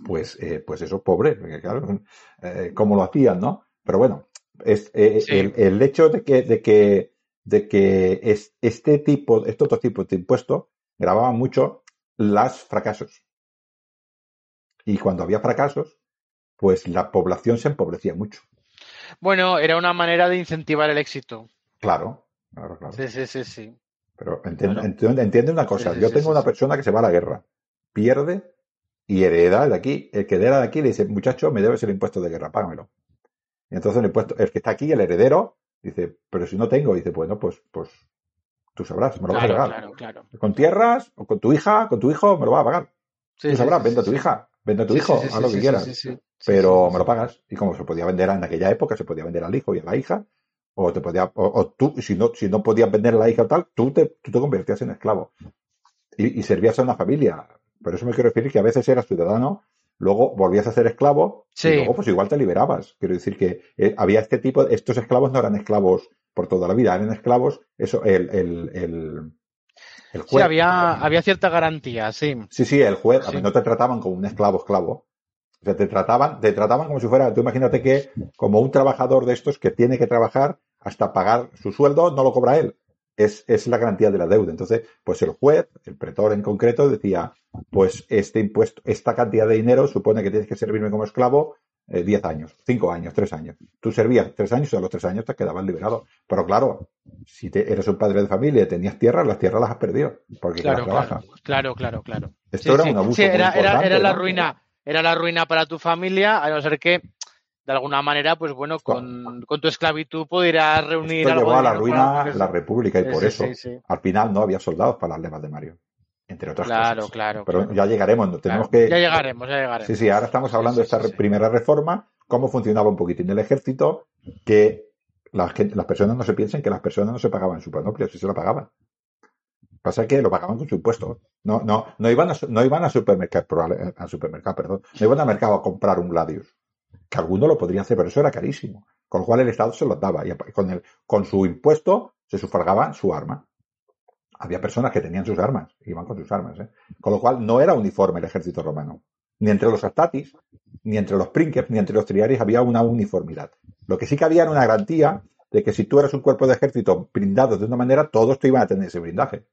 B: pues, eh, pues eso, pobres, porque claro, *laughs* eh, como lo hacían, ¿no? Pero bueno, es, eh,
D: Sí.
B: el, el hecho de que, de que, de que es, este tipo, estos dos tipos de impuestos grababan mucho los fracasos. Y cuando había fracasos, pues la población se empobrecía mucho.
D: Bueno, era una manera de incentivar el éxito.
B: Claro, claro, claro.
D: Sí, sí, sí, sí.
B: Pero entiende,
D: Claro.
B: entiende, entiende una cosa.
D: Sí, sí,
B: Yo tengo
D: sí,
B: una persona que se va a la guerra, pierde y hereda de aquí. El que hereda de aquí le dice, muchacho, me debes el impuesto de guerra, págamelo. Y entonces el impuesto, el que está aquí, el heredero, dice, pero si no tengo, dice, bueno, pues, pues, tú sabrás, me lo vas a
D: Claro,
B: pagar.
D: claro, claro.
B: Con tierras, o con tu hija, con tu hijo, me lo vas a pagar. Tú sabrás, vende a tu hija, vende a tu hijo, haz lo que quieras. pero me lo pagas. Y como se podía vender en aquella época, se podía vender al hijo y a la hija, o te podía, o, o tú, si no, si no podías vender la hija o tal, tú te, tú te convertías en esclavo. Y, y servías a una familia. Por eso me quiero referir que a veces eras ciudadano, luego volvías a ser esclavo,
D: Sí.
B: y luego pues igual te liberabas. Quiero decir que eh, había este tipo, estos esclavos no eran esclavos por toda la vida, eran esclavos, eso, el, el, el, el
D: Sí,
B: juez.
D: había, había cierta garantía, sí.
B: Sí, sí, el juez, a mí no te trataban como un esclavo esclavo. O sea, te trataban, te trataban como si fuera, tú imagínate que como un trabajador de estos que tiene que trabajar hasta pagar su sueldo, no lo cobra él. Es, es la garantía de la deuda. Entonces, pues el juez, el pretor en concreto, decía, pues este impuesto, esta cantidad de dinero supone que tienes que servirme como esclavo eh, 10 años, 5 años, 3 años. Tú servías 3 años y a los 3 años te quedabas liberado. Pero claro, si te, eres un padre de familia y tenías tierras, las tierras las has perdido. Porque
D: Claro,
B: las
D: claro,
B: trabajas.
D: claro, claro, claro.
B: Esto
D: Sí,
B: era
D: sí.
B: un abuso
D: Sí, era, era, la
B: ¿no?
D: ruina, era la ruina para tu familia, a no ser que de alguna manera, pues bueno, con, con tu esclavitud podrías reunir
B: Esto
D: algo
B: llevó a la ruina
D: para-
B: la república y
D: Sí,
B: por
D: sí,
B: eso
D: sí,
B: al final no había soldados para las levas de Mario, entre otras
D: Claro,
B: cosas.
D: claro,
B: Pero
D: claro.
B: ya llegaremos, tenemos
D: Claro.
B: que...
D: Ya llegaremos, ya llegaremos.
B: Sí, sí, ahora estamos hablando de esta primera reforma, cómo funcionaba un poquitín el ejército, que las, las personas no se piensen que las personas no se pagaban su panoplia, si se lo pagaban. Pasa que lo pagaban con su impuesto. No, no, no iban a, no iban a supermercado, probable- a supermercado, perdón, no iban al mercado a comprar un Gladius. Que alguno lo podría hacer, pero eso era carísimo. Con lo cual el Estado se los daba y con, el, con su impuesto se sufragaba su arma. Había personas que tenían sus armas, iban con sus armas. ¿eh? Con lo cual no era uniforme el ejército romano. Ni entre los astatis, ni entre los princeps, ni entre los triaris había una uniformidad. Lo que sí que había era una garantía de que si tú eras un cuerpo de ejército brindado de una manera, todos te iban a tener ese blindaje.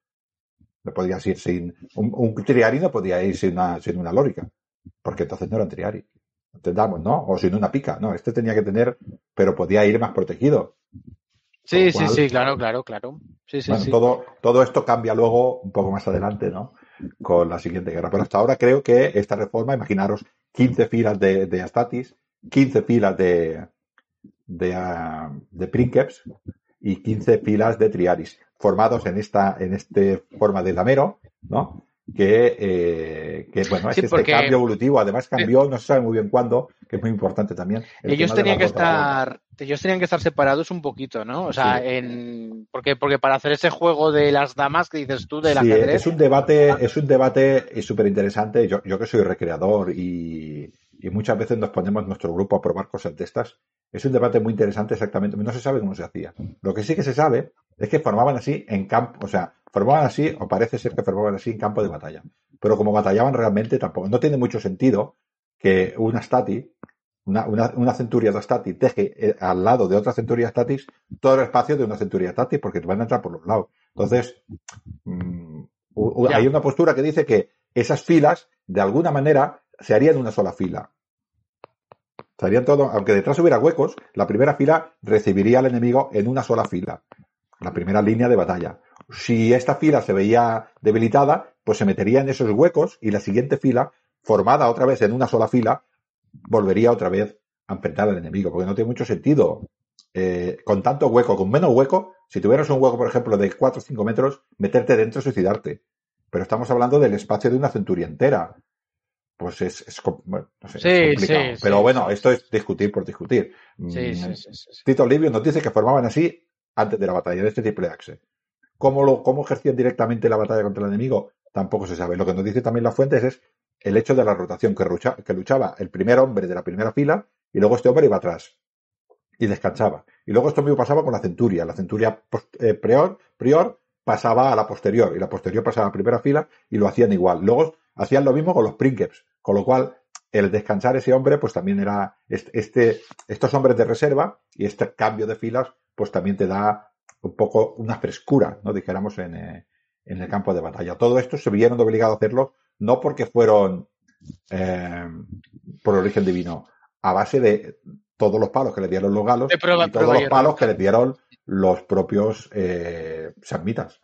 B: No podías ir sin. Un, un triari no podía ir sin una, sin una lórica, porque entonces no eran triari. Entendamos, ¿no? O sin una pica. No, este tenía que tener, pero podía ir más protegido.
D: Sí, sí, sí, claro, claro, claro. Sí, sí,
B: bueno,
D: sí.
B: todo, todo esto cambia luego un poco más adelante, ¿no? Con la siguiente guerra. Pero hasta ahora creo que esta reforma, imaginaros 15 filas de, de Astatis, 15 filas de, de, ah, de Princeps y 15 filas de Triaris, formados en esta, en este forma de damero, ¿no? Que, eh, que bueno, es
D: Sí,
B: este cambio evolutivo, además cambió, no se sabe muy bien cuándo, que es muy importante también. el
D: Ellos
B: de
D: tenían que estar, ellos tenían que estar separados un poquito, ¿no? O sea,
B: Sí.
D: en, porque, porque para hacer ese juego de las damas que dices tú del
B: Sí,
D: ajedrez,
B: es un debate, es un debate súper interesante. Yo, yo que soy recreador y, y muchas veces nos ponemos nuestro grupo a probar cosas de estas. Es un debate muy interesante exactamente. No se sabe cómo se hacía. Lo que sí que se sabe es que formaban así en campo, o sea, formaban así, o parece ser que formaban así en campo de batalla. Pero como batallaban realmente tampoco. No tiene mucho sentido que una stati, una, una, una centuria de stati deje eh, al lado de otra centuria statis todo el espacio de una centuria statis porque te van a entrar por los lados. Entonces, mm, hay una postura que dice que esas filas, de alguna manera, se harían una sola fila. Se harían todo, aunque detrás hubiera huecos, la primera fila recibiría al enemigo en una sola fila. La primera línea de batalla. Si esta fila se veía debilitada, pues se metería en esos huecos y la siguiente fila, formada otra vez en una sola fila, volvería otra vez a enfrentar al enemigo, porque no tiene mucho sentido. eh, con tanto hueco, con menos hueco, si tuvieras un hueco, por ejemplo, de 4 o 5 metros, meterte dentro y suicidarte. Pero estamos hablando del espacio de una centuria entera. Pues es, es com- bueno, no sé, es
D: Sí,
B: complicado.
D: sí,
B: Pero
D: sí,
B: bueno, esto es discutir por discutir.
D: sí,
B: Mm,
D: sí, sí.
B: Tito Livio nos dice que formaban así antes de la batalla, de este triple axe. ¿Cómo, lo, ¿Cómo ejercían directamente la batalla contra el enemigo? Tampoco se sabe. Lo que nos dice también las fuentes es el hecho de la rotación, que, lucha- que luchaba el primer hombre de la primera fila y luego este hombre iba atrás y descansaba. Y luego esto mismo pasaba con la centuria. La centuria post- eh, prior, prior pasaba a la posterior y la posterior pasaba a la primera fila y lo hacían igual. Luego hacían lo mismo con los princeps, con lo cual el descansar ese hombre pues también era este, estos hombres de reserva y este cambio de filas pues también te da un poco una frescura, ¿no? Dijéramos en, eh, en el campo de batalla. Todo esto se vieron obligados a hacerlo no porque fueron eh, por origen divino, a base de todos los palos que les dieron los galos
D: prueba-
B: y todos los palos que les dieron los propios eh, samnitas.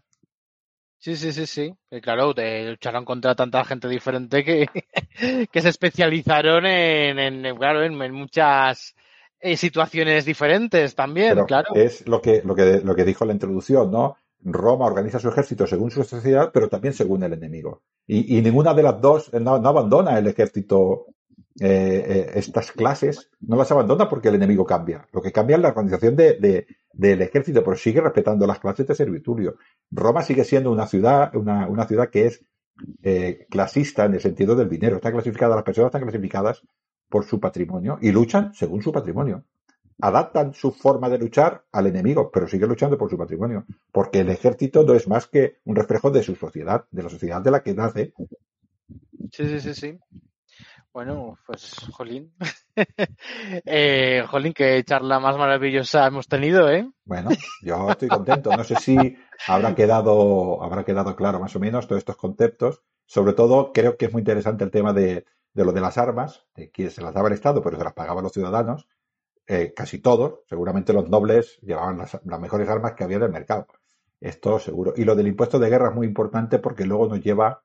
D: Sí, sí, sí, sí. Claro, te lucharon contra tanta gente diferente que, *laughs* que se especializaron en, en, claro, en, en muchas eh, situaciones diferentes también,
B: Pero
D: claro.
B: es lo que, lo que, lo que dijo en la introducción, ¿no? Roma organiza su ejército según su sociedad, pero también según el enemigo. Y, y ninguna de las dos eh, no, no abandona el ejército, eh, eh, estas clases, no las abandona porque el enemigo cambia. Lo que cambia es la organización de, de- del ejército, pero sigue respetando las clases de serviturio. Roma sigue siendo una ciudad, una, una ciudad que es eh, clasista en el sentido del dinero. Está clasificada, las personas están clasificadas por su patrimonio y luchan según su patrimonio adaptan su forma de luchar al enemigo, pero siguen luchando por su patrimonio, porque el ejército no es más que un reflejo de su sociedad, de la sociedad de la que nace.
D: Sí, sí, sí, sí. Bueno, pues, Jolín. *laughs* eh, Jolín, qué charla más maravillosa hemos tenido, ¿eh?
B: Bueno, yo estoy contento. No sé si habrá quedado, habrá quedado claro más o menos todos estos conceptos. Sobre todo, creo que es muy interesante el tema de, lo de las armas, de que se las daba el Estado, pero se las pagaban los ciudadanos. Eh, casi todos, seguramente los nobles llevaban las, las mejores armas que había en el mercado. Esto seguro. Y lo del impuesto de guerra es muy importante porque luego nos lleva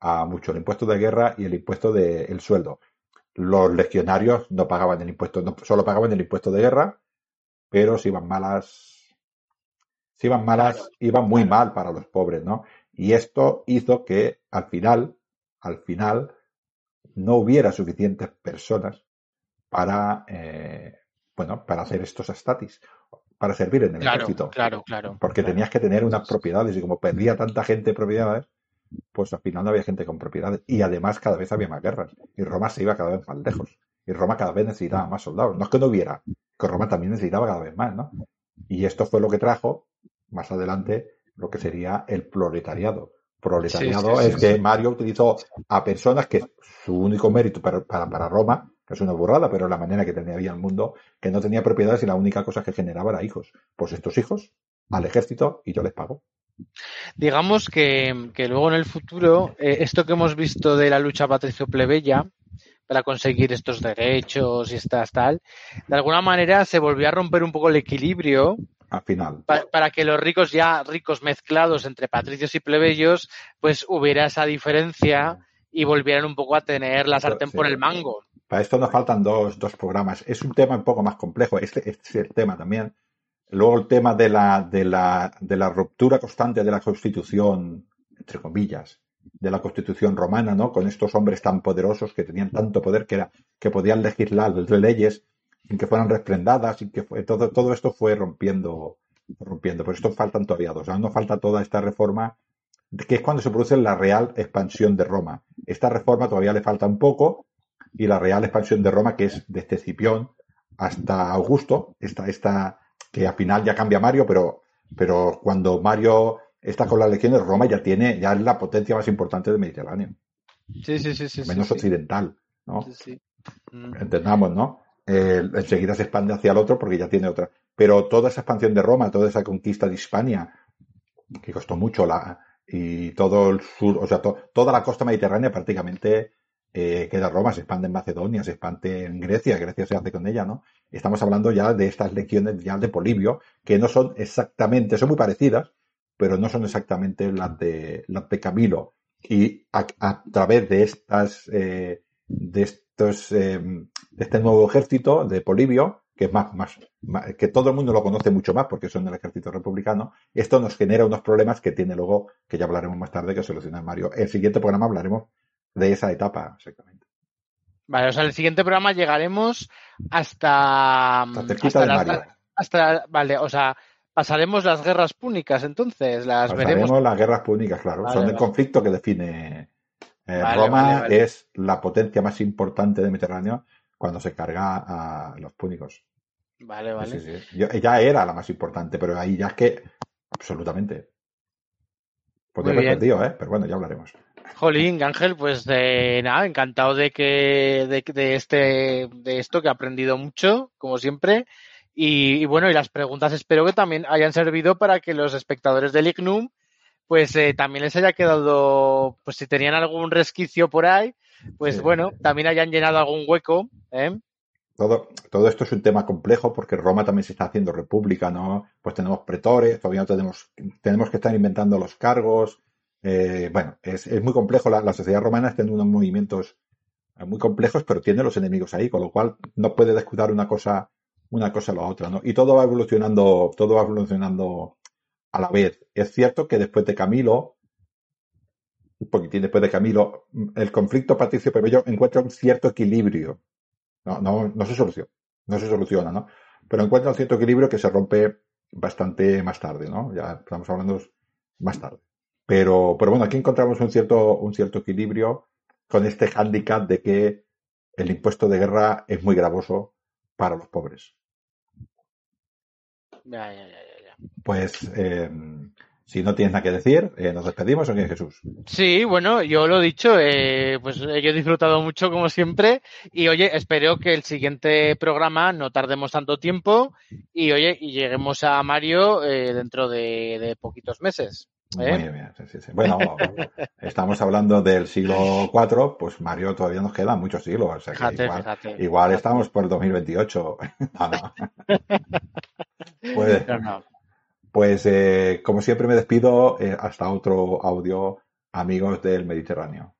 B: a mucho el impuesto de guerra y el impuesto del sueldo. los legionarios no pagaban el impuesto, no solo pagaban el impuesto de guerra, pero si iban malas, si iban malas, iban muy mal para los pobres, ¿no? Y esto hizo que al final, al final, no hubiera suficientes personas para, eh, bueno, para hacer estos statis, para servir en el
D: Claro,
B: ejército.
D: claro, claro.
B: Porque
D: claro.
B: tenías que tener unas propiedades y como perdía tanta gente propiedades, pues al final no había gente con propiedades. Y además cada vez había más guerras. Y Roma se iba cada vez más lejos. Y Roma cada vez necesitaba más soldados. No es que no hubiera, que Roma también necesitaba cada vez más, ¿no? Y esto fue lo que trajo, más adelante, lo que sería el proletariado. Proletariado
D: Sí, sí,
B: es
D: sí,
B: que. Mario utilizó a personas que su único mérito para, para, para Roma, que es una burrada, pero la manera que tenía el mundo, que no tenía propiedades y la única cosa que generaba era hijos. Pues estos hijos al ejército y yo les pago.
D: Digamos que, que luego en el futuro, eh, esto que hemos visto de la lucha patricio-plebeya para conseguir estos derechos y estas tal, de alguna manera se volvió a romper un poco el equilibrio
B: Al final.
D: pa- para que los ricos ya ricos mezclados entre patricios y plebeyos, pues hubiera esa diferencia y volvieran un poco a tener la sartén
B: Sí.
D: por el mango.
B: Para esto nos faltan dos, dos programas. Es un tema un poco más complejo. Este, este es el tema también. Luego el tema de la, de la, de la ruptura constante de la constitución, entre comillas, de la constitución romana, ¿no? Con estos hombres tan poderosos que tenían tanto poder que era, que podían legislar leyes sin que fueran refrendadas, sin que fue, todo, todo esto fue rompiendo, rompiendo. Por esto faltan todavía dos. Aún nos falta toda esta reforma, que es cuando se produce la real expansión de Roma. Esta reforma todavía le falta un poco, y la real expansión de Roma, que es desde Cipión hasta Augusto, esta, esta, que al final ya cambia Mario, pero, pero cuando Mario está con las legiones, Roma ya tiene, ya es la potencia más importante del Mediterráneo,
D: Sí, sí, sí,
B: menos
D: sí.
B: occidental, ¿no?
D: Sí, sí. Mm.
B: Entendamos, ¿no? Eh, enseguida se expande hacia el otro porque ya tiene otra. Pero toda esa expansión de Roma, toda esa conquista de Hispania, que costó mucho la, y todo el sur, o sea, to- toda la costa mediterránea prácticamente eh, Roma, se expande en Macedonia, se expande en Grecia, Grecia se hace con ella, ¿no? Estamos hablando ya de estas legiones ya de Polibio, que no son exactamente, son muy parecidas, pero no son exactamente las de, las de Camilo. Y a, través de estas, eh, de estos, eh, de este nuevo ejército de Polibio, que es más, más, más- que todo el mundo lo conoce mucho más porque son del ejército republicano, esto nos genera unos problemas que tiene luego, que ya hablaremos más tarde, que solucionar Mario. El siguiente programa hablaremos de esa etapa, exactamente.
D: Vale, o sea, en el siguiente programa llegaremos hasta.
B: Hasta cerquita de Mario.
D: hasta- vale, o sea, pasaremos las guerras púnicas entonces, las veremos.
B: Pasaremos las guerras púnicas, claro.
D: Vale,
B: son el conflicto que define eh,
D: Vale,
B: Roma es la potencia más importante del Mediterráneo cuando se carga a los púnicos.
D: Vale, vale.
B: Sí, sí, sí. Yo- ya era la más importante, pero ahí ya es que absolutamente. Podría
D: Muy
B: haber perdido, ¿eh? Pero bueno, ya hablaremos.
D: Jolín, Ángel, pues de nada, encantado de que de, de este de esto que he aprendido mucho, como siempre. Y, y bueno, y las preguntas espero que también hayan servido para que los espectadores del Ignum pues eh, también les haya quedado, pues si tenían algún resquicio por ahí, pues
B: Sí.
D: bueno, también hayan llenado algún hueco, ¿eh?
B: Todo, todo esto es un tema complejo porque Roma también se está haciendo república, ¿no? Pues tenemos pretores, todavía no tenemos, tenemos que estar inventando los cargos. Eh, bueno, es, es muy complejo. La, la sociedad romana tiene unos movimientos eh, muy complejos, pero tiene los enemigos ahí, con lo cual no puede descuidar una cosa, una cosa a la otra, ¿no? Y todo va evolucionando, todo va evolucionando a la vez. Es cierto que después de Camilo, un poquitín después de Camilo, el conflicto patricio plebeyo encuentra un cierto equilibrio. No, no, no se soluciona, no se soluciona, ¿no? Pero encuentra un cierto equilibrio que se rompe bastante más tarde, ¿no? Ya estamos hablando más tarde. Pero, pero bueno, aquí encontramos un cierto, un cierto equilibrio con este hándicap de que el impuesto de guerra es muy gravoso para los pobres.
D: Ya, ya, ya.
B: Pues, eh, si no tienes nada que decir, eh, nos despedimos o qué, Jesús.
D: Sí, bueno, yo lo he dicho, eh, pues yo he disfrutado mucho como siempre y oye, espero que el siguiente programa no tardemos tanto tiempo y oye, y lleguemos a Mario eh, dentro de, de poquitos meses. ¿Eh?
B: Muy bien, sí, sí, sí. Bueno, estamos hablando del siglo IV, pues Mario todavía nos queda muchos siglos. O sea que
D: Fíjate,
B: igual,
D: fíjate.
B: igual estamos por el 2028. *laughs* No, no. *laughs* Pues,
D: no.
B: pues eh, como siempre me despido eh, hasta otro audio, amigos del Mediterráneo.